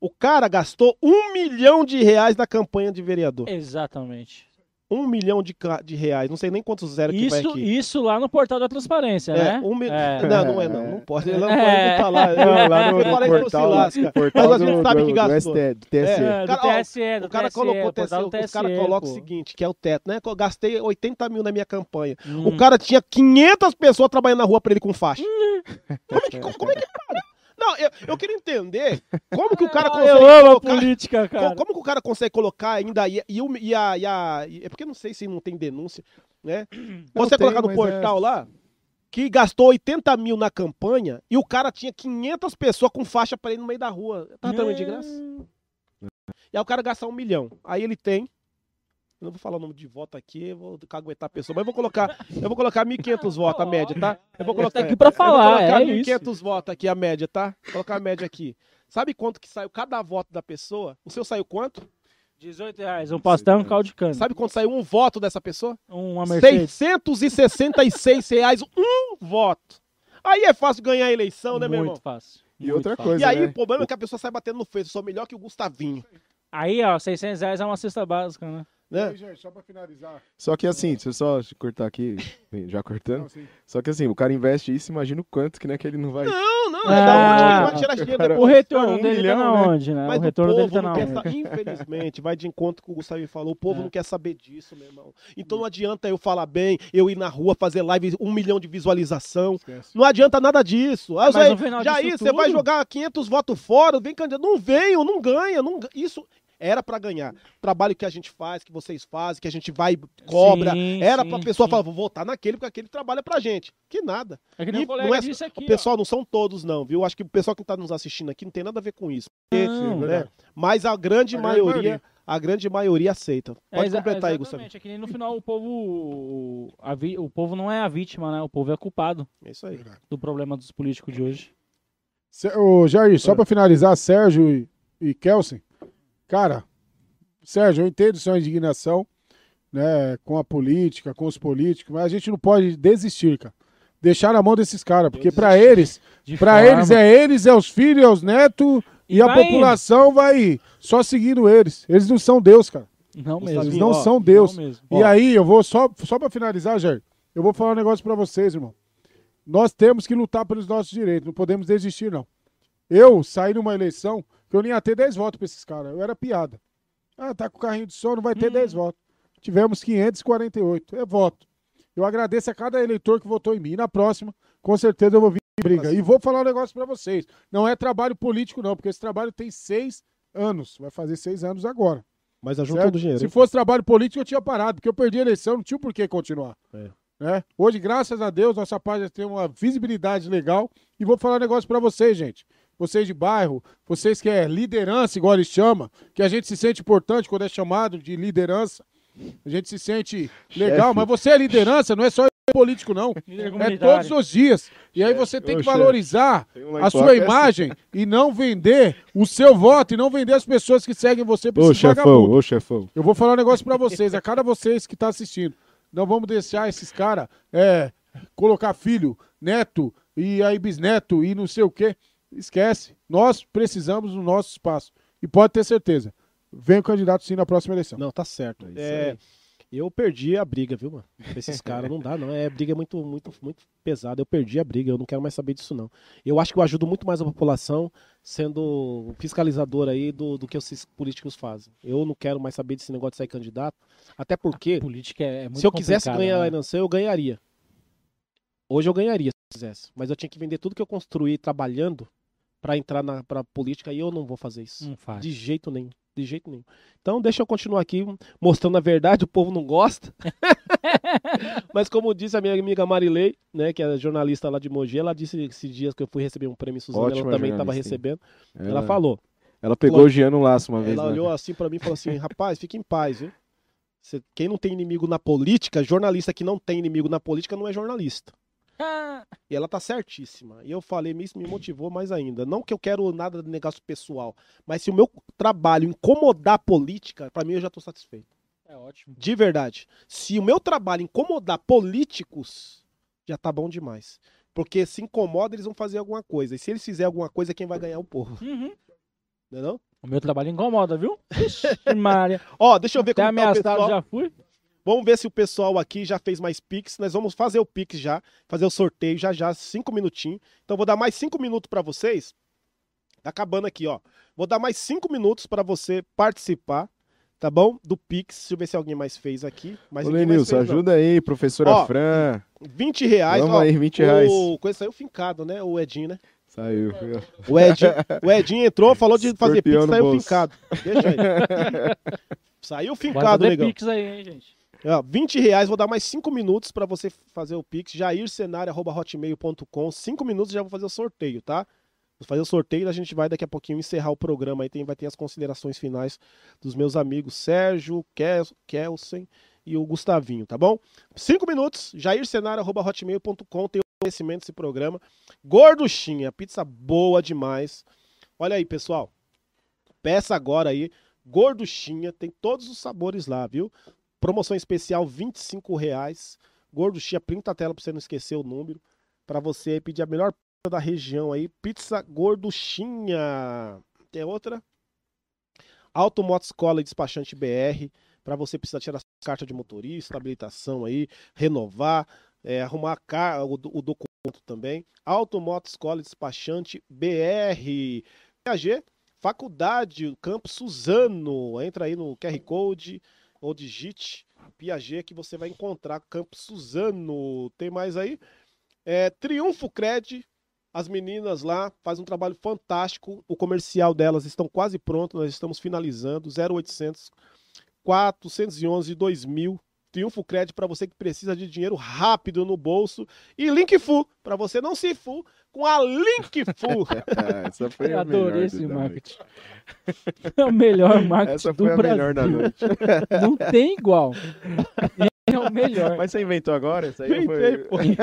O cara gastou um milhão de reais na campanha de vereador. Exatamente um milhão de, de reais. Não sei nem quantos zero isso, que vai aqui. Isso lá no portal da transparência, é, né? Um mi... é. Não, não é não. Não pode. Ele não é. pode botar lá. Não, lá no, no portal, lasca. portal Mas a gente sabe que gastou. Do, ST, do TSE. É, do TSE, do o cara TSE, colocou TSE, o cara coloca o seguinte, que é o teto, né? Eu gastei 80 mil na minha campanha. Hum. O cara tinha 500 pessoas trabalhando na rua pra ele com faixa. Hum. como, é que, como é que, cara? Não, eu, eu queria entender como que o cara consegue. Eu amo colocar, a política, cara. Como, que o cara consegue colocar ainda. E, e, e, a, e a. É porque não sei se não tem denúncia, né? Você colocar no portal é... lá que gastou 80 mil na campanha e o cara tinha 500 pessoas com faixa pra ele no meio da rua. Tá também de graça? E aí o cara gasta um milhão. Aí ele tem eu não vou falar o nome de voto aqui, eu vou caguetar a pessoa, mas eu vou colocar, eu vou colocar 1.500 votos a média, tá? Eu vou colocar aqui para falar, eu vou colocar é 1.500 votos aqui a média, tá? Vou colocar a média aqui. Sabe quanto que saiu cada voto da pessoa? O seu saiu quanto? 18 reais, um pastel e um caldo de cana. Sabe quanto saiu um voto dessa pessoa? Uma Mercedes. 666 reais um voto. Aí é fácil ganhar a eleição, né, Muito meu irmão? Fácil. E Muito outra fácil. coisa, E aí né? o problema é que a pessoa sai batendo no feio. Eu sou melhor que o Gustavinho. Aí, ó, 600 reais é uma cesta básica, né? Né? Aí, gente, só pra finalizar. Só que assim, deixa eu só cortar aqui, já cortando. Não, só que assim, o cara investe isso, imagina o quanto que, né, que ele não vai. Não, não, é ah, da onde ele vai tirar dinheiro cara, O retorno um dele milhão, tá na onde, né? Mas o retorno dele tá na onde? Infelizmente, vai de encontro com o Gustavo falou, o povo é. não quer saber disso, meu irmão. Então não adianta eu falar bem, eu ir na rua fazer live, um milhão de visualização. Esquece. Não adianta nada disso. Ah, mas aí, já aí, você vai jogar 500 votos fora, vem candidato. Não veio, não ganha. Não, isso, era para ganhar. O trabalho que a gente faz, que vocês fazem, que a gente vai cobra, sim, era para a pessoa sim. falar, vou votar naquele porque aquele trabalha pra gente. Que nada. É que nem e, o não é, aqui, o pessoal ó. não são todos não, viu? Acho que o pessoal que está nos assistindo aqui não tem nada a ver com isso. Não, né? Mas a grande a maioria, maioria, a grande maioria aceita. Pode é, completar aí, Gustavo. É que nem no final o povo a vi, o povo não é a vítima, né? O povo é culpado. É isso aí. Do problema dos políticos de hoje. Ô, Jair, só para finalizar, Sérgio e, e Kelsen, cara, Sérgio, eu entendo sua indignação, né, com a política, com os políticos, mas a gente não pode desistir, cara. Deixar na mão desses caras, porque para eles, para eles é eles, é os filhos, é os netos e, e a população indo. vai só seguindo eles. Eles não são Deus, cara. Não mesmo. Eles não ó, são Deus. Não e ó. aí, eu vou só só para finalizar, Jair. Eu vou falar um negócio para vocês, irmão. Nós temos que lutar pelos nossos direitos, não podemos desistir não. Eu saí numa eleição eu nem ia ter 10 votos para esses caras. Eu era piada. Ah, tá com o carrinho de som, não vai ter hum. 10 votos. Tivemos 548. É voto. Eu agradeço a cada eleitor que votou em mim. E na próxima, com certeza eu vou vir em briga. E vou falar um negócio para vocês. Não é trabalho político, não, porque esse trabalho tem seis anos. Vai fazer seis anos agora. Mas ajuda todo o dinheiro. Se fosse trabalho político, eu tinha parado, porque eu perdi a eleição, não tinha por que continuar. É. Né? Hoje, graças a Deus, nossa página tem uma visibilidade legal. E vou falar um negócio para vocês, gente vocês de bairro, vocês que é liderança, igual eles chamam, que a gente se sente importante quando é chamado de liderança. A gente se sente legal, chefe. mas você é liderança, não é só político, não. É todos os dias. E chefe. aí você tem que valorizar a sua imagem e não vender o seu voto e não vender as pessoas que seguem você pra ô, chefão, ô, chefão. Eu vou falar um negócio para vocês, a cada vocês que tá assistindo. Não vamos deixar esses caras é, colocar filho, neto e aí bisneto e não sei o quê esquece. Nós precisamos do nosso espaço. E pode ter certeza, vem o candidato sim na próxima eleição. Não, tá certo. É, é Eu perdi a briga, viu, mano? Com esses caras não dá, não. É briga muito, muito, muito pesada. Eu perdi a briga, eu não quero mais saber disso, não. Eu acho que eu ajudo muito mais a população sendo fiscalizador aí do, do que os políticos fazem. Eu não quero mais saber desse negócio de sair candidato. Até porque. A política é, é muito Se eu quisesse ganhar né? a eleição, eu ganharia. Hoje eu ganharia se eu quisesse. Mas eu tinha que vender tudo que eu construí trabalhando para entrar na pra política e eu não vou fazer isso. Não faz. De jeito nenhum de jeito nenhum. Então deixa eu continuar aqui mostrando a verdade, o povo não gosta. Mas como disse a minha amiga Marilei, né, que é jornalista lá de Mogi, ela disse esses dias que eu fui receber um prêmio Suzana, Ótima ela também estava recebendo. Ela, ela, falou. Ela pegou falou, o Giano laço uma vez. Ela né? olhou assim para mim e falou assim: "Rapaz, fique em paz, viu? Você, quem não tem inimigo na política, jornalista que não tem inimigo na política não é jornalista. E ela tá certíssima. E eu falei, isso me motivou mais ainda. Não que eu quero nada de negócio pessoal, mas se o meu trabalho incomodar a política, para mim eu já tô satisfeito. É ótimo. De verdade. Se o meu trabalho incomodar políticos, já tá bom demais. Porque se incomoda, eles vão fazer alguma coisa. E se eles fizerem alguma coisa, quem vai ganhar é o povo. Uhum. Não é não? O meu trabalho incomoda, viu? Maria. Ó, deixa eu ver Até como tá o pessoal. já fui. Vamos ver se o pessoal aqui já fez mais Pix. Nós vamos fazer o Pix já, fazer o sorteio já já, cinco minutinhos. Então vou dar mais cinco minutos para vocês. Tá acabando aqui, ó. Vou dar mais cinco minutos para você participar, tá bom? Do Pix. Deixa eu ver se alguém mais fez aqui. Mas Ô, Lenilson, ajuda não. aí, professora ó, Fran. 20 reais. Vamos ó, aí, 20 reais. O coisa saiu fincado, né? O Edinho, né? Saiu. O Edinho, o Edinho entrou, falou de fazer Pix, saiu bolso. fincado. Deixa aí. saiu fincado, legal. Pix aí, hein, gente. Ó, 20 reais, vou dar mais 5 minutos para você fazer o Pix, jaircenário.hotmail.com. 5 minutos já vou fazer o sorteio, tá? Vou fazer o sorteio e a gente vai daqui a pouquinho encerrar o programa. Aí tem, vai ter as considerações finais dos meus amigos Sérgio, Kelsen e o Gustavinho, tá bom? 5 minutos, jaircenário.hotmail.com. Tem o conhecimento desse programa. Gorduchinha, pizza boa demais. Olha aí, pessoal. Peça agora aí. Gorduchinha, tem todos os sabores lá, viu? Promoção especial, 25 reais. Gorduchinha, printa a tela para você não esquecer o número. Para você pedir a melhor pizza da região aí. Pizza Gorduchinha. Tem outra? Automoto e Despachante BR. Para você precisar tirar carta de motorista, habilitação aí, renovar, é, arrumar o, o documento também. Automoto e Despachante BR. PAG, Faculdade, Campo Suzano. Entra aí no QR Code ou digite Piaget que você vai encontrar Campo Suzano. Tem mais aí? É, Triunfo Cred, as meninas lá fazem um trabalho fantástico. O comercial delas estão quase pronto, nós estamos finalizando. 0800 411 2000 Triunfo Cred para você que precisa de dinheiro rápido no bolso. E Linkfu, para você não se fu com a Linkfu. Essa foi Eu a adorei melhor esse marketing. É o melhor marketing Essa foi do a Brasil. melhor da noite. Não tem igual. É o melhor. Mas você inventou agora? Isso aí Inventei, foi...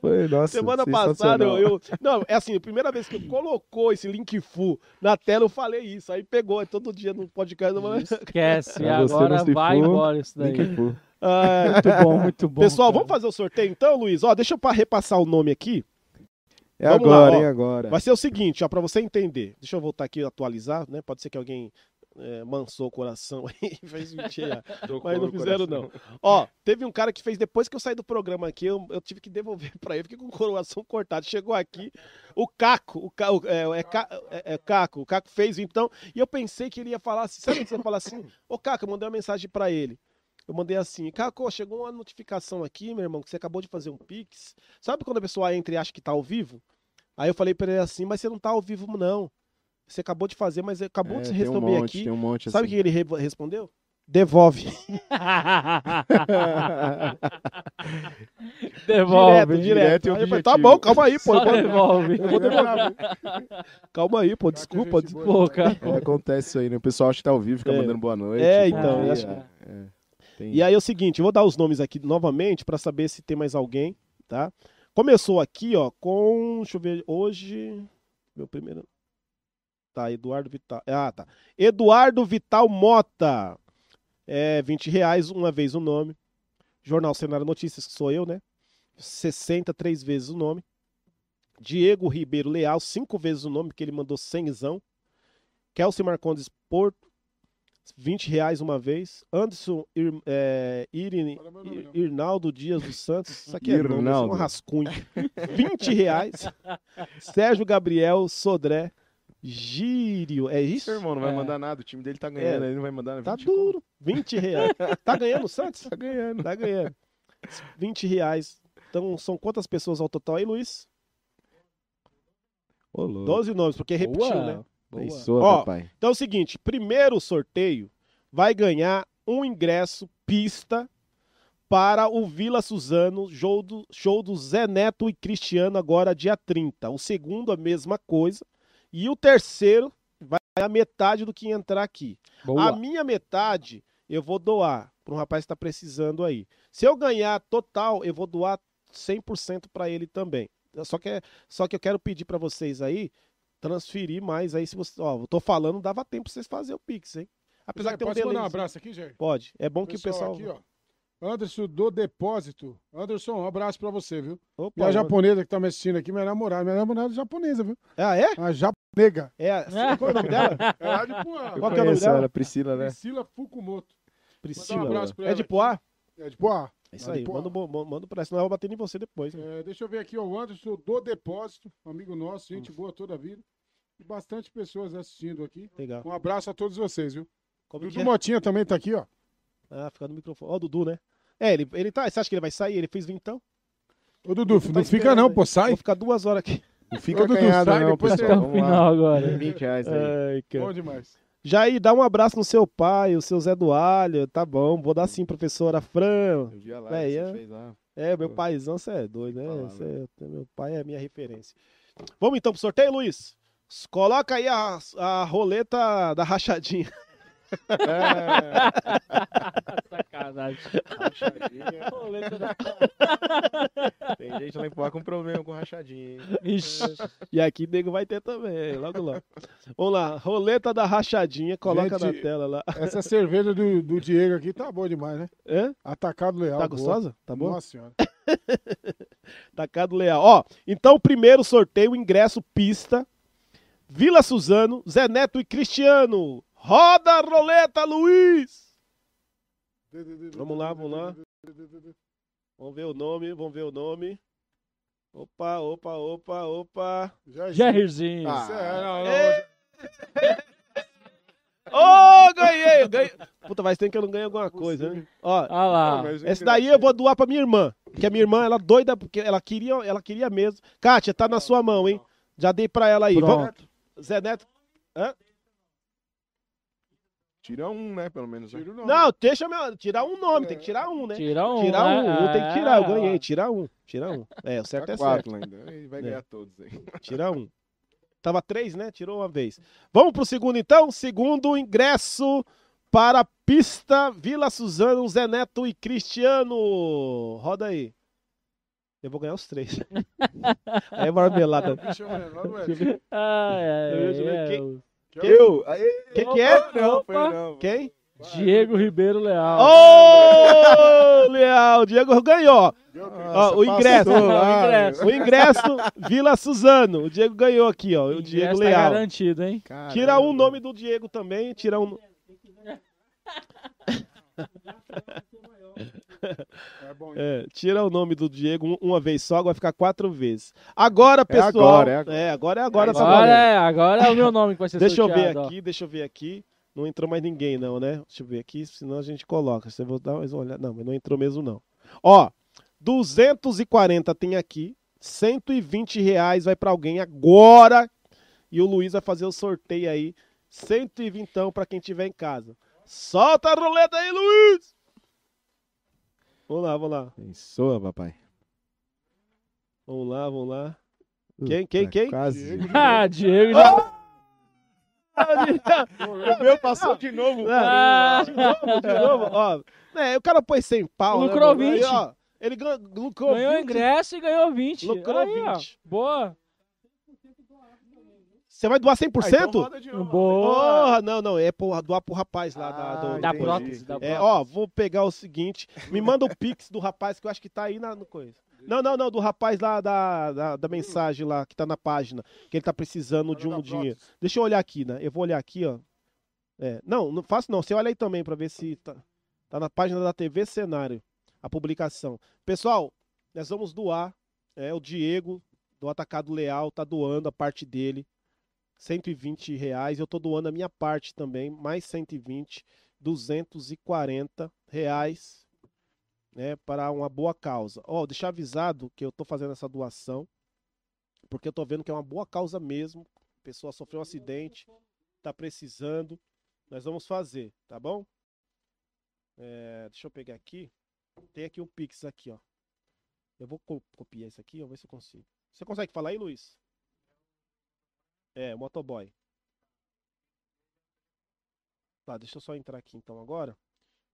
Foi, nossa, Semana passada eu, eu, Não, é assim, a primeira vez que colocou esse link full na tela, eu falei isso. Aí pegou, é todo dia no podcast. Esquece, agora vai embora isso daí. Ah, muito bom, muito bom. Pessoal, cara. vamos fazer o sorteio então, Luiz? Ó, deixa eu repassar o nome aqui. É vamos agora, lá, agora. Vai ser o seguinte, ó, para você entender. Deixa eu voltar aqui e atualizar, né? Pode ser que alguém é, mansou o coração aí e fez mentira. mas não fizeram, não. Ó, teve um cara que fez, depois que eu saí do programa aqui, eu, eu tive que devolver pra ele, fiquei com o coração cortado. Chegou aqui, o Caco, o, Caco, é, é, é, é, Caco, o Caco fez então, e eu pensei que ele ia falar assim, sabe você falar assim? Ô Caco, eu mandei uma mensagem pra ele. Eu mandei assim, Caco, chegou uma notificação aqui, meu irmão, que você acabou de fazer um Pix. Sabe quando a pessoa entra e acha que tá ao vivo? Aí eu falei pra ele assim, mas você não tá ao vivo, não. Você acabou de fazer, mas acabou é, de se responder um monte, aqui. Tem um monte, Sabe o assim. que ele re respondeu? Devolve. devolve. Direto, direto. direto tá bom, calma aí, pô. Só devolve. Eu vou devolver. calma aí, pô. Desculpa. Pô, cara. É, acontece isso aí, né? O pessoal acha que tá ao vivo, fica é. mandando boa noite. É, então. Acho... é. E aí é o seguinte, vou dar os nomes aqui novamente para saber se tem mais alguém, tá? Começou aqui, ó, com. Deixa eu ver. Hoje. Meu primeiro. Tá, Eduardo Vital. Ah, tá. Eduardo Vital Mota. É 20 reais, uma vez o nome. Jornal Cenário Notícias, que sou eu, né? 63 vezes o nome. Diego Ribeiro Leal, cinco vezes o nome, que ele mandou cenzão. Kelsey Marcondes Porto. 20 reais uma vez. Anderson Ir, é, Irin, Ir, Irnaldo Dias dos Santos. Isso aqui é nome, isso é um rascunho. 20 reais. Sérgio Gabriel Sodré. Gírio, é isso? Seu irmão não vai é. mandar nada, o time dele tá ganhando, é. ele não vai mandar Tá duro. 20 reais. Tá ganhando o Santos? Tá ganhando. Tá ganhando. 20 reais. Então, são quantas pessoas ao total aí, Luiz? Ô, louco. 12 nomes, porque repetiu, Boa. né? Pensou, Ó, papai. Então é o seguinte, primeiro sorteio vai ganhar um ingresso pista para o Vila Suzano, show do, show do Zé Neto e Cristiano agora dia 30. O segundo a mesma coisa e o terceiro vai a metade do que entrar aqui. Boa. A minha metade eu vou doar para um rapaz que está precisando aí. Se eu ganhar total, eu vou doar 100% para ele também. Só que, é- só que eu quero pedir para vocês aí transferir mais aí se você, ó, eu tô falando, dava tempo pra vocês fazerem o Pix, hein? Apesar que tem um pode mandar um abraço aqui, Jair? Pode. É bom que o pessoal aqui, ó. Anderson do Depósito. Anderson, um abraço pra você, viu? Opa, E a japonesa que tá me assistindo aqui, minha namorada. Minha namorada é japonesa, viu? Ah, é? A japonega. É. Qual é o nome dela? É lá de Poá. Qual que é o nome dela? Era Priscila, né? Priscila Fukumoto. Priscila. um abraço pra É ela de aqui. Poá? É de Poá. É isso de aí. Manda, um manda pra ela, senão eu vou bater em você depois. né? É, deixa eu ver aqui, ó, o Anderson do Depósito, amigo nosso, gente boa toda a vida. E bastante pessoas assistindo aqui. Legal. Um abraço a todos vocês, viu? Como Dudu é? Motinha também tá aqui, ó. Ah, fica no microfone. Ó, o Dudu, né? É, ele, ele tá. Você acha que ele vai sair? Ele fez vintão? Ô, Dudu, Tá não fica não, aí. pô, sai. Vou ficar duas horas aqui. Não fica Ô, Dudu, acanhado, sai, não, depois pessoal. você- Vamos final agora. 20 reais aí. Ai. Bom demais. Jair, dá um abraço no seu pai, o seu Zé do Alho. Tá bom, vou dar sim, professora Fran. Eu vi a live é. fez lá. É, meu paizão, você é doido, né? Fala, Cê é- meu pai é a minha referência. Vamos então pro sorteio, Luiz? Coloca aí a, a roleta da rachadinha. Sacanagem. Rachadinha. Roleta da- Tem gente lá em Poá com problema com rachadinha, hein? Ixi. E aqui nego vai ter também, logo logo. Vamos lá, roleta da rachadinha, coloca Gente, na tela lá. Essa cerveja do, do Diego aqui tá boa demais, né? Hã? Atacado Leal. Tá boa. gostosa? Tá bom? Nossa senhora. Tacado Leal. Ó, então primeiro sorteio, ingresso pista. Vila Suzano, Zé Neto e Cristiano. Roda a roleta, Luiz! Vamos lá, vamos lá. Vamos ver o nome, vamos ver o nome. Opa, opa, opa, opa. Jairzinho. Ah. É! Ô, ganhei, ganhei. Puta, mas tem que eu não ganhei alguma coisa, né? Ó, Olha lá. Essa daí eu vou doar pra minha irmã. Porque a minha irmã, ela é doida, porque ela queria, ela queria mesmo. Kátia, tá na sua mão, hein? Já dei pra ela aí. Vamos- Pronto. Zé Neto. Tira um, né, pelo menos. né? Tiro não. Não, deixa meu. Tirar um nome, tem que tirar um, né? Tira um. Tirar um, né? um tem que tirar, eu É, ganhei, tira um, tira um. É, o certo Tá é certo, quatro ainda. Ele vai É. ganhar todos aí. tira um. Tava três, né? Tirou uma vez. Vamos pro segundo então? Segundo ingresso para a pista Vila Suzano, Zé Neto e Cristiano. Roda aí. Eu vou ganhar os três. aí é marmelada. Eu quem- é, Eu? Aí, Quem que é? não, foi não. Quem? Diego Ribeiro Leal. Ô, Leal, o Diego ganhou. Nossa, o ingresso. o ingresso. O ingresso Vila Suzano. O Diego ganhou aqui, ó. O Diego Ingresso tá Leal. garantido, hein? caramba. Tira um nome do Diego também, tira um. É bom, É, tira o nome do Diego um- uma vez só, vai ficar quatro vezes. Agora, pessoal. agora, é agora. É, agora é agora, tá Agora é, agora é o meu nome que vai ser Deixa eu ver sorteado, ó. aqui, deixa eu ver aqui. Não entrou mais ninguém, não, né? Deixa eu ver aqui, senão a gente coloca. Você vou dar mais uma olhada. Não, mas não entrou mesmo, não. Ó, 240 tem aqui. 120 reais vai pra alguém agora. E o Luiz vai fazer o sorteio aí. 120 para quem tiver em casa. Solta a roleta aí, Luiz! Vamos lá, vamos lá. Pensou, papai. Vamos lá, vamos lá. Quem, quem, quem? Quase. Ah, Diego já... O meu passou de novo. Ah, de novo, de novo, ó. É, o cara põe 100 pau, né, Lucrou? Aí, 20. ó, ele gan- lucrou ganhou 20. ingresso e ganhou 20. Lucrou Aí, ó. 20. Boa. Você vai doar Ah, 100%? então roda de novo. Boa. Porra, não, não, é porra, doar pro rapaz lá da, Ah, do, Da prótese, da É, prótese. ó, vou pegar o seguinte, me manda o pix do rapaz que eu acho que tá aí na no coisa. Não, não, não, do rapaz lá da, da, da mensagem lá, que tá na página, que ele tá precisando de um da dinheiro. prótese. Deixa eu olhar aqui, né? Eu vou olhar aqui, ó. É, não, não faço não. Você olha aí também para ver se tá, tá na página da TV Cenário a publicação. Pessoal, nós vamos doar. É, o Diego do Atacado Leal tá doando a parte dele. 120 reais. Eu tô doando a minha parte também, mais 120, 240 reais, né, para uma boa causa. Ó, oh, deixar avisado que eu tô fazendo essa doação, porque eu tô vendo que é uma boa causa mesmo. A pessoa sofreu um acidente, tá precisando. Nós vamos fazer, tá bom? É, deixa eu pegar aqui. Tem aqui um Pix aqui, ó. Eu vou co copiar isso aqui, vou ver se eu consigo. Você consegue falar aí, Luiz? É, motoboy. Tá, deixa eu só entrar aqui então agora.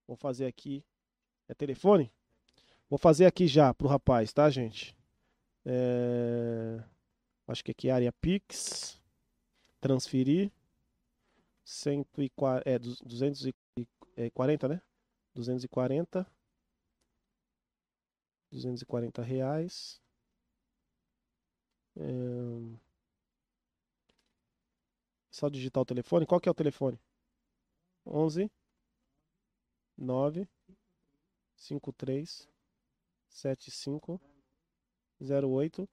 Vou fazer aqui. É telefone? Vou fazer aqui já pro rapaz, tá, gente? É... Acho que aqui é área Pix. Transferir. 140, é, 240, né? 240. 240 reais. É... Só digitar o telefone. Qual que é o telefone? 11 9 53 75 08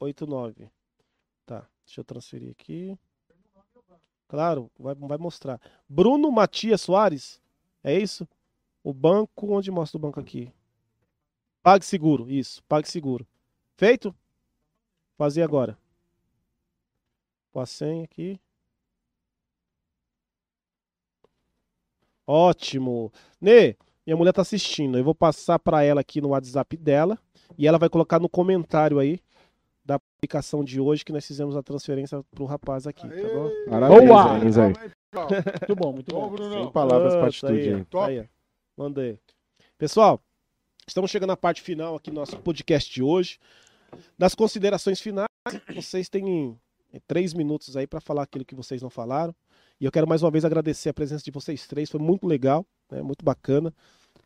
89. Tá, deixa eu transferir aqui. Claro, vai, vai mostrar. Bruno Matias Soares, é isso? O banco, onde mostra o banco aqui? Pague seguro, isso, pague seguro. Feito? Fazer agora. Com a senha aqui. Ótimo. Nê, minha mulher tá assistindo. Eu vou passar para ela aqui no WhatsApp dela e ela vai colocar no comentário aí da aplicação de hoje que nós fizemos a transferência pro rapaz aqui, tá bom? Parabéns, Boa! muito bom, muito bom. Sem palavras para atitude. Aí, Top. aí. Mandei. Pessoal, estamos chegando na parte final aqui do nosso podcast de hoje. Nas considerações finais, vocês têm três minutos aí para falar aquilo que vocês não falaram. E eu quero mais uma vez agradecer a presença de vocês três, foi muito legal, né, muito bacana.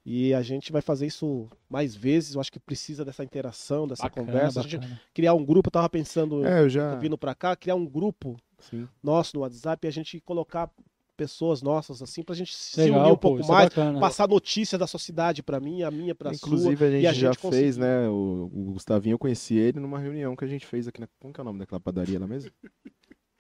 E a gente vai fazer isso mais vezes. Eu acho que precisa dessa interação, dessa bacana, conversa. Bacana. A gente criar um grupo, eu tava pensando, é, eu já... vindo para cá, criar um grupo Sim. nosso no WhatsApp e a gente colocar pessoas nossas, assim, pra gente se Legal, unir um pouco pô, é mais, é passar notícia da sua cidade pra mim, a minha pra Inclusive, sua. a gente, a já gente fez, né? O, o, Gustavinho, eu conheci ele numa reunião que a gente fez aqui na. Como que é o nome daquela padaria lá mesmo?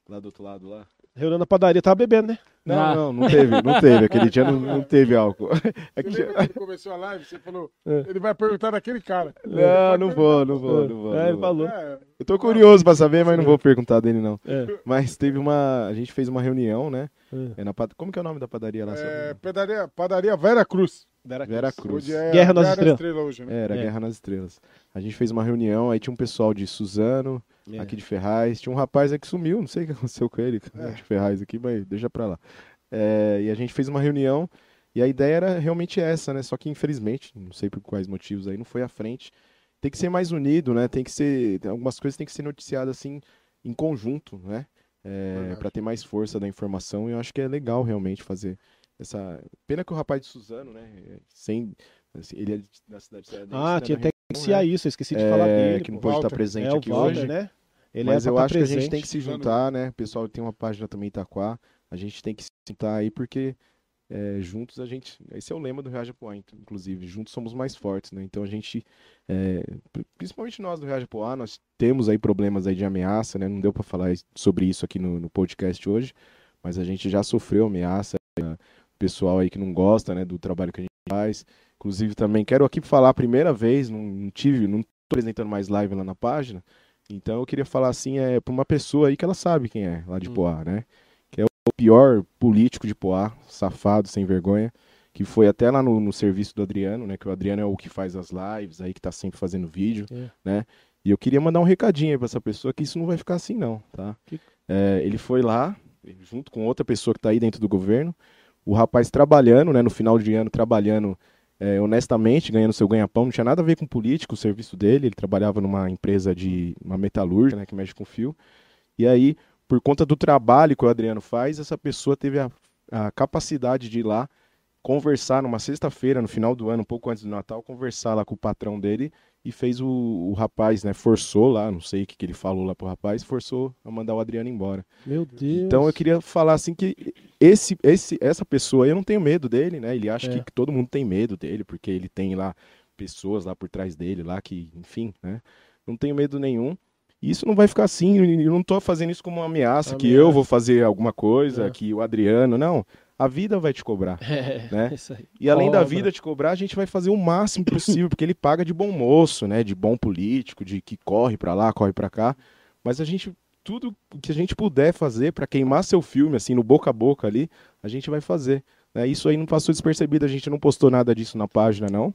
lá do outro lado lá. Reunião na padaria, tava bebendo, né? Não, ah. não, não teve, não teve. Aquele dia não, não teve álcool. É que... Quando começou a live, você falou, é. ele vai perguntar daquele cara. Não, não vou, não vou, não vou. É, ele falou. É. Eu tô curioso pra saber, mas não vou perguntar dele, não. É. Mas teve uma. A gente fez uma reunião, né? É. na, como que é o nome da padaria lá? É, padaria, padaria Vera Cruz. Vera Cruz. Vera Cruz. É Guerra nas Estrelas. Estrela hoje, né? Era Guerra nas Estrelas. A gente fez uma reunião, aí tinha um pessoal de Suzano, é. aqui de Ferraz. Tinha um rapaz aí que sumiu, não sei o que aconteceu com ele, é. de Ferraz aqui, mas deixa pra lá. É, e a gente fez uma reunião e a ideia era realmente essa, né? Só que infelizmente, não sei por quais motivos aí, não foi à frente. Tem que ser mais unido, né? Tem que ser. Algumas coisas têm que ser noticiadas assim em conjunto, né? É, para ter mais força da informação. E eu acho que é legal realmente fazer essa. Pena que o rapaz de Suzano, né? Sem. Assim, ele é da cidade de Ah, tinha até que iniciar né? isso, eu esqueci de é, falar dele. Que não pode Walter. estar presente é, aqui Walter, hoje. Né? Ele Mas é eu acho presente. que a gente tem que se juntar, né? O pessoal tem uma página também Itaquá. A gente tem que se juntar aí porque é, juntos a gente. Esse é o lema do Reaja Poá, inclusive. Juntos somos mais fortes, né? Então a gente. É, principalmente nós do Reaja Poá, nós temos aí problemas aí de ameaça, né? Não deu para falar sobre isso aqui no, no, podcast hoje, mas a gente já sofreu ameaça. Né? Pessoal aí que não gosta, né? Do trabalho que a gente faz. Inclusive também quero aqui falar a primeira vez, não, não tive, não tô apresentando mais live lá na página. Então eu queria falar assim, é para uma pessoa aí que ela sabe quem é, lá de hum. Poá, né? O pior político de Poá, safado, sem vergonha, que foi até lá no, no, serviço do Adriano, né? Que o Adriano é o que faz as lives aí, que tá sempre fazendo vídeo, é. né? E eu queria mandar um recadinho aí pra essa pessoa que isso não vai ficar assim não, tá? Que... É, ele foi lá, junto com outra pessoa que tá aí dentro do governo, o rapaz trabalhando, né? No final de ano, trabalhando é, honestamente, ganhando seu ganha-pão, não tinha nada a ver com político o serviço dele, ele trabalhava numa empresa de uma metalúrgica, né, que mexe com fio. E aí, por conta do trabalho que o Adriano faz, essa pessoa teve a, a capacidade de ir lá conversar numa sexta-feira, no final do ano, um pouco antes do Natal, conversar lá com o patrão dele e fez o, o rapaz, né? Forçou lá, não sei o que, que ele falou lá pro rapaz, forçou a mandar o Adriano embora. Meu Deus. Então eu queria falar assim que esse, esse, essa pessoa, eu não tenho medo dele, né? Ele acha é. que, que todo mundo tem medo dele, porque ele tem lá pessoas lá por trás dele, lá que, enfim, né? Não tenho medo nenhum. E isso não vai ficar assim, eu não tô fazendo isso como uma ameaça, ameaça. que eu vou fazer alguma coisa, é. que o Adriano, não a vida vai te cobrar. É, né? E além Cobra. da vida te cobrar, a gente vai fazer o máximo possível, porque ele paga de bom moço, né? De bom político, de que corre para lá, corre para cá. Mas a gente, tudo que a gente puder fazer para queimar seu filme, assim, no boca a boca ali, a gente vai fazer. Né? Isso aí não passou despercebido, a gente não postou nada disso na página, não,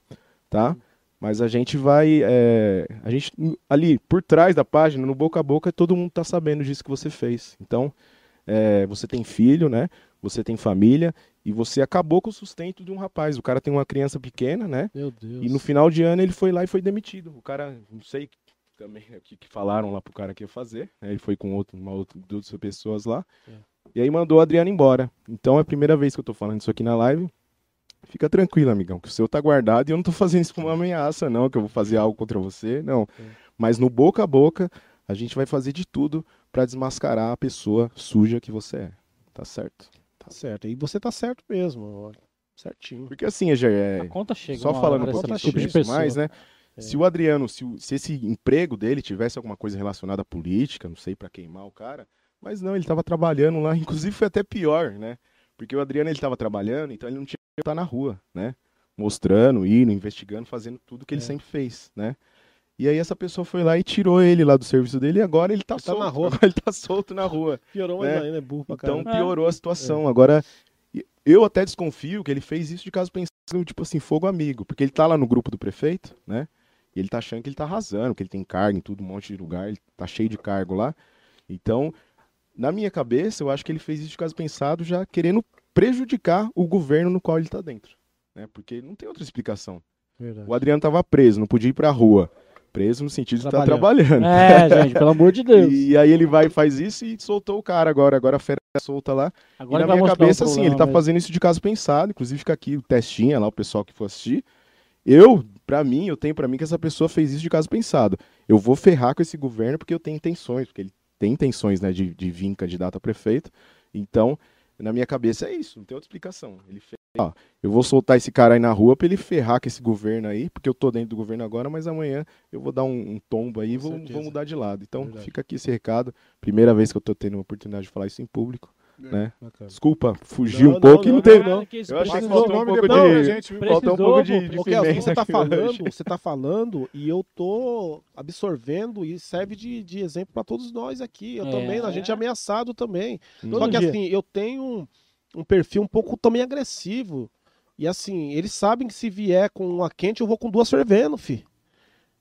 tá? Mas a gente vai. É, a gente, ali, por trás da página, no boca a boca, todo mundo tá sabendo disso que você fez. Então, é, você tem filho, né? você tem família e você acabou com o sustento de um rapaz. O cara tem uma criança pequena, né? Meu Deus. E no final de ano ele foi lá e foi demitido. O cara, não sei também o que, que falaram lá pro cara que ia fazer. Né? Ele foi com outro, uma outra duas pessoas lá. É. E aí mandou o Adriano embora. Então é a primeira vez que eu tô falando isso aqui na live. Fica tranquilo, amigão, que o seu tá guardado e eu não tô fazendo isso como uma ameaça, não, que eu vou fazer algo contra você, não. É. Mas no boca a boca, a gente vai fazer de tudo para desmascarar a pessoa suja que você é. Tá certo? Tá certo. E você tá certo mesmo. Certinho. Porque assim, é, a conta chega. Só falando um pouquinho sobre isso mais, né? É. Se o Adriano, se, o, se, esse emprego dele tivesse alguma coisa relacionada à política, não sei para queimar o cara, mas não, ele estava trabalhando lá, inclusive foi até pior, né? Porque o Adriano ele estava trabalhando, então ele não tinha estar na rua, né? Mostrando, indo, investigando, fazendo tudo que ele é. sempre fez, né? E aí essa pessoa foi lá e tirou ele lá do serviço dele e agora ele tá ele solto. Tá na rua. ele tá solto na rua. Piorou mais né? ainda, é burro pra Então piorou a situação. É. Agora, eu até desconfio que ele fez isso de caso pensando, tipo assim, fogo amigo. Porque ele tá lá no grupo do prefeito, né? E ele tá achando que ele tá arrasando, que ele tem cargo em tudo, um monte de lugar, ele tá cheio de cargo lá. Então, na minha cabeça, eu acho que ele fez isso de caso pensado, já querendo prejudicar o governo no qual ele tá dentro. Né? Porque não tem outra explicação. Verdade. O Adriano tava preso, não podia ir pra rua preso no sentido de estar tá trabalhando. É, gente, pelo amor de Deus. E, aí ele vai e faz isso e soltou o cara agora. Agora a fera solta lá. Agora e na minha cabeça, assim, ele tá mesmo. fazendo isso de caso pensado. Inclusive fica aqui o testinha lá, o pessoal que for assistir. Eu, para mim, eu tenho para mim que essa pessoa fez isso de caso pensado. Eu vou ferrar com esse governo porque eu tenho intenções, porque ele tem intenções, né, de, de vir candidato a prefeito. Então, na minha cabeça é isso, não tem outra explicação. Ele fez, ó, eu vou soltar esse cara aí na rua pra ele ferrar com esse governo aí, porque eu tô dentro do governo agora, mas amanhã eu vou dar um, um tombo aí e vou, vou, mudar de lado. Então Verdade. fica aqui esse recado. Primeira vez que eu tô tendo uma oportunidade de falar isso em público. É, né? Desculpa, fugi um pouco não, não, e não teve. Não, eu achei que faltou um pouco de. Gente, faltou um pouco de, de você tá falando, você tá falando e eu tô absorvendo e serve de, de exemplo para todos nós aqui. Eu é. também, a gente é ameaçado também. Hum. Só que assim, eu tenho um, um perfil um pouco também agressivo. E assim, eles sabem que se vier com uma quente, eu vou com duas fervendo, fi.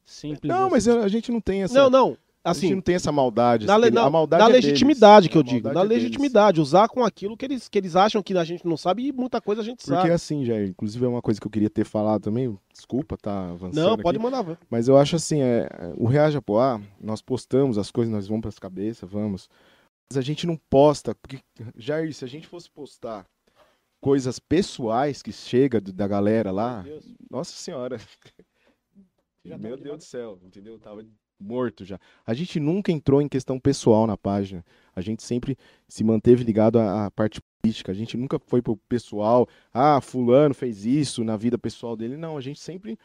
Simples. Não, assim. mas a gente não tem essa. Não, não. Assim, a gente não tem essa maldade. Na, assim, na, a maldade na é legitimidade deles. que eu digo. Na é legitimidade, deles. usar com aquilo que eles, que eles acham que a gente não sabe e muita coisa a gente Porque sabe. Porque assim, já, inclusive é uma coisa que eu queria ter falado também. Desculpa, tá avançando. Não, pode aqui, mandar. Mas eu acho assim, é, o Reage Apoá, nós postamos as coisas, nós vamos para as cabeças, vamos. Mas a gente não posta, porque, Jair, se a gente fosse postar coisas pessoais que chega da galera lá, nossa senhora. Meu Deus do céu, entendeu? Tava morto já. A gente nunca entrou em questão pessoal na página. A gente sempre se manteve ligado à, à parte política. A gente nunca foi pro pessoal, ah, fulano fez isso na vida pessoal dele. Não, a gente sempre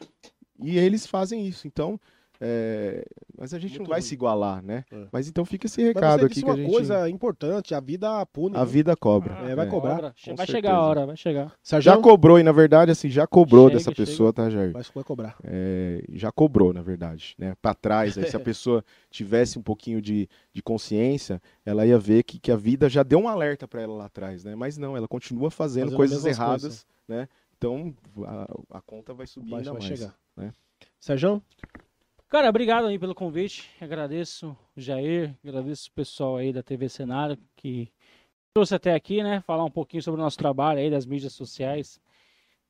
e eles fazem isso. Então, é, mas a gente Muito não vai ruim. se igualar, né? É. Mas então fica esse recado aqui que a gente. uma coisa importante, a vida pune. A né? vida cobra. Ah, é, vai é. cobrar. Vai certeza. chegar a hora, vai chegar. Já cobrou, e na verdade, assim, já cobrou chega, dessa chega. pessoa, tá, Jair? Vai cobrar. É, já cobrou, na verdade, né? Pra trás, aí, se a pessoa tivesse um pouquinho de, de consciência, ela ia ver que, que a vida já deu um alerta para ela lá atrás, né? Mas não, ela continua fazendo, fazendo coisas erradas, coisas. né? Então a, a, conta vai subir vai, ainda vai mais. Chegar. Né? Sérgio? Cara, obrigado aí pelo convite. Agradeço o Jair, agradeço o pessoal aí da TV Cenário que trouxe até aqui, né? Falar um pouquinho sobre o nosso trabalho aí das mídias sociais,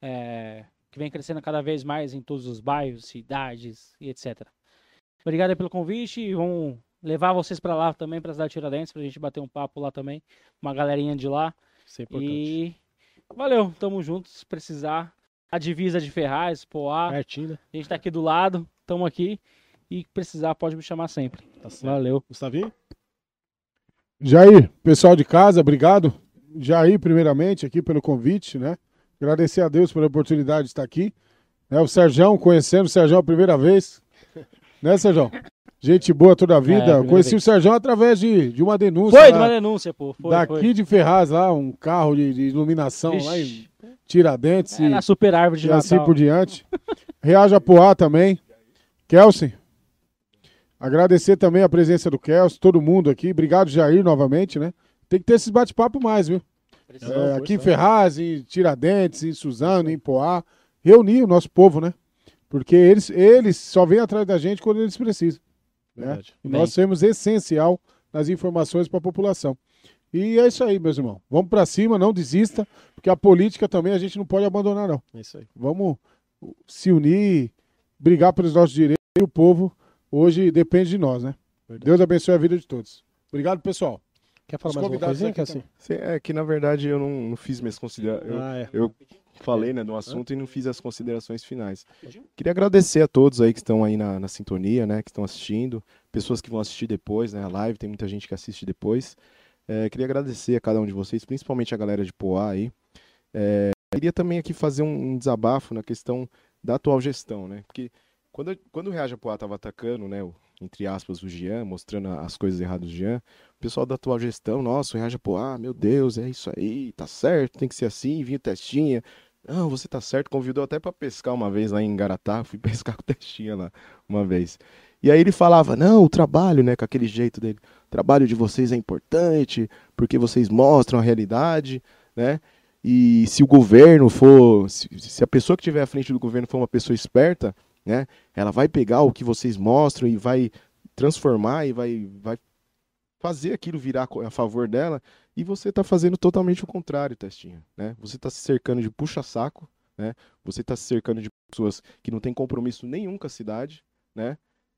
é, que vem crescendo cada vez mais em todos os bairros, cidades e etc. Obrigado aí pelo convite e vamos levar vocês para lá também, para a cidade de Tiradentes, para a gente bater um papo lá também, uma galerinha de lá. Isso é importante. E valeu, tamo juntos. Se precisar, a divisa de Ferraz, Poá. Pertinho, né? A gente tá aqui do lado. Estamos aqui e precisar pode me chamar sempre. Tá Valeu. Gustavinho? Jair, pessoal de casa, obrigado. Jair, primeiramente, aqui pelo convite, né? Agradecer a Deus pela oportunidade de estar aqui. É, o Serjão, conhecendo o Serjão a primeira vez. Né, Serjão? Gente boa toda a vida. É, Conheci vez. o Serjão através de, de uma denúncia. Foi, de uma denúncia, pô. Foi, daqui foi. de Ferraz, lá, um carro de, de iluminação Ixi. lá em Tiradentes. É, e, na super árvore de e assim por diante. Reaja Poá também. Kelsen. Agradecer também a presença do Kelsen, todo mundo aqui. Obrigado, Jair, novamente, né? Tem que ter esses bate-papo mais, viu? É, aqui em Ferraz, em Tiradentes, em Suzano, em Poá. Reunir o nosso povo, né? Porque eles, eles só vêm atrás da gente quando eles precisam. Né? E nós temos essencial nas informações para a população. E é isso aí, meus irmãos. Vamos para cima, não desista, porque a política também a gente não pode abandonar, não. É isso aí. Vamos se unir, brigar pelos nossos direitos e o povo hoje depende de nós, né? Verdade. Deus abençoe a vida de todos. Obrigado, pessoal. Quer falar Os mais uma coisinha, que assim? Sim, é que na verdade eu não, não fiz minhas considerações. Eu, ah, é. eu falei né, no assunto e não fiz as considerações finais. Queria agradecer a todos aí que estão aí na, na sintonia, né? Que estão assistindo, pessoas que vão assistir depois, né? A live, tem muita gente que assiste depois. É, queria agradecer a cada um de vocês, principalmente a galera de Poá aí. É, queria também aqui fazer um, um, desabafo na questão da atual gestão, né? Porque quando, quando o Reaja Poá estava atacando, né? O, entre aspas, o Jean, mostrando as coisas erradas do Jean, o pessoal da atual gestão, nossa, o Reaja Poá, meu Deus, é isso aí, tá certo, tem que ser assim, vinha testinha, não, você tá certo, convidou até para pescar uma vez lá em Garatá, fui pescar com o Testinha lá uma vez. E aí ele falava, não, o trabalho, né, com aquele jeito dele, o trabalho de vocês é importante, porque vocês mostram a realidade, né, e se o governo for, se, se a pessoa que estiver à frente do governo for uma pessoa esperta, né, ela vai pegar o que vocês mostram e vai transformar e vai, vai fazer aquilo virar a favor dela, e você está fazendo totalmente o contrário, Testinha. Né? Você está se cercando de puxa-saco, né? você está se cercando de pessoas que não têm compromisso nenhum com a cidade, né?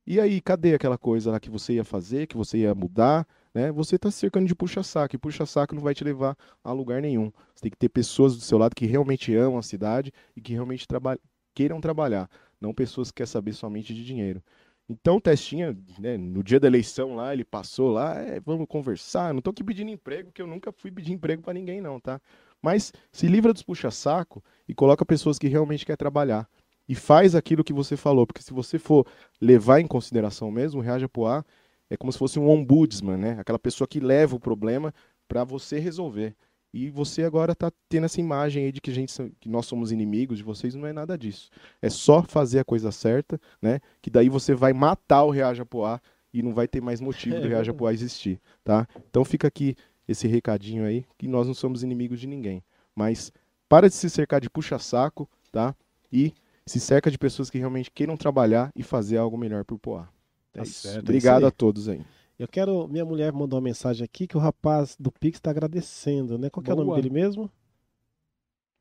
E aí, cadê aquela coisa lá que você ia fazer, que você ia mudar, né? Você está se cercando de puxa-saco, e puxa-saco não vai te levar a lugar nenhum. Você tem que ter pessoas do seu lado que realmente amam a cidade e que realmente traba queiram trabalhar, não pessoas que querem saber somente de dinheiro. Então o Testinha, né, no dia da eleição lá, ele passou lá, é, vamos conversar. Não tô aqui pedindo emprego, porque eu nunca fui pedir emprego para ninguém, não, tá? Mas se livra dos puxa-saco e coloca pessoas que realmente querem trabalhar. E faz aquilo que você falou, porque se você for levar em consideração mesmo, o Reaja Poá é como se fosse um ombudsman, né? Aquela pessoa que leva o problema para você resolver. E você agora está tendo essa imagem aí de que, a gente, que nós somos inimigos de vocês, não é nada disso. É só fazer a coisa certa, né? Que daí você vai matar o Reaja Poá e não vai ter mais motivo do Reaja Poá existir, tá? Então fica aqui esse recadinho aí, que nós não somos inimigos de ninguém. Mas para de se cercar de puxa-saco, tá? E se cerca de pessoas que realmente queiram trabalhar e fazer algo melhor para o Poá. É tá certo, é Obrigado é a todos aí. Eu quero. Minha mulher mandou uma mensagem aqui que o rapaz do Pix está agradecendo, né? Qual é o nome dele mesmo?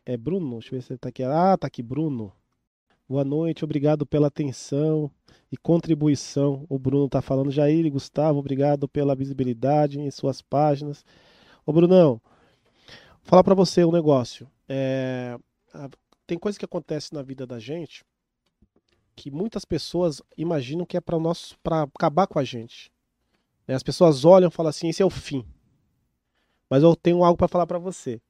É Bruno? Deixa eu ver se ele tá aqui. Ah, tá aqui, Bruno. Boa noite, obrigado pela atenção e contribuição. O Bruno tá falando, Jair e Gustavo, obrigado pela visibilidade em suas páginas. Ô, Brunão, vou falar para você um negócio. É, tem coisa que acontece na vida da gente que muitas pessoas imaginam que é para nosso para acabar com a gente. Né? As pessoas olham e falam assim: esse é o fim. Mas eu tenho algo para falar para você.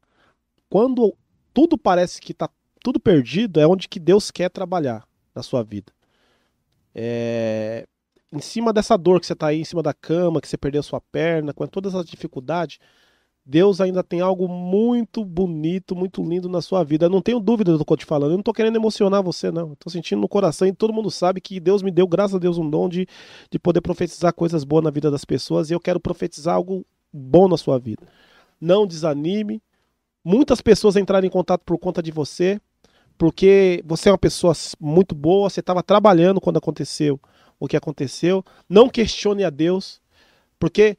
Quando tudo parece que está tudo perdido, é onde que Deus quer trabalhar na sua vida. É... Em cima dessa dor que você está aí, em cima da cama, que você perdeu sua perna, com todas as dificuldades, Deus ainda tem algo muito bonito, muito lindo na sua vida. Eu não tenho dúvida do que eu tô te falando. Eu não tô querendo emocionar você, não. Tô sentindo no coração e todo mundo sabe que Deus me deu, graças a Deus, um dom de, de poder profetizar coisas boas na vida das pessoas. E eu quero profetizar algo bom na sua vida. Não desanime. Muitas pessoas entraram em contato por conta de você, porque você é uma pessoa muito boa, você estava trabalhando quando aconteceu o que aconteceu. Não questione a Deus, porque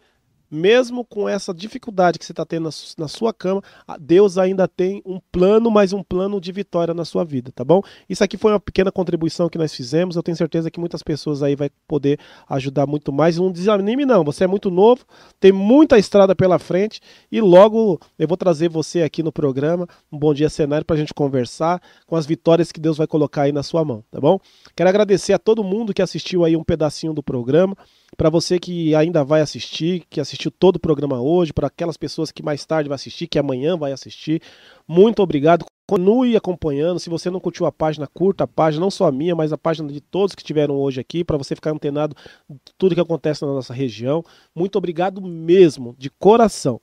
mesmo com essa dificuldade que você está tendo na sua cama, Deus ainda tem um plano, mas um plano de vitória na sua vida, tá bom? Isso aqui foi uma pequena contribuição que nós fizemos. Eu tenho certeza que muitas pessoas aí vai poder ajudar muito mais. Não desanime, não. Você é muito novo, tem muita estrada pela frente e logo eu vou trazer você aqui no programa, um bom dia cenário, para a gente conversar com as vitórias que Deus vai colocar aí na sua mão, tá bom? Quero agradecer a todo mundo que assistiu aí um pedacinho do programa. Para você que ainda vai assistir, que assistiu todo o programa hoje, para aquelas pessoas que mais tarde vai assistir, que amanhã vai assistir, muito obrigado. Continue acompanhando. Se você não curtiu a página, curta a página, não só a minha, mas a página de todos que estiveram hoje aqui, para você ficar antenado de tudo que acontece na nossa região. Muito obrigado mesmo, de coração.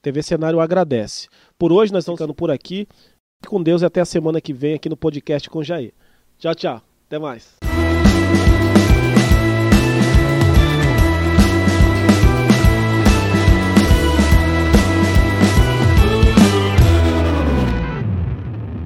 TV Cenário agradece. Por hoje nós estamos ficando por aqui. Com Deus e até a semana que vem aqui no podcast com Jair. Tchau, tchau. Até mais.